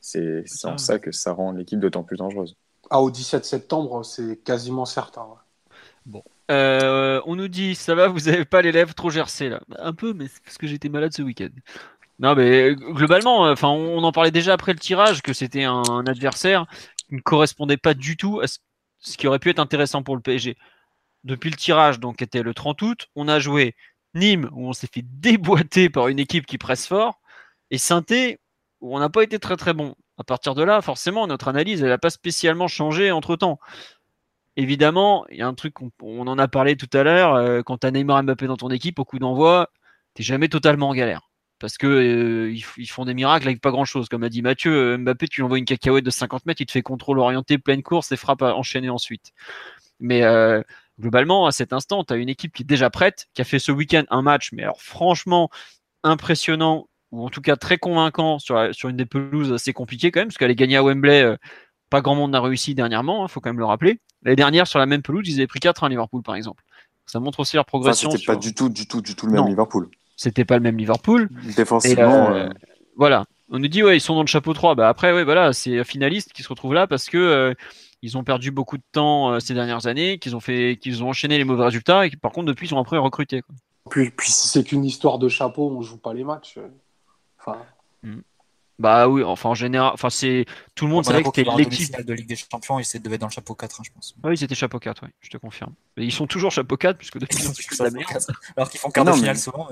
[SPEAKER 3] C'est en ça que ça rend l'équipe d'autant plus dangereuse.
[SPEAKER 4] Ah, au 17 septembre, c'est quasiment certain.
[SPEAKER 1] Bon, euh, on nous dit, ça va, vous n'avez pas les lèvres trop gercées là. Un peu, mais c'est parce que j'étais malade ce week-end. Non, mais globalement, enfin, on en parlait déjà après le tirage que c'était un, adversaire qui ne correspondait pas du tout à ce, qui aurait pu être intéressant pour le PSG. Depuis le tirage, donc, qui était le 30 août, on a joué Nîmes où on s'est fait [LAUGHS] déboîter par une équipe qui presse fort, et saint où on n'a pas été très très bon. À partir de là, forcément, notre analyse, n'a pas spécialement changé entre temps évidemment, il y a un truc, on, en a parlé tout à l'heure, euh, quand tu as Neymar Mbappé dans ton équipe, au coup d'envoi, t'es jamais totalement en galère. Parce que euh, ils, font des miracles avec pas grand chose. Comme a dit Mathieu, euh, Mbappé, tu lui envoies une cacahuète de 50 mètres, il te fait contrôle orienté, pleine course et frappe à enchaîner ensuite. Mais globalement, à cet instant, tu as une équipe qui est déjà prête, qui a fait ce week-end un match, mais alors franchement impressionnant, ou en tout cas très convaincant sur, sur une des pelouses assez compliquées quand même, parce qu'elle est gagnée à Wembley, pas grand monde n'a réussi dernièrement, il hein, faut quand même le rappeler. L'année dernière, sur la même pelouse, ils avaient pris 4 à Liverpool, par exemple. Ça montre aussi leur progression.
[SPEAKER 5] c'était pas du tout, du tout, du tout le même Liverpool.
[SPEAKER 1] C'était pas le même Liverpool.
[SPEAKER 5] Défensivement. Euh,
[SPEAKER 1] euh, voilà. On nous dit, ouais, ils sont dans le chapeau 3. Bah, après, ouais, voilà, c'est finaliste qui se retrouve là parce que euh, ils ont perdu beaucoup de temps ces dernières années, qu'ils ont fait, qu'ils ont enchaîné les mauvais résultats et que, par contre, depuis, ils ont appris à recruter.
[SPEAKER 4] Puis, puis si c'est qu'une histoire de chapeau, on joue pas les matchs. Enfin.
[SPEAKER 1] Mm. Bah oui, enfin en général, enfin c'est tout le monde savait que c'était l'équipe
[SPEAKER 2] de Ligue des Champions, ils devaient être dans le chapeau 4, hein, je pense.
[SPEAKER 1] Oui, ils étaient chapeau 4, oui, je te confirme. ils sont toujours chapeau 4 puisque depuis ils
[SPEAKER 2] sont la Alors qu'ils font quart de finale souvent.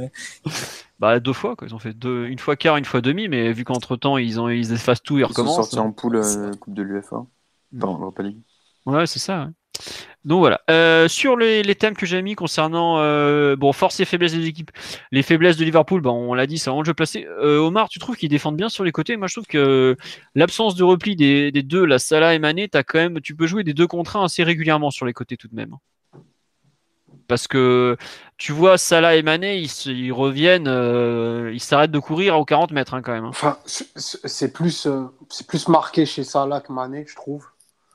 [SPEAKER 1] Bah deux fois quoi, ils ont fait deux, une fois quart, une fois demi, mais vu qu'entre temps ils ont ils effacent tout, ils, ils recommencent.
[SPEAKER 5] Ils sont sortis en poule euh, Coupe de l'UFA, dans l'Europa League.
[SPEAKER 1] Ouais, c'est ça. Donc voilà. Euh, sur les, thèmes que j'ai mis concernant euh, force et faiblesse des équipes, les faiblesses de Liverpool, bon, on l'a dit, c'est vraiment le jeu placé. Euh, Omar, tu trouves qu'ils défendent bien sur les côtés? Moi, je trouve que l'absence de repli des, deux, la Salah et Mané, as quand même, tu peux jouer des deux contre un assez régulièrement sur les côtés tout de même. Parce que tu vois, Salah et Mané, ils, reviennent, ils s'arrêtent de courir aux 40 mètres hein, quand même. Hein.
[SPEAKER 4] Enfin, c'est plus, c'est plus marqué chez Salah que Mané, je trouve.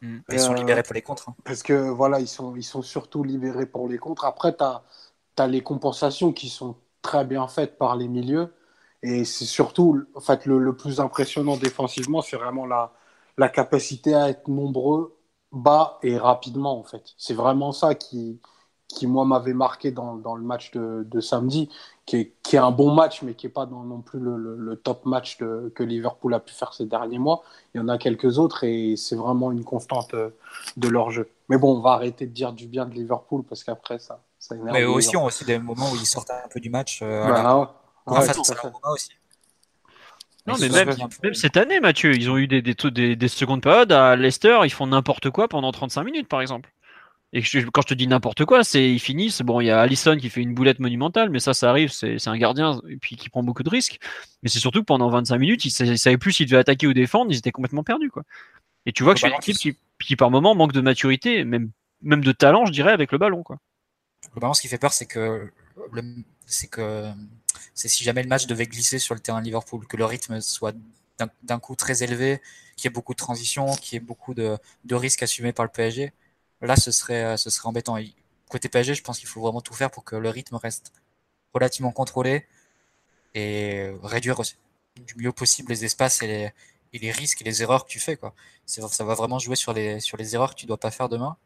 [SPEAKER 2] Mm. Ils sont libérés pour les contres. Hein.
[SPEAKER 4] Parce que voilà, ils sont, ils sont surtout libérés pour les contres. Après, tu as, les compensations qui sont très bien faites par les milieux. Et c'est surtout, en fait, le, plus impressionnant défensivement, c'est vraiment la, la capacité à être nombreux, bas et rapidement, en fait. C'est vraiment ça qui, qui moi m'avait marqué dans, dans, le match de, de samedi, qui est, qui est, un bon match, mais qui n'est pas non plus le, le, top match que Liverpool a pu faire ces derniers mois. Il y en a quelques autres et c'est vraiment une constante euh, de leur jeu. Mais bon, on va arrêter de dire du bien de Liverpool parce qu'après ça, ça énerve.
[SPEAKER 2] Mais aussi, on a aussi des moments où ils sortent un peu du match. Euh, bah,
[SPEAKER 1] ouais, aussi. Non, mais même, même, cette année, Mathieu, ils ont eu des, des, des, des secondes périodes à Leicester, ils font n'importe quoi pendant 35 minutes, par exemple. Et quand je te dis n'importe quoi, c'est ils finissent. Bon, il y a Allison qui fait une boulette monumentale, mais ça, ça arrive. C'est un gardien et puis qui prend beaucoup de risques. Mais c'est surtout que pendant 25 minutes, ils ne savaient plus s'ils devaient attaquer ou défendre. Ils étaient complètement perdus, quoi. Et tu vois que c'est une équipe qui, par moment manque de maturité, même même de talent, je dirais, avec le ballon, quoi.
[SPEAKER 2] Globalement, ce qui fait peur, c'est que c'est que c'est si jamais le match devait glisser sur le terrain de Liverpool, que le rythme soit d'un coup très élevé, qu'il y ait beaucoup de transitions, qu'il y ait beaucoup de, de risques assumés par le PSG Là, ce serait, euh, ce serait embêtant. côté PSG, je pense qu'il faut vraiment tout faire pour que le rythme reste relativement contrôlé et réduire du mieux possible les espaces et les, risques et les erreurs que tu fais. Quoi. Ça va vraiment jouer sur les, sur les erreurs que tu dois pas faire demain.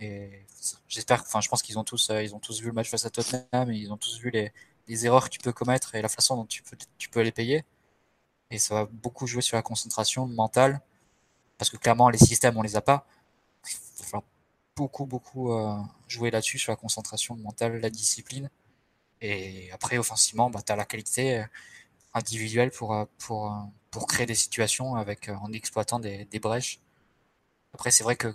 [SPEAKER 2] Et j'espère, enfin, je pense qu'ils ont tous, euh, ils ont tous vu le match face à Tottenham et ils ont tous vu les, les erreurs que tu peux commettre et la façon dont tu peux, tu peux les payer. Et ça va beaucoup jouer sur la concentration mentale parce que clairement, les systèmes, on les a pas beaucoup, beaucoup euh, jouer là-dessus, sur la concentration mentale, la discipline. Et après, offensivement, bah, tu as la qualité euh, individuelle pour, euh, pour, pour créer des situations avec, en exploitant des, des brèches. Après, c'est vrai que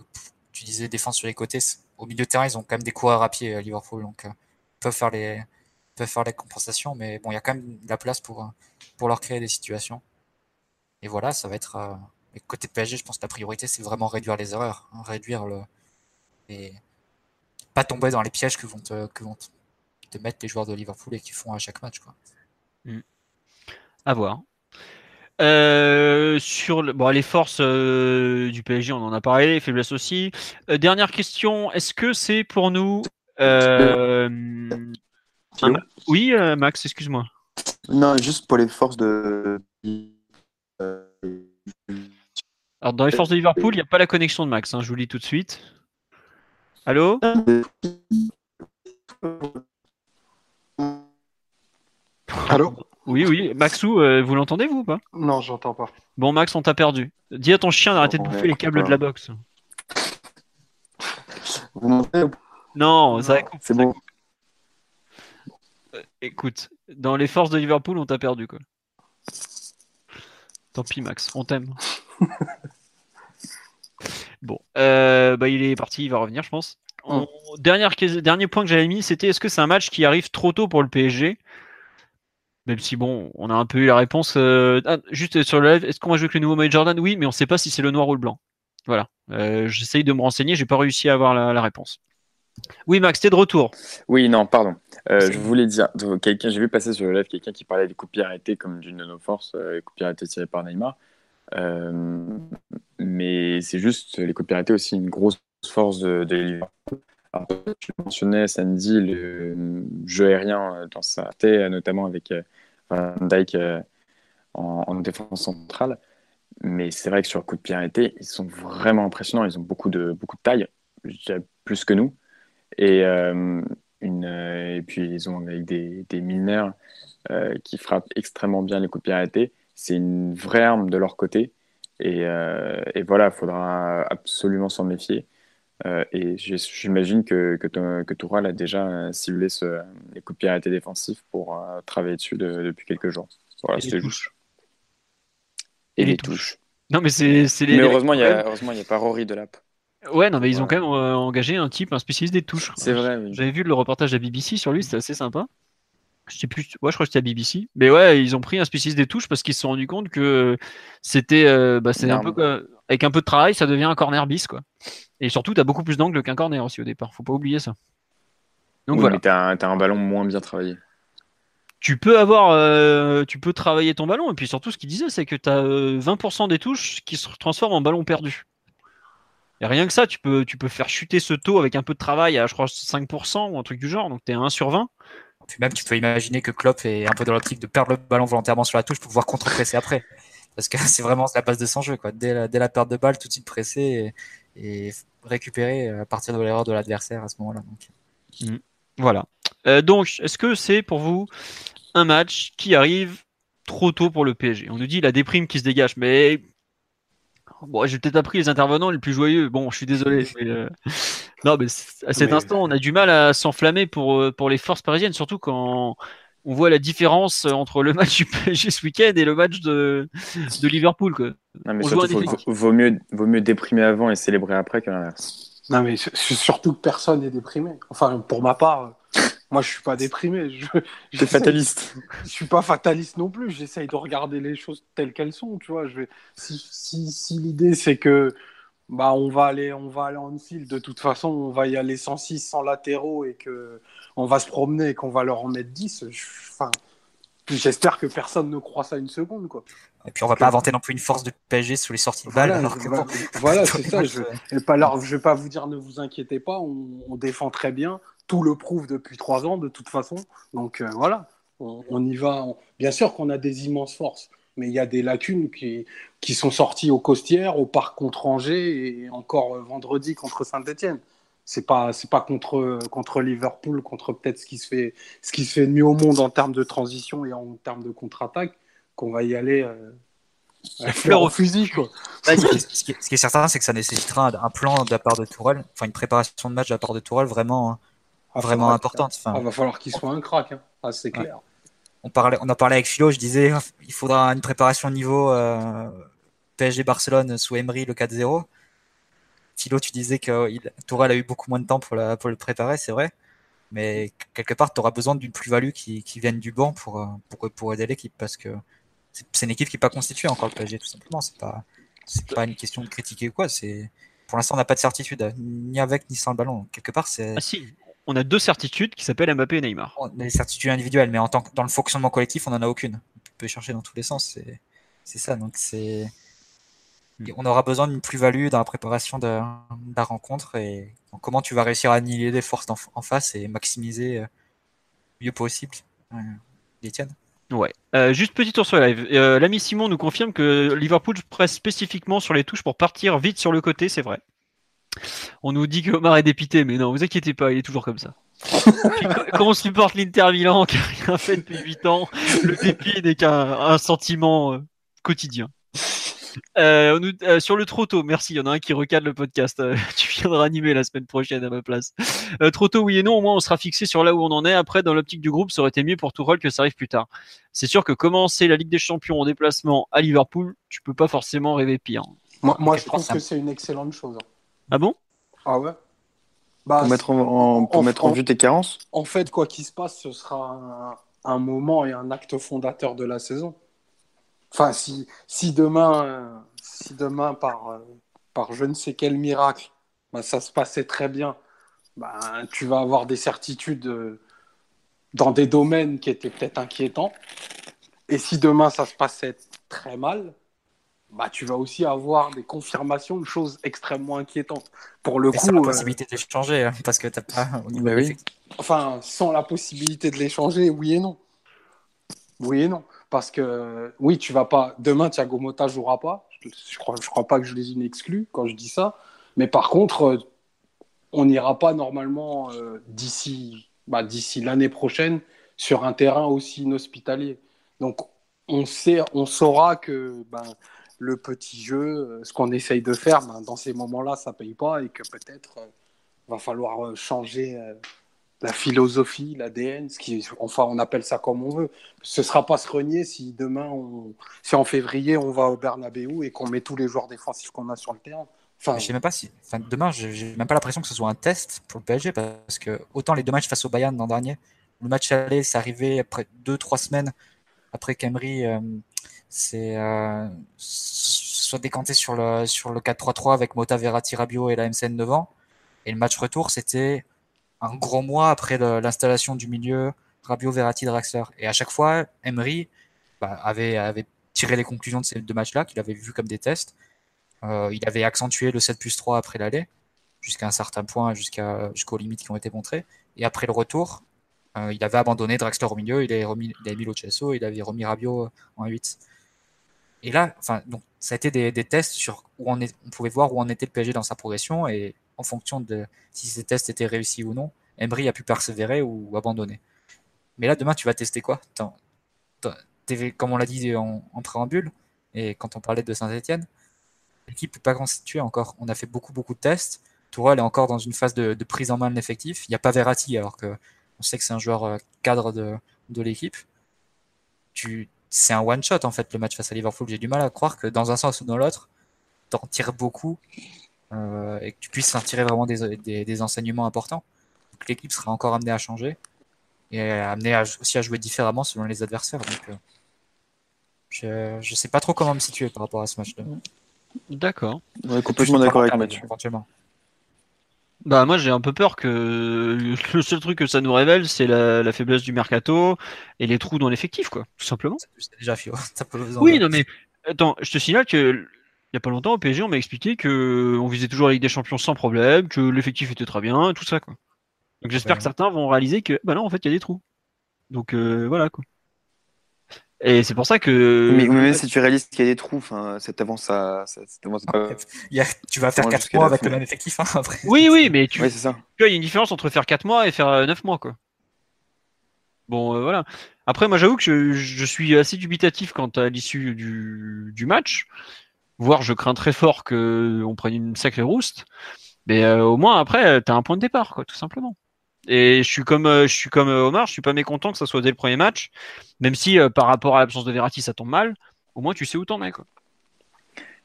[SPEAKER 2] tu disais défense sur les côtés. Au milieu de terrain, ils ont quand même des coureurs à pied à Liverpool, donc ils peuvent faire les, peuvent faire les compensations, mais bon, il y a quand même de la place pour, pour leur créer des situations. Et voilà, ça va être. côté PSG, je pense que la priorité, c'est vraiment réduire les erreurs, hein, réduire le, et pas tomber dans les pièges que vont te, que vont te mettre les joueurs de Liverpool et qui font à chaque match. Quoi.
[SPEAKER 1] Mm. À voir. Euh, sur le, bon, les forces euh, du PSG, on en a parlé, les faiblesses aussi. Euh, dernière question, est-ce que c'est pour nous... Oui, Max, excuse-moi.
[SPEAKER 5] Non, juste pour les forces de...
[SPEAKER 1] Alors, dans les forces de Liverpool, il n'y a pas la connexion de Max, hein, je vous le dis tout de suite. Allô
[SPEAKER 4] Allô
[SPEAKER 1] Oui, oui. Maxou, euh, vous l'entendez, vous ou pas
[SPEAKER 4] Non, j'entends pas.
[SPEAKER 1] Bon, Max, on t'a perdu. Dis à ton chien d'arrêter de bouffer les câbles de la box. Non, ça
[SPEAKER 5] C'est bon.
[SPEAKER 1] Euh, écoute, dans les forces de Liverpool, on t'a perdu, quoi. Tant pis, Max, on t'aime. [LAUGHS] Bon, euh, bah, il est parti, il va revenir, je pense. dernier point que j'avais mis, c'était est-ce que c'est un match qui arrive trop tôt pour le PSG Même si bon, on a un peu eu la réponse. Euh, ah, juste sur le live, est-ce qu'on va jouer avec le nouveau Mike Jordan? Oui, mais on ne sait pas si c'est le noir ou le blanc. Voilà. Euh, j'essaye de me renseigner, j'ai pas réussi à avoir la, réponse. Oui, Max, t'es de retour.
[SPEAKER 3] Oui, non, pardon. Euh, je voulais dire, quelqu'un, j'ai vu passer sur le live quelqu'un qui parlait des coups de pied arrêtés comme d'une de nos forces, de pied arrêtés tirés par Neymar. Mais c'est juste les coups de aussi une grosse force de, de tu mentionnais Sandy, le jeu aérien dans sa tête, notamment avec Van Dyke en, défense centrale. Mais c'est vrai que sur coup de pied ils sont vraiment impressionnants. Ils ont beaucoup de, beaucoup de taille, plus que nous. Et, euh, une, et puis ils ont avec des, des mineurs euh, qui frappent extrêmement bien les coups de pied. C'est une vraie arme de leur côté. Et, euh, et voilà, il faudra absolument s'en méfier. et j'imagine que, que, que Toural a déjà ciblé ce, les coups de défensifs pour travailler dessus depuis quelques jours. Voilà, c'était juste.
[SPEAKER 1] Et, les, touches. Non, mais c'est
[SPEAKER 3] les. Mais heureusement, il n'y a, pas Rory de l'app.
[SPEAKER 1] Ouais, non, mais ils ont quand même euh, engagé un type, un spécialiste des touches.
[SPEAKER 3] C'est vrai. Oui.
[SPEAKER 1] J'avais vu le reportage de la BBC sur lui, c'était assez sympa. Je sais plus, ouais, je crois que c'était à BBC. Mais ouais, ils ont pris un spécialiste des touches parce qu'ils se sont rendus compte que c'était, euh, bah, un peu avec un peu de travail, ça devient un corner bis, quoi. Et surtout, tu as beaucoup plus d'angle qu'un corner aussi au départ. Faut pas oublier ça.
[SPEAKER 3] Donc voilà. Mais t'as as un ballon moins bien travaillé
[SPEAKER 1] tu peux avoir, euh, tu peux travailler ton ballon. Et puis surtout, ce qu'il disait, c'est que tu as 20% des touches qui se transforment en ballon perdu. Et rien que ça, tu peux, tu peux faire chuter ce taux avec un peu de travail à, je crois, 5% ou un truc du genre. Donc tu es à 1 sur 20.
[SPEAKER 2] Puis même, tu peux imaginer que Klopp est un peu dans l'optique de perdre le ballon volontairement sur la touche pour pouvoir contre-presser après. Parce que [LAUGHS] c'est vraiment la base de son jeu. Quoi. Dès, la, perte de balle, tout de suite presser et, récupérer à partir de l'erreur de l'adversaire à ce moment-là.
[SPEAKER 1] Mmh. Voilà. Euh, donc, est-ce que c'est pour vous un match qui arrive trop tôt pour le PSG. On nous dit la déprime qui se dégage, mais bon, j'ai peut-être appris les intervenants les plus joyeux. Bon, je suis désolé. [LAUGHS] Euh, non, mais à cet instant, on a du mal à s'enflammer pour, euh, pour les forces parisiennes, surtout quand on voit la différence entre le match du PSG ce week-end et le match de, de Liverpool. Quoi.
[SPEAKER 3] Non, mais surtout, vaut, mieux, vaut mieux déprimer avant et célébrer après que l'inverse.
[SPEAKER 4] Non, mais surtout que personne n'est déprimé. Enfin, pour ma part, moi, je suis pas déprimé. Je,
[SPEAKER 3] suis fataliste.
[SPEAKER 4] Je suis pas fataliste non plus. J'essaye de regarder les choses telles qu'elles sont. Tu vois, je vais. Si, si, si l'idée c'est que bah on va aller on va aller en file de toute façon, on va y aller 106 sans latéraux et que on va se promener et qu'on va leur en mettre 10. Enfin, j'espère que personne ne croit ça une seconde quoi.
[SPEAKER 2] Et puis on va pas inventer non plus une force de PSG sous les sorties de balles.
[SPEAKER 4] Voilà, [LAUGHS] c'est [LAUGHS] ça. Je, et pas je vais pas vous dire ne vous inquiétez pas, on défend très bien tout le prouve depuis trois ans de toute façon. Donc euh, voilà, on, y va. Bien sûr qu'on a des immenses forces, mais il y a des lacunes qui, qui sont sorties au Costières, au Parc contre Angers et encore euh, vendredi contre Saint-Etienne. C'est pas c'est pas contre contre Liverpool, contre peut-être ce qui se fait ce qui se fait de mieux au monde en termes de transition et en termes de contre-attaque qu'on va y aller. Euh, fleur au fusil, quoi.
[SPEAKER 2] ce, qui est, certain, c'est que ça nécessitera un, plan de la part de Tourelle, enfin une préparation de match de la part de Tourelle vraiment hein, ah, vraiment importante.
[SPEAKER 4] Enfin, il va falloir qu'il soit un crack, hein. ah, c'est clair.
[SPEAKER 2] On, parlait, on en parlait avec Philo, je disais il faudra une préparation niveau euh, PSG Barcelone sous Emery le 4-0. Philo, tu disais que il, a eu beaucoup moins de temps pour, la, pour le préparer, c'est vrai. Mais quelque part, tu auras besoin d'une plus-value qui, qui, vienne du banc pour, pour, pour aider l'équipe parce que c'est une équipe qui n'est pas constituée encore le PSG, tout simplement. C'est pas, pas une question de critiquer ou quoi. Pour l'instant, on n'a pas de certitude, ni avec ni sans le ballon. Quelque part, c'est.
[SPEAKER 1] Ah on a deux certitudes qui s'appellent Mbappé et Neymar.
[SPEAKER 2] On a des certitudes individuelles, mais en tant que dans le fonctionnement collectif, on n'en a aucune. On peut chercher dans tous les sens. C'est ça. Donc c'est. On aura besoin d'une plus-value dans la préparation de, la rencontre et comment tu vas réussir à annihiler des forces en, face et maximiser le mieux possible. Euh, Etienne
[SPEAKER 1] Ouais. Euh, juste petit tour sur le live. Euh, l'ami Simon nous confirme que Liverpool presse spécifiquement sur les touches pour partir vite sur le côté, c'est vrai. On nous dit que Omar est dépité, mais non, vous inquiétez pas, il est toujours comme ça. [LAUGHS] quand on supporte l'Inter Milan qui n'a rien fait depuis 8 ans, le dépit n'est qu'un sentiment euh, quotidien. Euh, euh, sur le trop tôt, merci. Il y en a un qui recadre le podcast. [LAUGHS] tu viendras animer la semaine prochaine à ma place. trop tôt, oui et non. Au moins, on sera fixé sur là où on en est. Après, dans l'optique du groupe, ça aurait été mieux pour tout rôle que ça arrive plus tard. C'est sûr que commencer la Ligue des Champions en déplacement à Liverpool, tu peux pas forcément rêver pire.
[SPEAKER 4] Moi, je pense que c'est une excellente chose.
[SPEAKER 1] Ah bon?
[SPEAKER 4] Ah ouais?
[SPEAKER 3] Bah, Pour mettre en, pour mettre en, vue tes carences?
[SPEAKER 4] En fait, quoi qu'il se passe, ce sera un moment et un acte fondateur de la saison. Enfin, si, si demain, si demain par, par je ne sais quel miracle, bah, ça se passait très bien, bah, tu vas avoir des certitudes euh, dans des domaines qui étaient peut-être inquiétants. Et si demain ça se passait très mal, bah, tu vas aussi avoir des confirmations de choses extrêmement inquiétantes. Pour le coup.
[SPEAKER 2] la euh, possibilité d'échanger, hein, parce que tu pas
[SPEAKER 4] bah Enfin, sans la possibilité de l'échanger, oui et non. Oui et non. Parce que, oui, tu vas pas. Demain, Thiago Motta jouera pas. Je crois, je crois pas que je les ai exclus quand je dis ça. Mais par contre, euh, on n'ira pas normalement euh, d'ici bah, d'ici l'année prochaine sur un terrain aussi inhospitalier. Donc, on, sait, on saura que ben, le petit jeu, euh, ce qu'on essaye de faire, ben, dans ces moments-là, ça ne paye pas et que peut-être euh, va falloir euh, changer la philosophie, l'ADN, ce qui, enfin, on appelle ça comme on veut. Ce ne sera pas se renier si demain, si en février, on va au Bernabeu et qu'on met tous les joueurs défensifs qu'on a sur le terrain.
[SPEAKER 2] Enfin, je sais même pas si. Demain, j'ai même pas l'impression que ce soit un test pour le PSG parce que autant les deux matchs face au Bayern l'an dernier, le match aller, c'est arrivé après deux trois semaines après qu'Emery c'est euh, soit décanté sur le sur le 4-3-3 avec Mota, Verratti, Rabiot et la MCN devant. Et le match retour, c'était un gros mois après l'installation du milieu Rabiot, Verratti, Draxler. Et à chaque fois, Emery bah, avait avait tiré les conclusions de ces deux matchs-là qu'il avait vu comme des tests. Euh, il avait accentué le 7 plus 3 après l'aller jusqu'à un certain point, jusqu'à jusqu'aux limites qui ont été montrées. Et après le retour, euh, il avait abandonné Draxler au milieu, il avait, remis, il avait mis Lo il avait remis Rabiot en 8. Et là, enfin, donc, ça a été des, tests sur où on, pouvait voir où en était le PSG dans sa progression et en fonction de si ces tests étaient réussis ou non, Emery a pu persévérer ou abandonner. Mais là, demain, tu vas tester quoi? Comme on l'a dit en, préambule, et quand on parlait de Saint-Etienne, l'équipe n'est pas constituée encore. On a fait beaucoup, beaucoup de tests. Tourelle est encore dans une phase de, prise en main de l'effectif. Il n'y a pas Verratti, alors que on sait que c'est un joueur euh, cadre de, de l'équipe. Tu c'est un one shot en fait le match face à Liverpool. J'ai du mal à croire que dans un sens ou dans l'autre, t'en tires beaucoup euh, et que tu puisses en tirer vraiment des, des, enseignements importants. L'équipe sera encore amenée à changer et amenée aussi à jouer différemment selon les adversaires. Donc, euh, je, je sais pas trop comment me situer par rapport à ce match-là.
[SPEAKER 1] D'accord.
[SPEAKER 3] complètement d'accord avec Mathieu. Éventuellement.
[SPEAKER 1] Bah moi j'ai un peu peur que le seul truc que ça nous révèle c'est la, faiblesse du mercato et les trous dans l'effectif quoi, tout simplement.
[SPEAKER 2] C'est déjà Fio. [LAUGHS]
[SPEAKER 1] oui non mais attends, je te signale que il y a pas longtemps au PSG on m'a expliqué que on visait toujours la Ligue des Champions sans problème, que l'effectif était très bien, tout ça quoi. Donc j'espère que certains vont réaliser que bah non en fait il y a des trous. Donc euh, voilà quoi. Et c'est pour ça que.
[SPEAKER 3] Mais même si tu réalises qu'il y a des trous, cette avance, ça, ça,
[SPEAKER 2] pas... tu vas faire 4 mois avec le même effectif hein, après.
[SPEAKER 1] Oui, oui, [LAUGHS] mais tu, ça. tu vois, il y a une différence entre faire 4 mois et faire 9 euh, mois, quoi. Bon, euh, voilà. Après, moi, j'avoue que je, je, suis assez dubitatif quant à l'issue du, du, match. Voire, je crains très fort qu'on prenne une sacrée rouste. Mais euh, au moins, après, tu as un point de départ, quoi, tout simplement. Et je suis comme euh, je suis comme euh, Omar, je suis pas mécontent que ça soit dès le premier match, même si euh, par rapport à l'absence de Verratti ça tombe mal. Au moins tu sais où t'en es quoi.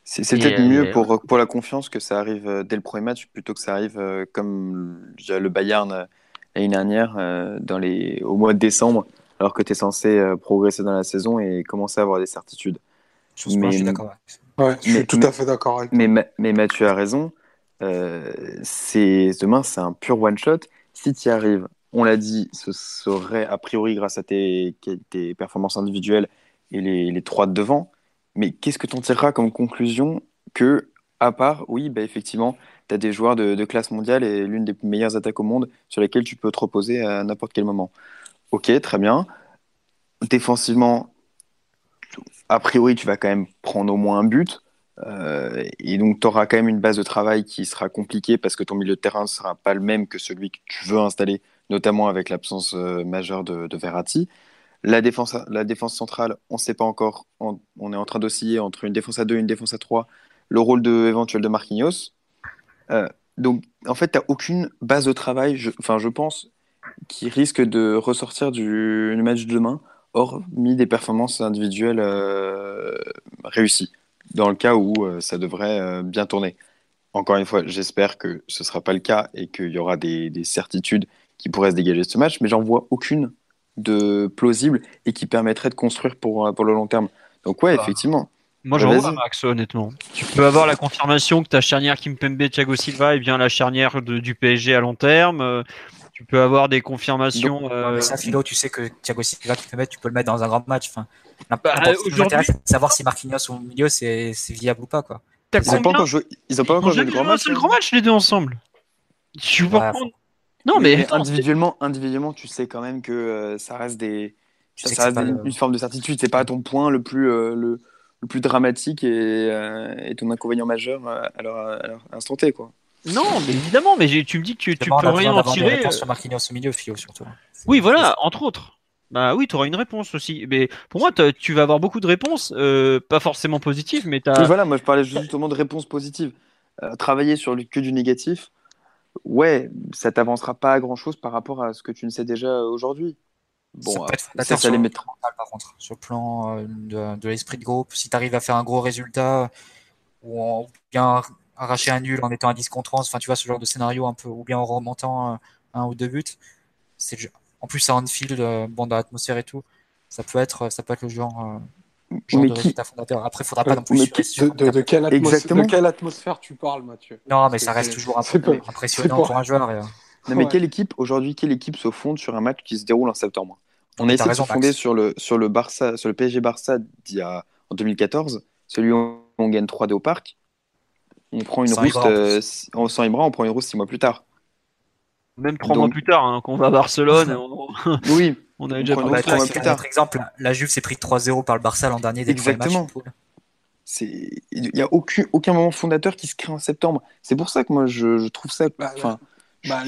[SPEAKER 3] C'est peut-être mieux pour, pour la confiance que ça arrive dès le premier match plutôt que ça arrive comme le Bayern l'année dernière dans les, au mois de décembre alors que tu es censé progresser dans la saison et commencer à avoir des certitudes.
[SPEAKER 4] Je suis d'accord. Ouais, je suis tout à fait d'accord avec
[SPEAKER 3] mais, mais Mathieu a raison. demain c'est un pur one shot si tu y arrives, on l'a dit, ce serait a priori grâce à tes, performances individuelles et les, trois de devant. Mais qu'est-ce que tu en tireras comme conclusion que, à part, oui, bah effectivement, tu as des joueurs de, classe mondiale et l'une des meilleures attaques au monde sur lesquelles tu peux te reposer à n'importe quel moment. Ok, très bien. Défensivement, a priori, tu vas quand même prendre au moins un but. Euh, et donc, tu auras quand même une base de travail qui sera compliquée parce que ton milieu de terrain ne sera pas le même que celui que tu veux installer, notamment avec l'absence euh, majeure de, Verratti. La défense, la défense centrale, on ne sait pas encore. On, est en train d'osciller entre une défense à 2 et une défense à 3. Le rôle de, éventuel de Marquinhos. Euh, donc, en fait, tu n'as aucune base de travail, je, enfin, je pense, qui risque de ressortir du, match de demain, hormis des performances individuelles réussies dans le cas où euh, ça devrait euh, bien tourner. Encore une fois, j'espère que ce ne sera pas le cas et qu'il y aura des, certitudes qui pourraient se dégager de ce match, mais j'en vois aucune de plausible et qui permettrait de construire pour, pour le long terme. Donc ouais, bah, effectivement.
[SPEAKER 1] Moi j'en vois Max honnêtement. Tu peux avoir la confirmation que ta charnière Kimpembe, Thiago Silva est bien la charnière du PSG à long terme. Euh, tu peux avoir des confirmations.
[SPEAKER 2] euh... ça, Philo, tu sais que Thiago Silva, Kimpembe, tu peux le mettre dans un grand match. Enfin, bah, aujourd'hui, savoir si Marquinhos au milieu c'est viable ou pas quoi.
[SPEAKER 3] Ils n'ont pas encore joué, ils ont pas encore joué le grand match.
[SPEAKER 1] C'est le grand match les deux ensemble. Tu
[SPEAKER 3] vois Non mais, individuellement, individuellement, tu sais quand même que euh, ça reste des, ça, reste une forme de certitude. C'est pas ton point le plus euh, le, le, plus dramatique et, euh, et, ton inconvénient majeur à leur, instant T quoi.
[SPEAKER 1] Non, mais évidemment, mais tu me dis que tu, tu peux rien en tirer.
[SPEAKER 2] Sur Marquinhos au milieu, Fio, surtout.
[SPEAKER 1] Oui, voilà, entre autres. Bah oui, tu auras une réponse aussi. Mais pour moi, tu vas avoir beaucoup de réponses, euh, pas forcément positives, mais tu.
[SPEAKER 3] Oui, voilà, moi je parlais justement de réponses positives. Euh, travailler sur le, que du négatif, ouais, ça t'avancera pas à grand chose par rapport à ce que tu ne sais déjà aujourd'hui.
[SPEAKER 2] Bon, ça, ça, ça les mettre. Par contre, sur le plan euh, de, de l'esprit de groupe, si tu arrives à faire un gros résultat ou, bien arracher un nul en étant à 10 contre 11, enfin tu vois ce genre de scénario un peu, ou bien en remontant un ou deux buts, c'est en plus, à Anfield, euh, bon, dans l'atmosphère et tout, ça peut être, ça peut être le genre, euh, genre de résultat fondateur. Après, il faudra pas non plus.
[SPEAKER 4] de, de, quelle Exactement. de, quelle atmosphère tu parles, Mathieu?
[SPEAKER 2] Non, mais ça reste toujours un peu impressionnant pour un joueur.
[SPEAKER 3] Euh. Non, mais quelle équipe, aujourd'hui, quelle équipe se fonde sur un match qui se déroule en septembre? On a essayé de se fonder sur le, sur, le Barça, sur le PSG Barça d'il y a, en 2014, celui où on gagne 3-2 au parc. On prend une rousse, sans Ibra, on prend une rousse 6 mois plus tard.
[SPEAKER 1] Même trois mois plus tard, hein, quand on va à Barcelone, [LAUGHS]
[SPEAKER 3] oui, [LAUGHS]
[SPEAKER 2] on a déjà parlé. Par exemple, la Juve s'est pris 3-0 par le Barça l'an dernier.
[SPEAKER 3] Exactement. Il n'y a aucun, aucun moment fondateur qui se crée en septembre. C'est pour ça que moi je, je trouve ça.
[SPEAKER 4] Bah,
[SPEAKER 3] enfin,
[SPEAKER 4] bah,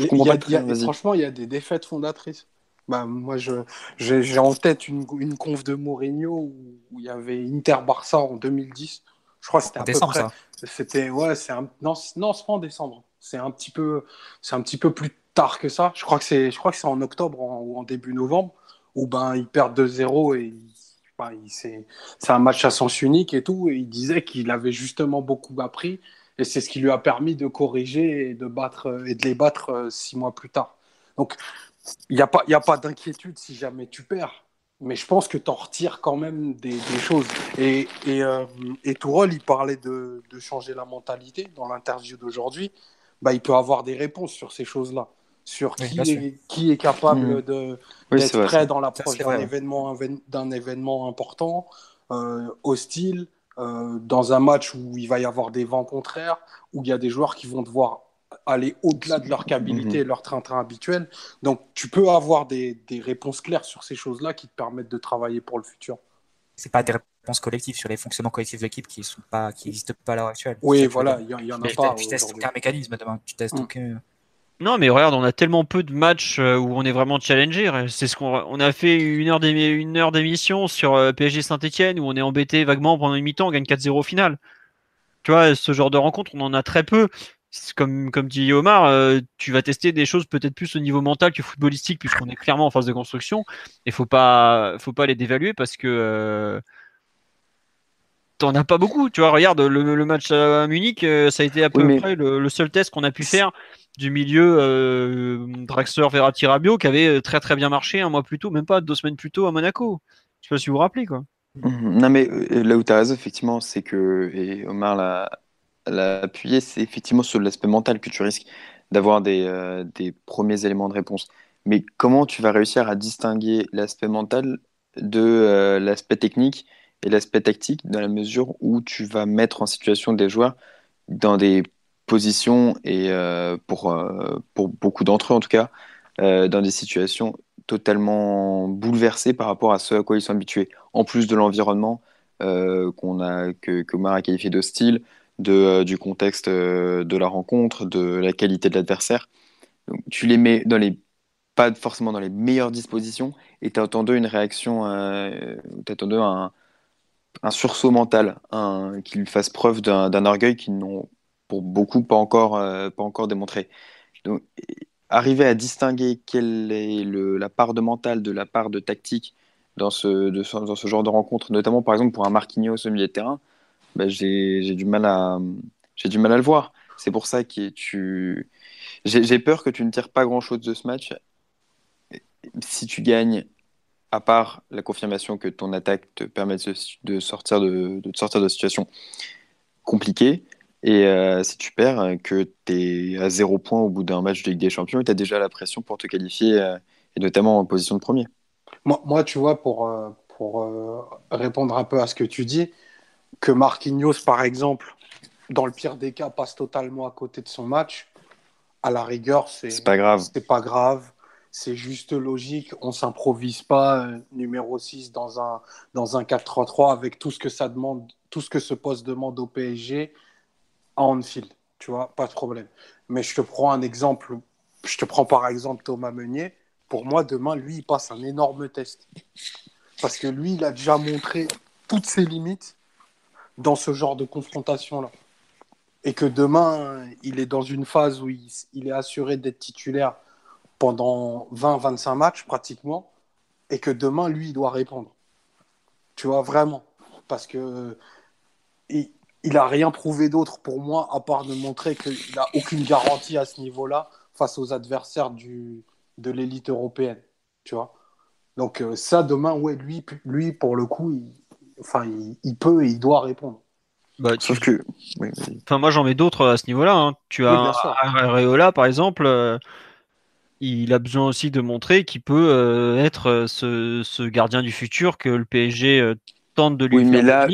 [SPEAKER 4] franchement, il y a des défaites fondatrices. Bah, moi, j'ai en tête une, une conf de Mourinho où il y avait Inter-Barça en 2010. Je crois que c'était à décembre, peu près. C'était ouais, c'est un... non, non, c'est pas en décembre. C'est un petit peu, c'est un petit peu plus tard que ça. Je crois que c'est, je crois que c'est en octobre ou en début novembre où ben ils perdent 2-0 et ben, c'est, un match à sens unique et tout. Et il disait qu'il avait justement beaucoup appris et c'est ce qui lui a permis de corriger et de battre et de les battre euh, six mois plus tard. Donc il n'y a pas, il a pas d'inquiétude si jamais tu perds. Mais je pense que tu en retires quand même des, choses. Et, et, euh, et Tourol, il parlait de, de changer la mentalité dans l'interview d'aujourd'hui. Bah, il peut avoir des réponses sur ces choses-là sur qui, est, qui, est, capable mmh. de, d'être prêt dans l'approche d'un événement, d'un événement important, euh, hostile, euh, dans un match où il va y avoir des vents contraires, où il y a des joueurs qui vont devoir aller au-delà de leur qualité et mmh. leur train-train habituel. Donc tu peux avoir des, des réponses claires sur ces choses-là qui te permettent de travailler pour le futur.
[SPEAKER 2] C'est pas des réponses collectives sur les fonctionnements collectifs de l'équipe qui sont pas qui n'existent pas à l'heure actuelle.
[SPEAKER 4] Oui, voilà, il y, en a pas.
[SPEAKER 2] Tu testes aucun mécanisme demain, tu testes mmh. aucun
[SPEAKER 1] non, mais regarde, on a tellement peu de matchs euh, où on est vraiment challengé. C'est ce qu'on on a fait une heure d'émission sur euh, PSG Saint-Etienne où on est embêté vaguement pendant une mi-temps, on gagne 4-0 au final. Tu vois, ce genre de rencontre, on en a très peu. Comme, comme dit Omar, euh, tu vas tester des choses peut-être plus au niveau mental que footballistique, puisqu'on est clairement en phase de construction. Et faut pas, faut pas les dévaluer parce que t'en as pas beaucoup. Tu vois, regarde le, match à Munich, ça a été à peu près le, seul test qu'on a pu faire du milieu euh, Draxler Verratti qui avait euh, très très bien marché un mois plus tôt, même pas deux semaines plus tôt à Monaco. Je sais pas si vous vous rappelez quoi.
[SPEAKER 3] Mhm. Non mais euh, là où tu as raison effectivement, c'est que et Omar l'a appuyé, c'est effectivement sur l'aspect mental que tu risques d'avoir des, euh, des, premiers éléments de réponse. Mais comment tu vas réussir à distinguer l'aspect mental de l'aspect technique et l'aspect tactique dans la mesure où tu vas mettre en situation des joueurs dans des position et euh, pour, euh, pour beaucoup d'entre eux en tout cas, euh, dans des situations totalement bouleversées par rapport à ce à quoi ils sont habitués. En plus de l'environnement qu'on a, que, que Omar a qualifié de style, de, du contexte de la rencontre, de la qualité de l'adversaire. Tu les mets dans les pas forcément dans les meilleures dispositions et tu attends d'eux une réaction, tu attends d'eux un, un sursaut mental, qu'ils fassent preuve d'un orgueil qu'ils n'ont pour beaucoup pas encore, euh, pas encore démontré. Donc, arriver à distinguer quelle est la part de mental de la part de tactique dans ce, dans ce genre de rencontre, notamment par exemple pour un Marquinhos au milieu de terrain, bah, j'ai du mal à j'ai du mal à le voir. C'est pour ça que tu j'ai peur que tu ne tires pas grand chose de ce match. Si tu gagnes à part la confirmation que ton attaque te permet de, sortir de, de, sortir de situation compliquée, et euh, si tu perds, euh, que tu es à zéro point au bout d'un match de Ligue des Champions, tu as déjà la pression pour te qualifier, euh, et notamment en position de premier.
[SPEAKER 4] Moi, moi tu vois, pour, pour répondre un peu à ce que tu dis, que Marquinhos, par exemple, dans le pire des cas, passe totalement à côté de son match, à la rigueur, c'est
[SPEAKER 3] pas grave.
[SPEAKER 4] C'est pas grave. C'est juste logique. On s'improvise pas numéro 6 dans un, dans un 4-3-3 avec tout ce que ça demande, tout ce que ce poste demande au PSG en field, tu vois, pas de problème. Mais je te prends un exemple, je te prends par exemple Thomas Meunier. Pour moi, demain, lui, il passe un énorme test. Parce que lui, il a déjà montré toutes ses limites dans ce genre de confrontation-là. Et que demain, il est dans une phase où il, est assuré d'être titulaire pendant 20-25 matchs pratiquement. Et que demain, lui, il doit répondre. Tu vois, vraiment. Parce que il n'a rien prouvé d'autre pour moi, à part de montrer qu'il n'a aucune garantie à ce niveau-là face aux adversaires du, de l'élite européenne. Tu vois Donc, euh, ça, demain, ouais, lui, lui pour le coup, il, enfin, il, peut et il doit répondre.
[SPEAKER 1] Bah, Sauf que. enfin, moi, j'en mets d'autres à ce niveau-là. Hein. Tu as Areola, par exemple. Euh, il a besoin aussi de montrer qu'il peut euh, être ce, ce, gardien du futur que le PSG de lui
[SPEAKER 3] oui, mais là,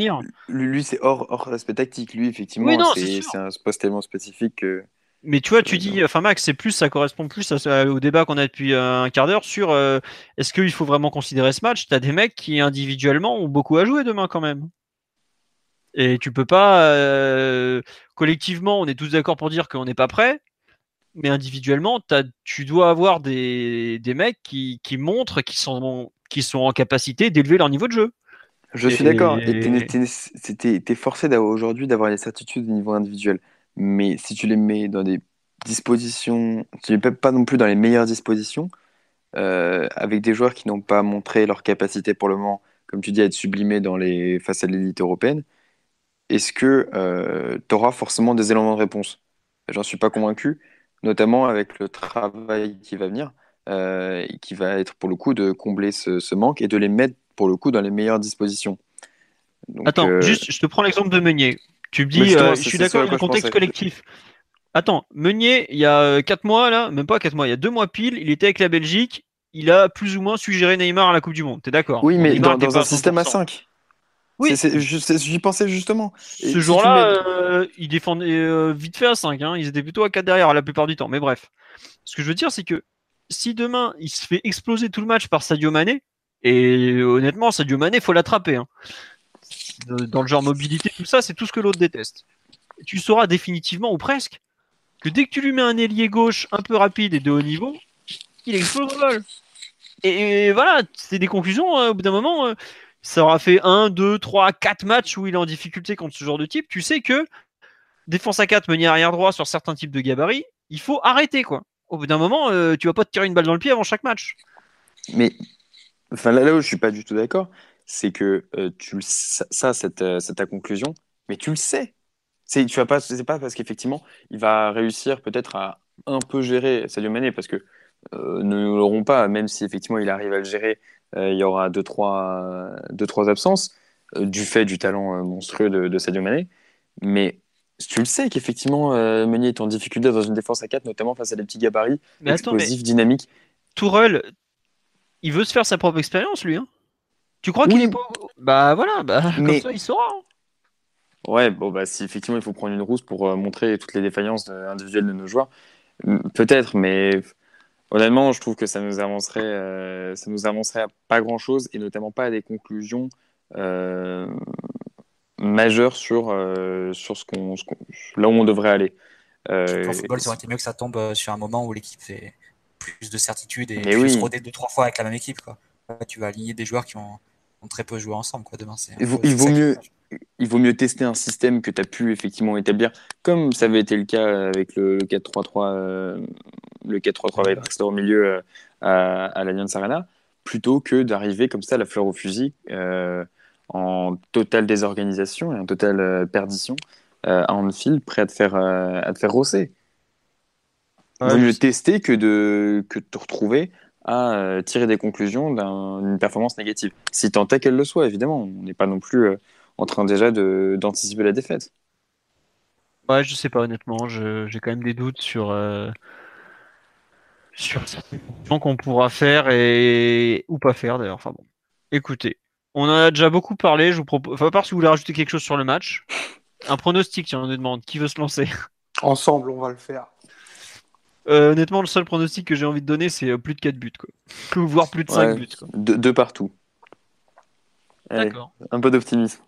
[SPEAKER 3] Lui, c'est hors, hors aspect tactique. Lui, effectivement, c'est un poste tellement spécifique que.
[SPEAKER 1] Mais tu vois, tu dis, enfin Max, c'est plus, ça correspond plus au débat qu'on a depuis un quart d'heure sur euh, est-ce qu'il faut vraiment considérer ce match? Tu as des mecs qui individuellement ont beaucoup à jouer demain quand même. Et tu peux pas, euh, collectivement, on est tous d'accord pour dire qu'on n'est pas prêt, mais individuellement, tu dois avoir des, des mecs qui, qui montrent qu'ils sont, qui sont en capacité d'élever leur niveau de jeu.
[SPEAKER 3] Je suis d'accord. Et tu es, forcé aujourd'hui d'avoir les certitudes au niveau individuel. Mais si tu les mets dans des dispositions, tu les mets pas non plus dans les meilleures dispositions, euh, avec des joueurs qui n'ont pas montré leur capacité pour le moment, comme tu dis, à être sublimés dans les, face à l'élite européenne, est-ce que euh, tu auras forcément des éléments de réponse? J'en suis pas convaincu, notamment avec le travail qui va venir, euh, qui va être pour le coup de combler ce, ce manque et de les mettre pour le coup dans les meilleures dispositions.
[SPEAKER 1] Attends, euh, juste, je te prends l'exemple de Meunier. Tu me dis, euh, je suis d'accord avec le contexte collectif. Attends, Meunier, il y a 4 mois, là, même pas 4 mois, il y a 2 mois pile, il était avec la Belgique, il a plus ou moins suggéré Neymar à la Coupe du Monde. T'es d'accord?
[SPEAKER 3] Oui, mais dans, un système à 5. Oui, j'y pensais justement.
[SPEAKER 1] Ce jour-là, euh, il défendait vite fait à 5. Hein. Ils étaient plutôt à 4 derrière la plupart du temps. Mais bref. Ce que je veux dire, c'est que si demain il se fait exploser tout le match par Sadio Mané, et honnêtement, Sadio Mané, faut l'attraper. Hein. Dans le genre mobilité, tout ça, c'est tout ce que l'autre déteste. tu sauras définitivement, ou presque, que dès que tu lui mets un ailier gauche un peu rapide et de haut niveau, il explose au vol. Et, voilà, c'est des conclusions. Hein. au bout d'un moment, euh, ça aura fait 1, 2, 3, 4 matchs où il est en difficulté contre ce genre de type. Tu sais que défense à 4, meunier arrière droit sur certains types de gabarits, il faut arrêter. quoi. Au bout d'un moment, euh, tu vas pas te tirer une balle dans le pied avant chaque match.
[SPEAKER 3] Mais Enfin, là, là où je suis pas du tout d'accord, c'est que euh, tu ça, cette, euh, c'est ta conclusion, mais tu le sais. C'est, pas, c'est pas parce qu'effectivement, il va réussir peut-être à un peu gérer Sadio Mané, parce que euh, nous l'aurons pas, même si effectivement il arrive à le gérer, il y aura deux trois, deux, trois absences du fait du talent monstrueux de, de, Sadio Mané. Mais tu le sais qu'effectivement, Meunier est en difficulté dans une défense à 4, notamment face à des petits gabarits explosifs, dynamiques.
[SPEAKER 1] Tourelle, il veut se faire sa propre expérience, lui. Hein. tu crois qu'il est pas. Bah voilà, bah, comme ça, il saura. Hein.
[SPEAKER 3] Ouais, bon, bah si effectivement il faut prendre une rousse pour euh, montrer toutes les défaillances individuelles de nos joueurs, peut-être, mais honnêtement, je trouve que ça nous avancerait, euh, ça nous avancerait à pas grand chose et notamment pas à des conclusions euh, majeures sur, sur ce qu'on, là où on devrait aller.
[SPEAKER 2] en football, ça aurait été mieux que ça tombe sur un moment où l'équipe fait plus de certitude et tu oui. roder deux trois fois avec la même équipe quoi. tu vas aligner des joueurs qui ont, très peu joué ensemble quoi demain
[SPEAKER 3] il vaut, il vaut mieux il vaut mieux tester un système que tu as pu effectivement établir comme ça avait été le cas avec le 4-3-3 euh, le 4-3-3 avec au milieu euh, à, à l'Allianz Arena plutôt que d'arriver comme ça à la fleur au fusil euh, en totale désorganisation et en totale perdition à Anfield prêt à te faire à te faire rosser vaut mieux tester que de, que te retrouver à tirer des conclusions d'une performance négative. Si tant est qu'elle le soit, évidemment. On n'est pas non plus en train déjà d'anticiper la défaite.
[SPEAKER 1] Ouais, je sais pas honnêtement. J'ai quand même des doutes sur sur ce qu'on pourra faire et ou pas faire d'ailleurs. Enfin bon. Écoutez, on en a déjà beaucoup parlé. Je vous propose. Enfin, à part si vous voulez rajouter quelque chose sur le match. Un pronostic, si on nous demande. Qui veut se lancer?
[SPEAKER 4] Ensemble, on va le faire.
[SPEAKER 1] Euh, honnêtement, le seul pronostic que j'ai envie de donner, c'est euh, plus de 4 buts. Quoi. Voire plus de 5 buts. Quoi.
[SPEAKER 3] Deux, partout.
[SPEAKER 1] D'accord.
[SPEAKER 3] Un peu d'optimisme.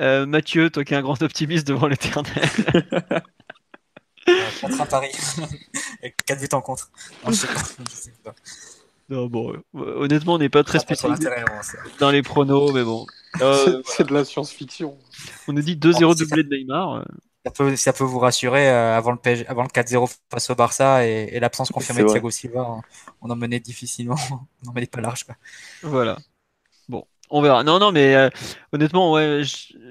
[SPEAKER 1] Euh, Mathieu, toi qui es un grand optimiste devant l'éternel.
[SPEAKER 2] 4 à Paris. 4 buts en contre. Non, je sais pas. sais
[SPEAKER 1] pas. Non, bon, honnêtement, on n'est pas très spécialisé dans les pronos, mais bon. [LAUGHS]
[SPEAKER 4] c'est de la science-fiction.
[SPEAKER 1] On nous dit 2-0 doublé de Neymar
[SPEAKER 2] ça peut, vous rassurer euh, avant le, avant le 4-0 face au Barça et, l'absence confirmée de Thiago Silva. On en menait difficilement, [LAUGHS] on en menait pas large.
[SPEAKER 1] Voilà. Bon, on verra. Non, non, mais euh, honnêtement, ouais,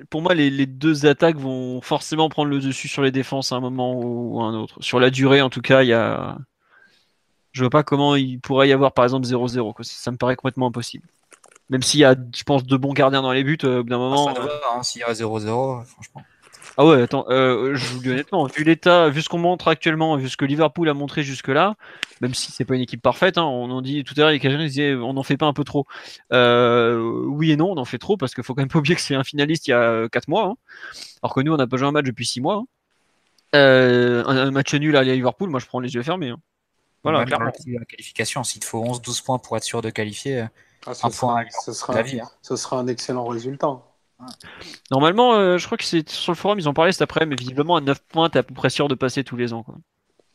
[SPEAKER 1] pour moi, les, deux attaques vont forcément prendre le dessus sur les défenses à un moment ou, à un autre. Sur la durée, en tout cas, il y a. Je vois pas comment il pourrait y avoir, par exemple, 0-0. Ça me paraît complètement impossible. Même s'il y a, je pense, deux bons gardiens dans les buts, euh, d'un moment.
[SPEAKER 2] Ah, hein, s'il y a 0-0, franchement.
[SPEAKER 1] Ah ouais, attends, euh, je vous dis honnêtement, vu l'état, vu ce qu'on montre actuellement, vu ce que Liverpool a montré jusque-là, même si c'est pas une équipe parfaite, hein, on en dit tout à l'heure, les Cajun disaient on n'en fait pas un peu trop. Euh, oui et non, on en fait trop parce qu'il faut quand même pas [LAUGHS] oublier que c'est un finaliste il y a 4 mois, hein. alors que nous on n'a pas joué un match depuis 6 mois. Hein. Euh, un, match nul à Liverpool, moi je prends les yeux fermés. Hein.
[SPEAKER 2] Voilà, clairement. La qualification, s'il te faut 11-12 points pour être sûr de qualifier,
[SPEAKER 4] ah, un point, ce sera, ce sera un excellent résultat.
[SPEAKER 1] Normalement, euh, je crois que c'est sur le forum, ils en parlaient cet après, mais visiblement à 9 points, t'es à peu près sûr de passer tous les ans. Quoi.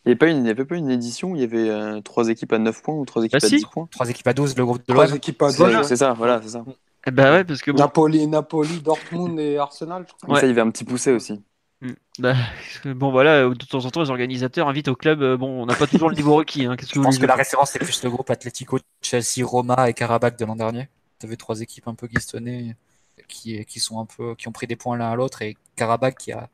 [SPEAKER 3] Il n'y avait, avait, pas une édition où il y avait 3 euh, équipes à 9 points ou 3 équipes bah à 10 points?
[SPEAKER 2] 3 équipes à 12, le groupe de
[SPEAKER 4] 3 équipes à 12.
[SPEAKER 3] C'est ça, voilà, c'est ça.
[SPEAKER 1] Eh bah ouais, parce que
[SPEAKER 4] Napoli, Napoli, Dortmund et Arsenal.
[SPEAKER 3] Je crois. Ça, il y avait un petit poussé aussi.
[SPEAKER 1] Mm. Bah, [LAUGHS] bon voilà, de temps en temps les organisateurs invitent au club. Euh, bon, on n'a pas toujours le niveau requis. Hein,
[SPEAKER 2] je pense que la référence c'est plus le groupe Atlético, Chelsea, Roma et Karabakh de l'an dernier. Tu avais trois équipes un peu tenaient qui, qui, sont un peu, qui ont pris des points l'un à l'autre et Karabakh qui a,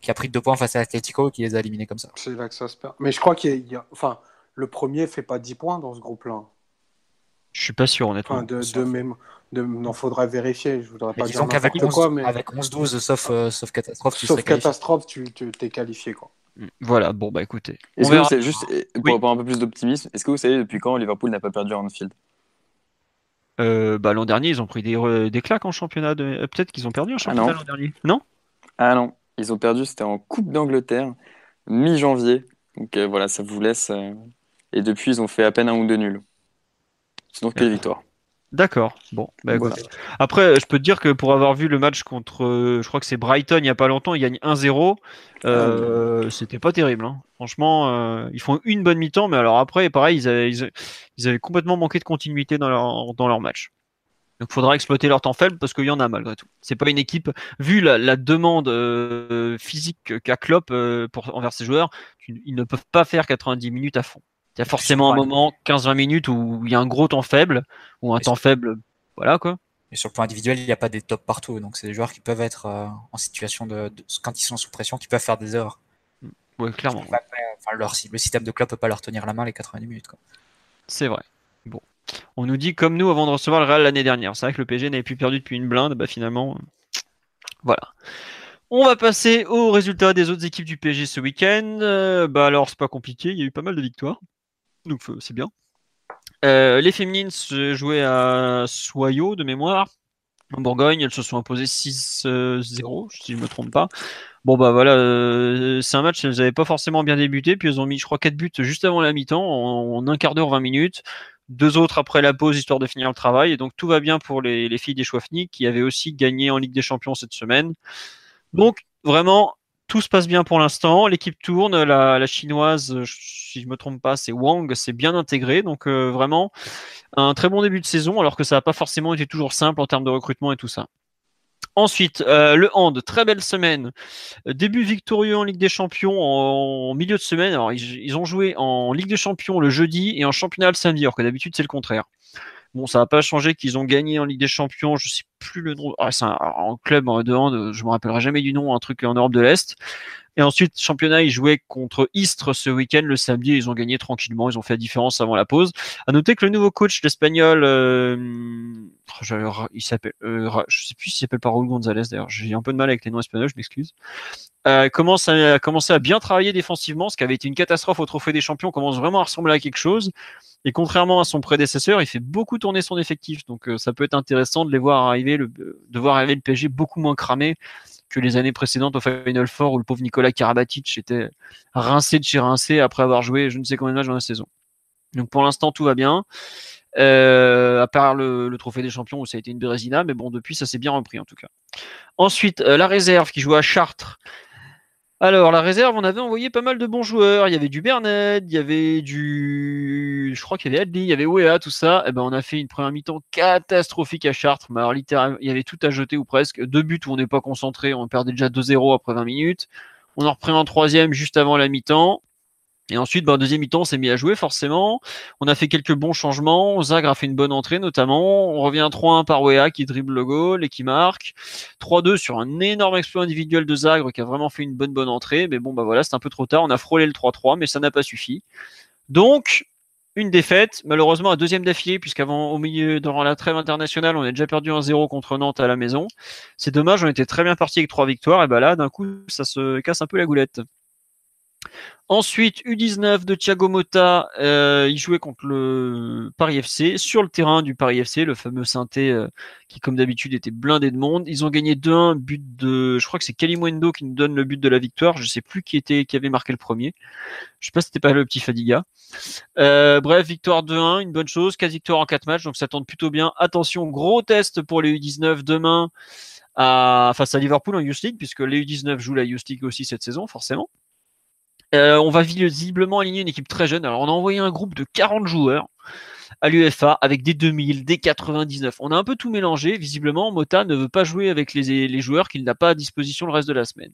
[SPEAKER 2] qui a pris deux points face à Atletico et qui les a éliminés comme ça.
[SPEAKER 4] C'est là que ça se perd. Mais je crois qu'il y, a, enfin, le premier fait pas 10 points dans ce groupe-là.
[SPEAKER 1] Je suis pas sûr, honnêtement.
[SPEAKER 4] Enfin, de, de même, de, non, faudrait vérifier. Je voudrais pas
[SPEAKER 2] dire qu'avec 11, quoi, mais... avec 11-12, sauf, euh, sauf catastrophe,
[SPEAKER 4] tu sauf catastrophe, tu t'es qualifié, quoi.
[SPEAKER 1] Mm. Voilà, bon bah écoutez.
[SPEAKER 3] Est-ce que c'est juste pour avoir un peu plus d'optimisme, est-ce que vous savez depuis quand Liverpool n'a pas perdu à Anfield?
[SPEAKER 1] Euh, bah, l'an dernier, ils ont pris des, des claques en championnat. De... Euh, peut-être qu'ils ont perdu en ah championnat l'an dernier. Non
[SPEAKER 3] Ah non, ils ont perdu, c'était en Coupe d'Angleterre, mi-janvier. Donc euh, voilà, ça vous laisse. Et depuis, ils ont fait à peine un ou deux nuls. Sinon, que les victoires.
[SPEAKER 1] D'accord. Bon, bah, après, je peux te dire que pour avoir vu le match contre, je crois que c'est Brighton il n'y a pas longtemps, ils gagnent 1-0. Euh, ah c'était pas terrible. Hein. Franchement, euh, ils font une bonne mi-temps, mais alors après, pareil, ils avaient, ils, avaient, complètement manqué de continuité dans leur, dans leur match. Donc, il faudra exploiter leur temps faible parce qu'il y en a malgré tout. C'est pas une équipe, vu la, la demande euh, physique qu'a Klopp pour, envers ses joueurs, ils ne peuvent pas faire 90 minutes à fond. Il y a forcément un moment, 15-20 minutes, où il y a un gros temps faible, ou un temps faible, voilà quoi.
[SPEAKER 2] Et sur le plan individuel, il n'y a pas des tops partout. Donc, c'est des joueurs qui peuvent être euh, en situation de, quand ils sont sous pression, qui peuvent faire des erreurs.
[SPEAKER 1] Oui, clairement.
[SPEAKER 2] Enfin, leur, le système de club peut pas leur tenir la main les 90 minutes.
[SPEAKER 1] C'est vrai. Bon. On nous dit comme nous avant de recevoir le Real l'année dernière. C'est vrai que le PG n'avait plus perdu depuis une blinde. Bah, finalement, voilà. On va passer aux résultats des autres équipes du PSG ce week-end. Euh, bah alors, c'est pas compliqué. Il y a eu pas mal de victoires. Donc, euh, c'est bien. Euh, les féminines jouaient à Soyaux de mémoire. En Bourgogne, elles se sont imposées 6-0, si je ne me trompe pas. Bon, bah voilà, euh, c'est un match, elles n'avaient pas forcément bien débuté, puis elles ont mis, je crois, 4 buts juste avant la mi-temps, en, un quart d'heure, 20 minutes. Deux autres après la pause, histoire de finir le travail. Et donc, tout va bien pour les, filles des Chouafni, qui avaient aussi gagné en Ligue des Champions cette semaine. Donc, vraiment, tout se passe bien pour l'instant. L'équipe tourne. La, chinoise, si je me trompe pas, c'est Wang, c'est bien intégré. Donc euh, vraiment un très bon début de saison, alors que ça n'a pas forcément été toujours simple en termes de recrutement et tout ça. Ensuite, euh, le hand, très belle semaine. Début victorieux en Ligue des Champions en, milieu de semaine. Alors, ils, ont joué en Ligue des Champions le jeudi et en championnat le samedi, alors que d'habitude, c'est le contraire. Bon, ça n'a pas changé qu'ils ont gagné en Ligue des Champions, je sais plus le nom. Ah, c'est un, club en de hand, je me rappellerai jamais du nom, un truc en Europe de l'Est. Et ensuite, championnat, ils jouaient contre Istres ce week-end, le samedi, ils ont gagné tranquillement, ils ont fait la différence avant la pause. À noter que le nouveau coach, l'espagnol, euh, il s'appelle, euh, je sais plus s'il s'appelle pas Raúl González d'ailleurs, j'ai un peu de mal avec les noms espagnols, je m'excuse. Euh, commence à, commencer à bien travailler défensivement, ce qui avait été une catastrophe au Trophée des Champions, commence vraiment à ressembler à quelque chose. Et contrairement à son prédécesseur, il fait beaucoup tourner son effectif, donc euh, ça peut être intéressant de les voir arriver, le, de voir arriver le PSG beaucoup moins cramé que les années précédentes au Final Four où le pauvre Nicolas Karabatic était rincé de chez rincé après avoir joué je ne sais combien de matchs dans la saison. Donc pour l'instant tout va bien. Euh, à part le, trophée des champions où ça a été une bérésina, mais bon depuis ça s'est bien repris en tout cas. Ensuite euh, la réserve qui joue à Chartres alors, la réserve, on avait envoyé pas mal de bons joueurs. Il y avait du Bernet, il y avait du. Je crois qu'il y avait Adli, il y avait Wea, tout ça. Et eh ben, on a fait une première mi-temps catastrophique à Chartres. Mais alors, littéralement, il y avait tout à jeter ou presque. Deux buts où on n'est pas concentré. On perdait déjà 2-0 après 20 minutes. On en reprend un troisième juste avant la mi-temps. Et ensuite, bah, deuxième mi-temps, on s'est mis à jouer forcément. On a fait quelques bons changements. Zagre a fait une bonne entrée notamment. On revient 3-1 par Wea qui dribble le goal et qui marque. 3-2 sur un énorme exploit individuel de Zagre qui a vraiment fait une bonne bonne entrée. Mais bon, bah voilà, c'est un peu trop tard. On a frôlé le 3-3, mais ça n'a pas suffi. Donc, une défaite, malheureusement un deuxième d'affilée, puisqu'avant au milieu, dans la trêve internationale, on a déjà perdu un 0 contre Nantes à la maison. C'est dommage, on était très bien parti avec trois victoires, et bah là, d'un coup, ça se casse un peu la goulette. Ensuite, U19 de Thiago Motta, euh, il jouait contre le Paris FC sur le terrain du Paris FC, le fameux synthé euh, qui, comme d'habitude, était blindé de monde. Ils ont gagné 2-1, but de, je crois que c'est Kalimwendo qui nous donne le but de la victoire. Je sais plus qui était, qui avait marqué le premier. Je sais pas si c'était pas le petit Fadiga. Euh, bref, victoire 2-1, une bonne chose, 4 victoires en 4 matchs, donc ça tente plutôt bien. Attention, gros test pour les U19 demain face à Liverpool en Youth League, puisque les U19 jouent la Youth League aussi cette saison, forcément. Euh, on va visiblement aligner une équipe très jeune. Alors, on a envoyé un groupe de 40 joueurs à l'UFA avec des 2000, des 99. On a un peu tout mélangé. Visiblement, Mota ne veut pas jouer avec les, joueurs qu'il n'a pas à disposition le reste de la semaine.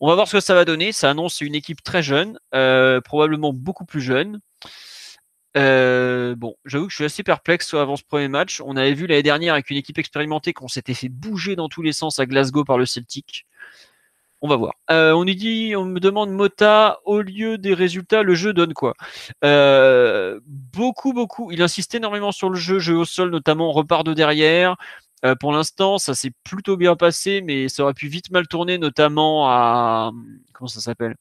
[SPEAKER 1] On va voir ce que ça va donner. Ça annonce une équipe très jeune, euh, probablement beaucoup plus jeune. Euh, bon, j'avoue que je suis assez perplexe avant ce premier match. On avait vu l'année dernière avec une équipe expérimentée qu'on s'était fait bouger dans tous les sens à Glasgow par le Celtic on va voir. Euh, on nous dit, on me demande Mota, au lieu des résultats, le jeu donne quoi? Euh, Beaucoup, beaucoup. Il insiste énormément sur le jeu, jeu au sol notamment, on repart de derrière. Euh, pour l'instant, ça s'est plutôt bien passé, mais ça aurait pu vite mal tourner, notamment à comment ça s'appelle?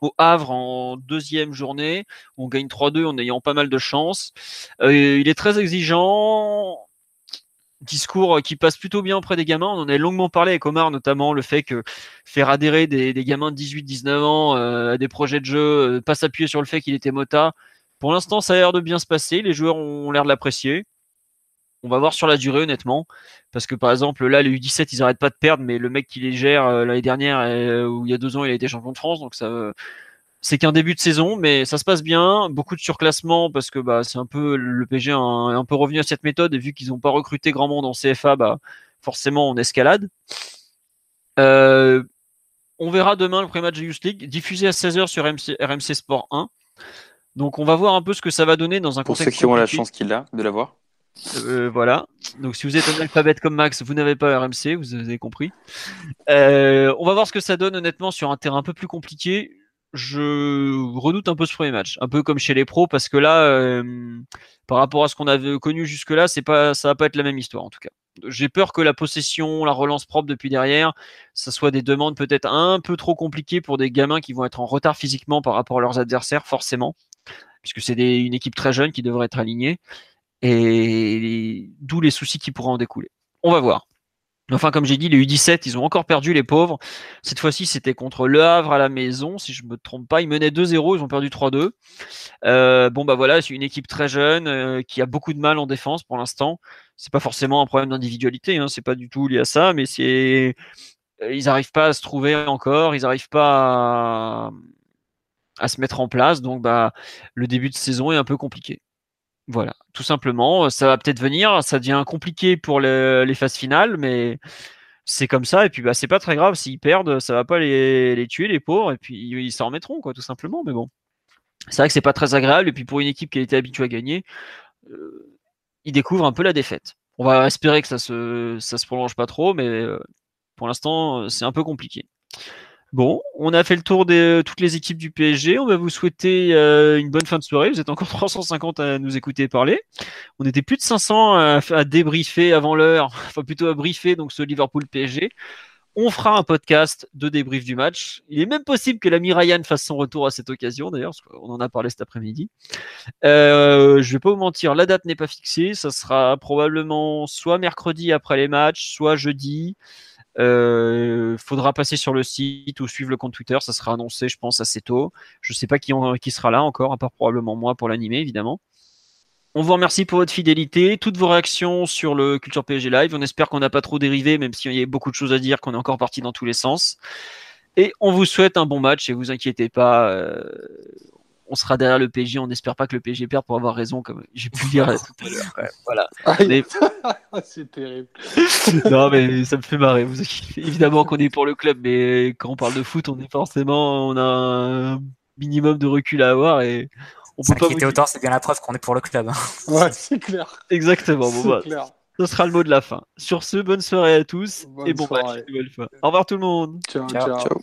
[SPEAKER 1] Au Havre en deuxième journée. On gagne 3-2 en ayant pas mal de chance. il est très exigeant discours euh, qui passe plutôt bien auprès des gamins. On en a longuement parlé avec Omar, notamment le fait que faire adhérer des, gamins de 18-19 ans euh, à des projets de jeu, euh, pas s'appuyer sur le fait qu'il était mota. Pour l'instant, ça a l'air de bien se passer. Les joueurs ont l'air de l'apprécier. On va voir sur la durée, honnêtement. Parce que, par exemple, là, les U17, ils arrêtent pas de perdre, mais le mec qui les gère l'année dernière, ou il y a deux ans, il a été champion de France. Donc, ça, c'est qu'un début de saison, mais ça se passe bien. Beaucoup de surclassement parce que bah, c'est un peu le PG un, un peu revenu à cette méthode et vu qu'ils n'ont pas recruté grand monde en CFA, bah, forcément on escalade. Euh, on verra demain le pré-match de Youth League diffusé à 16h sur RMC, Sport 1. Donc on va voir un peu ce que ça va donner dans un
[SPEAKER 5] contexte. Pour ceux qui ont la chance qu'il a de l'avoir.
[SPEAKER 1] Euh, voilà. Donc si vous êtes un alphabet comme Max, vous n'avez pas RMC, vous avez compris. Euh, on va voir ce que ça donne honnêtement sur un terrain un peu plus compliqué je redoute un peu ce premier match, un peu comme chez les pros, parce que là, euh, par rapport à ce qu'on avait connu jusque-là, c'est pas, ça va pas être la même histoire en tout cas. J'ai peur que la possession, la relance propre depuis derrière, ça soit des demandes peut-être un peu trop compliquées pour des gamins qui vont être en retard physiquement par rapport à leurs adversaires, forcément, puisque c'est une équipe très jeune qui devrait être alignée, et d'où les soucis qui pourraient en découler. On va voir. Enfin, comme j'ai dit, les U17, ils ont encore perdu, les pauvres. Cette fois-ci, c'était contre Le Havre à la maison, si je ne me trompe pas. Ils menaient 2-0, ils ont perdu 3-2. Euh, bon, bah voilà, c'est une équipe très jeune euh, qui a beaucoup de mal en défense pour l'instant. C'est pas forcément un problème d'individualité, hein, c'est pas du tout lié à ça, mais. Euh, ils n'arrivent pas à se trouver encore, ils n'arrivent pas à... à se mettre en place. Donc, bah, le début de saison est un peu compliqué. Voilà, tout simplement. Ça va peut-être venir, ça devient compliqué pour les phases finales, mais c'est comme ça. Et puis, bah, c'est pas très grave s'ils perdent, ça va pas les, tuer, les pauvres, et puis ils s'en remettront, quoi, tout simplement. Mais bon, c'est vrai que c'est pas très agréable. Et puis, pour une équipe qui a été habituée à gagner, euh, il découvre un peu la défaite. On va espérer que ça se, ça se prolonge pas trop, mais pour l'instant, c'est un peu compliqué. Bon, on a fait le tour de toutes les équipes du PSG. On va vous souhaiter euh, une bonne fin de soirée. Vous êtes encore [LAUGHS] 350 à nous écouter parler. On était plus de 500 à, débriefer avant l'heure, [LAUGHS] enfin plutôt à briefer donc ce Liverpool PSG. On fera un podcast de débrief du match. Il est même possible que l'ami Ryan fasse son retour à cette occasion, d'ailleurs, parce qu'on en a parlé cet après-midi. Euh, je vais pas vous mentir, la date n'est pas fixée. Ça sera probablement soit mercredi après les matchs, soit jeudi. Euh, faudra passer sur le site ou suivre le compte Twitter, ça sera annoncé, je pense, assez tôt. Je sais pas qui, qui sera là encore, à part probablement moi pour l'animer, évidemment. On vous remercie pour votre fidélité, toutes vos réactions sur le Culture PSG Live. On espère qu'on n'a pas trop dérivé, même s'il y a beaucoup de choses à dire, qu'on est encore parti dans tous les sens. Et on vous souhaite un bon match et vous inquiétez pas, euh, on sera derrière le PSG. On n'espère pas que le PSG perde pour avoir raison, comme j'ai pu le dire tout à l'heure. voilà. [LAUGHS]
[SPEAKER 4] C'est terrible. [LAUGHS]
[SPEAKER 1] non, mais ça me fait marrer. Vous... Évidemment qu'on est pour le club, mais quand on parle de foot, on est forcément, on a un minimum de recul à avoir et
[SPEAKER 2] on peut pas. autant, c'est bien la preuve qu'on est pour le club. Hein. [LAUGHS]
[SPEAKER 4] ouais, c'est clair.
[SPEAKER 1] Exactement. Bon, bah, Ce sera le mot de la fin. Sur ce, bonne soirée à tous et bon match. Au revoir tout le monde.
[SPEAKER 4] ciao. ciao. ciao.